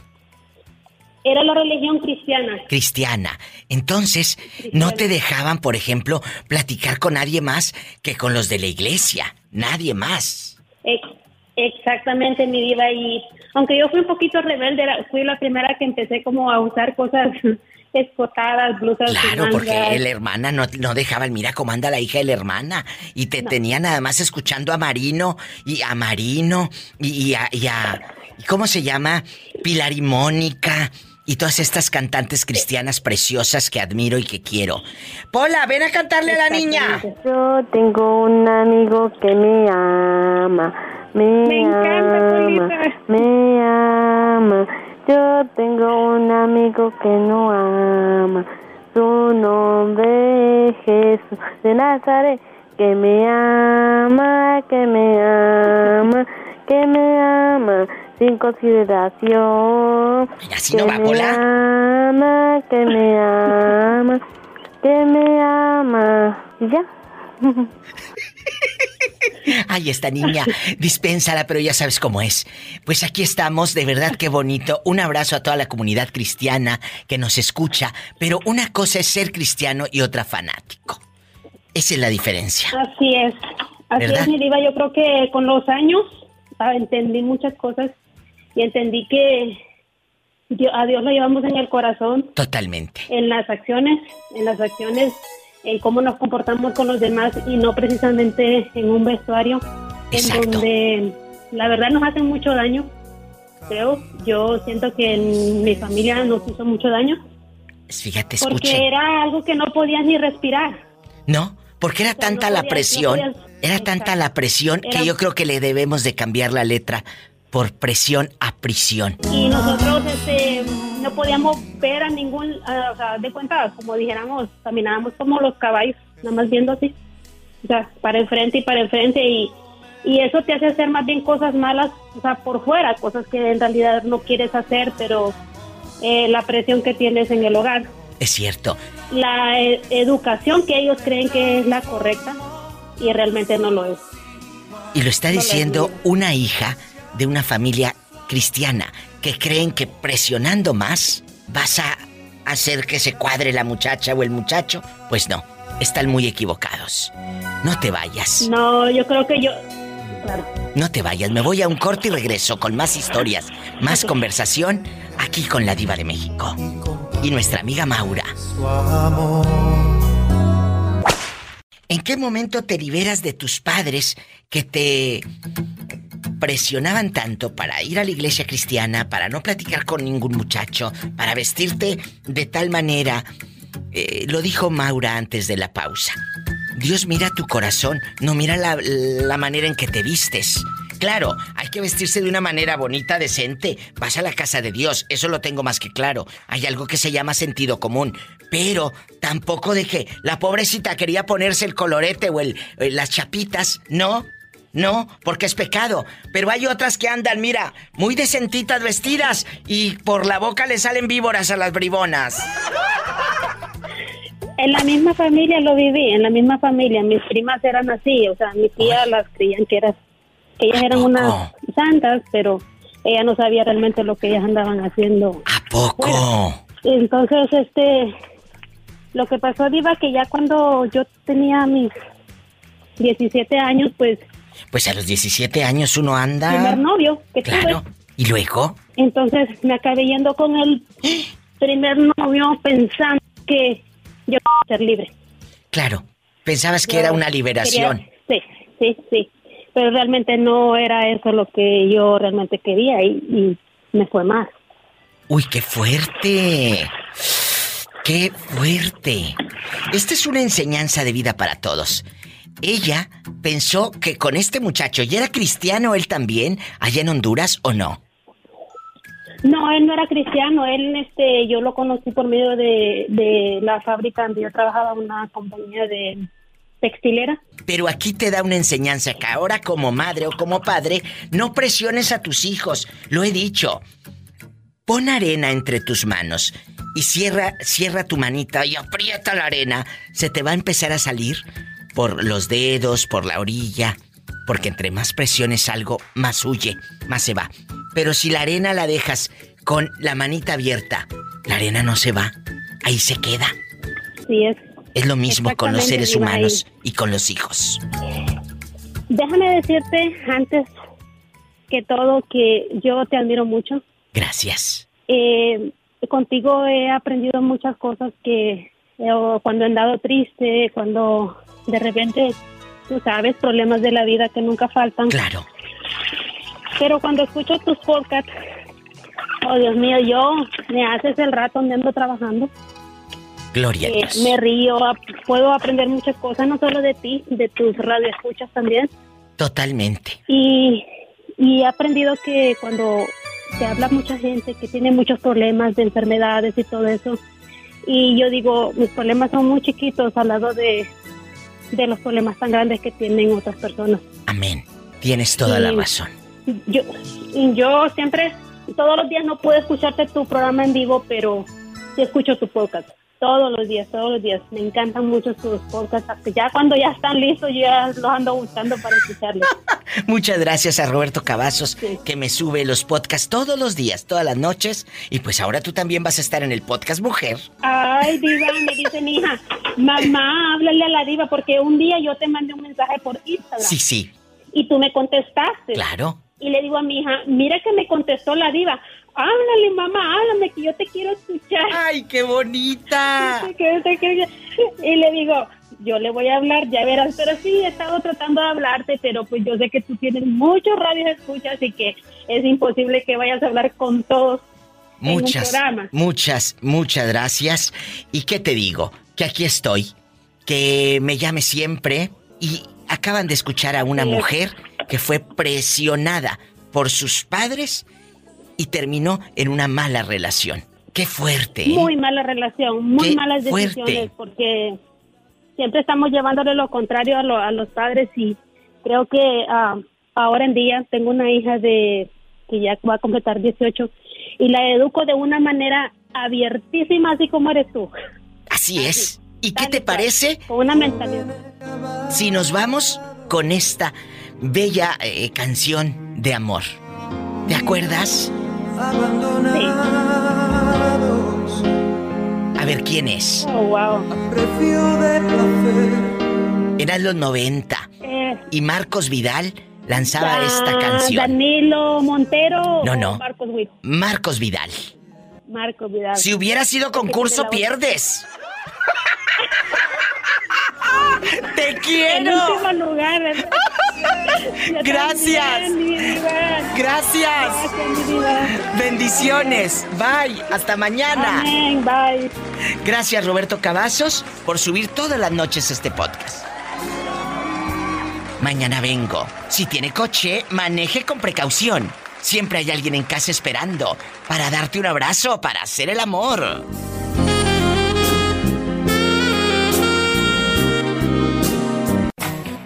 [SPEAKER 22] Era la religión cristiana.
[SPEAKER 2] Cristiana. Entonces, no te dejaban, por ejemplo, platicar con nadie más que con los de la iglesia. Nadie más.
[SPEAKER 22] Ex- Exactamente, mi diva. Y aunque yo fui un poquito rebelde, fui la primera que empecé como a usar cosas escotadas, blusas
[SPEAKER 2] Claro, porque la hermana no, no dejaba, mira cómo anda la hija de la hermana. Y te tenía nada más escuchando a Marino y a Marino y, y a, y a- ¿y ¿Cómo se llama? Pilar y Mónica. Y todas estas cantantes cristianas preciosas que admiro y que quiero. Pola, ven a cantarle a la niña.
[SPEAKER 15] Yo tengo un amigo que me ama, me, ama, me ama. Yo tengo un amigo que no ama, su nombre es Jesús de Nazaret, que me ama, que me ama, que me ama sin consideración.
[SPEAKER 2] así
[SPEAKER 15] que
[SPEAKER 2] no va,
[SPEAKER 15] me
[SPEAKER 2] Pola.
[SPEAKER 15] ama, que me ama, que me ama. ¿Y ya?
[SPEAKER 2] Ay, esta niña, dispénsala, pero ya sabes cómo es. Pues aquí estamos, de verdad qué bonito. Un abrazo a toda la comunidad cristiana que nos escucha, pero una cosa es ser cristiano y otra fanático. Esa es la diferencia.
[SPEAKER 22] Así es. Así
[SPEAKER 2] ¿Verdad?
[SPEAKER 22] es, mi diva. Yo creo que con los años entendí muchas cosas y entendí que a Dios lo llevamos en el corazón,
[SPEAKER 2] Totalmente.
[SPEAKER 22] en las acciones, en las acciones, en cómo nos comportamos con los demás y no precisamente en un vestuario en donde la verdad nos hacen mucho daño. Creo, yo siento que en mi familia nos hizo mucho daño
[SPEAKER 2] Fíjate,
[SPEAKER 22] porque
[SPEAKER 2] escuche.
[SPEAKER 22] era algo que no podías ni respirar.
[SPEAKER 2] ¿No? Porque era tanta la
[SPEAKER 22] podías-
[SPEAKER 2] presión,
[SPEAKER 22] podías-
[SPEAKER 2] era tanta la presión
[SPEAKER 22] Era-
[SPEAKER 2] que yo creo que le debemos de cambiar la letra por presión a prisión.
[SPEAKER 22] y nosotros este no podíamos ver a ningún ah, o sea de cuenta como dijéramos caminábamos como los caballos nada más viendo así o sea para enfrente y para enfrente y y eso te hace hacer más bien cosas malas o sea por fuera cosas que en realidad no quieres hacer pero eh, la presión que tienes en el hogar
[SPEAKER 2] Es cierto.
[SPEAKER 22] la eh, educación que ellos creen que es la correcta y realmente no lo es
[SPEAKER 2] Y lo está
[SPEAKER 22] No lo
[SPEAKER 2] diciendo una hija de una familia cristiana que creen que presionando más vas a hacer que se cuadre la muchacha o el muchacho. Pues no, están muy equivocados. No te vayas.
[SPEAKER 22] no yo creo que yo claro
[SPEAKER 2] No te vayas, me voy a un corte y regreso con más historias, más conversación aquí aquí con la diva de México. Y nuestra amiga Maura. ¿En qué momento te liberas de tus padres que te presionaban tanto para ir a la iglesia cristiana, para no platicar con ningún muchacho, para vestirte de tal manera? Eh, lo dijo Maura antes de la pausa. Dios mira tu corazón, no mira la, la manera en que te vistes. Claro, hay que vestirse de una manera bonita, decente. Vas a la casa de Dios, eso lo tengo más que claro. Hay algo que se llama sentido común. Pero tampoco de que la pobrecita quería ponerse el colorete o el, eh, las chapitas. No, no, porque es pecado. Pero hay otras que andan, mira, muy decentitas vestidas y por la boca le salen víboras a las bribonas.
[SPEAKER 22] En la misma familia lo viví, en la misma familia. Mis primas eran así, o sea, mi tía las creían que, eran, ellas eran unas santas, pero ella no sabía realmente lo que ellas andaban haciendo.
[SPEAKER 2] ¿A poco?
[SPEAKER 22] Entonces, este, lo que pasó, Diva, que ya cuando yo tenía mis 17 años, pues,
[SPEAKER 2] Pues a los 17 años uno anda.
[SPEAKER 22] primer novio que
[SPEAKER 2] Claro.
[SPEAKER 22] tuve,
[SPEAKER 2] ¿Y luego?
[SPEAKER 22] entonces me acabé yendo con el primer novio pensando que yo iba a ser libre.
[SPEAKER 2] Claro. Pensabas que era una liberación.
[SPEAKER 22] Quería- sí, sí, sí. Pero realmente no era eso lo que yo realmente quería y, y me fue más.
[SPEAKER 2] Uy, qué fuerte. Qué fuerte. Esta es una enseñanza de vida para todos. Ella pensó que con este muchacho, ¿y era cristiano él también, allá en Honduras o no?
[SPEAKER 22] No, él no era cristiano. Él, este, yo lo conocí por medio de, de la fábrica donde yo trabajaba, una compañía de textilera.
[SPEAKER 2] Pero aquí te da una enseñanza que ahora como madre o como padre, no presiones a tus hijos. Lo he dicho. Pon arena entre tus manos y cierra, cierra tu manita y aprieta la arena. Se te va a empezar a salir por los dedos, por la orilla. Porque entre más presiones algo, más huye, más se va. Pero si la arena la dejas con la manita abierta, la arena no se va. Ahí se queda.
[SPEAKER 22] Sí, es.
[SPEAKER 2] Es lo mismo con los seres humanos y con los hijos.
[SPEAKER 22] Déjame decirte antes que todo que yo te admiro mucho.
[SPEAKER 2] Gracias.
[SPEAKER 22] Eh, contigo he aprendido muchas cosas que eh, cuando he andado triste, cuando de repente, tú sabes, problemas de la vida que nunca faltan.
[SPEAKER 2] Claro.
[SPEAKER 22] Pero cuando escucho tus podcasts, oh Dios mío, yo me haces el rato donde ando trabajando.
[SPEAKER 2] Gloria
[SPEAKER 22] Eh, me río, puedo aprender muchas cosas, no solo de ti, de tus radioescuchas también.
[SPEAKER 2] Totalmente.
[SPEAKER 22] Y, y he aprendido que cuando te habla mucha gente que tiene muchos problemas de enfermedades y todo eso, y yo digo, mis problemas son muy chiquitos al lado de, de los problemas tan grandes que tienen otras personas.
[SPEAKER 2] Amén. Tienes toda la
[SPEAKER 22] Sí.
[SPEAKER 2] razón.
[SPEAKER 22] Yo, yo siempre, todos los días no puedo escucharte tu programa en vivo, pero sí escucho tu podcast. Todos los días, todos los días. Me encantan mucho tus podcasts. Ya cuando ya están listos, yo ya los ando buscando para escucharlos.
[SPEAKER 2] Muchas gracias a Roberto Cavazos que me sube los podcasts todos los días, todas las noches. Y pues ahora tú también vas a estar en el podcast Mujer.
[SPEAKER 22] Ay, diva, me dice mi hija, mamá, háblale a la diva, porque un día yo te mandé un mensaje por Instagram
[SPEAKER 2] Sí, sí,
[SPEAKER 22] y tú me contestaste.
[SPEAKER 2] claro.
[SPEAKER 22] Y le digo a mi hija, mira que me contestó la diva. Háblale, mamá, háblame, que yo te quiero escuchar.
[SPEAKER 2] ¡Ay, qué bonita!
[SPEAKER 22] y le digo, yo le voy a hablar, ya verás, pero sí, he estado tratando de hablarte, pero pues yo sé que tú tienes muchos radios escuchas y que es imposible que vayas a hablar con todos en un
[SPEAKER 2] Muchas, muchas, muchas gracias. ¿Y qué te digo? Que aquí estoy. Que me llame siempre. Y acaban de escuchar a una
[SPEAKER 22] Sí.
[SPEAKER 2] mujer que fue presionada por sus padres y terminó en una mala relación. Qué fuerte. ¿eh?
[SPEAKER 22] Muy mala relación, muy
[SPEAKER 2] Qué
[SPEAKER 22] malas
[SPEAKER 2] fuerte.
[SPEAKER 22] decisiones, porque siempre estamos llevándole lo contrario a, lo- a los padres y creo que ah, ahora en día tengo una hija de que ya va a completar 18 y la educo de una manera abiertísima, así como eres tú.
[SPEAKER 2] Así es. ¿Y qué te parece?
[SPEAKER 22] Con una mentalidad.
[SPEAKER 2] Si nos vamos con esta bella eh, canción de amor. ¿Te acuerdas? A ver quién es.
[SPEAKER 22] Oh, wow.
[SPEAKER 2] Eran los 90
[SPEAKER 22] Eh,
[SPEAKER 2] y Marcos Vidal lanzaba
[SPEAKER 22] ah,
[SPEAKER 2] esta canción.
[SPEAKER 22] Danilo Montero.
[SPEAKER 2] No, no.
[SPEAKER 22] Marcos.
[SPEAKER 2] Marcos Vidal.
[SPEAKER 22] Marco Vidal.
[SPEAKER 2] Si hubiera sido concurso, pierdes. ¡Te
[SPEAKER 22] En
[SPEAKER 2] quiero!
[SPEAKER 22] último lugar.
[SPEAKER 2] Gracias.
[SPEAKER 22] también.
[SPEAKER 2] Gracias.
[SPEAKER 22] Gracias.
[SPEAKER 2] Bendiciones. Bye. Hasta mañana.
[SPEAKER 22] Amén. Bye.
[SPEAKER 2] Gracias Roberto Cavazos por subir todas las noches este podcast. Mañana vengo. Si tiene coche, maneje con precaución. Siempre hay alguien en casa esperando para darte un abrazo, para hacer el amor.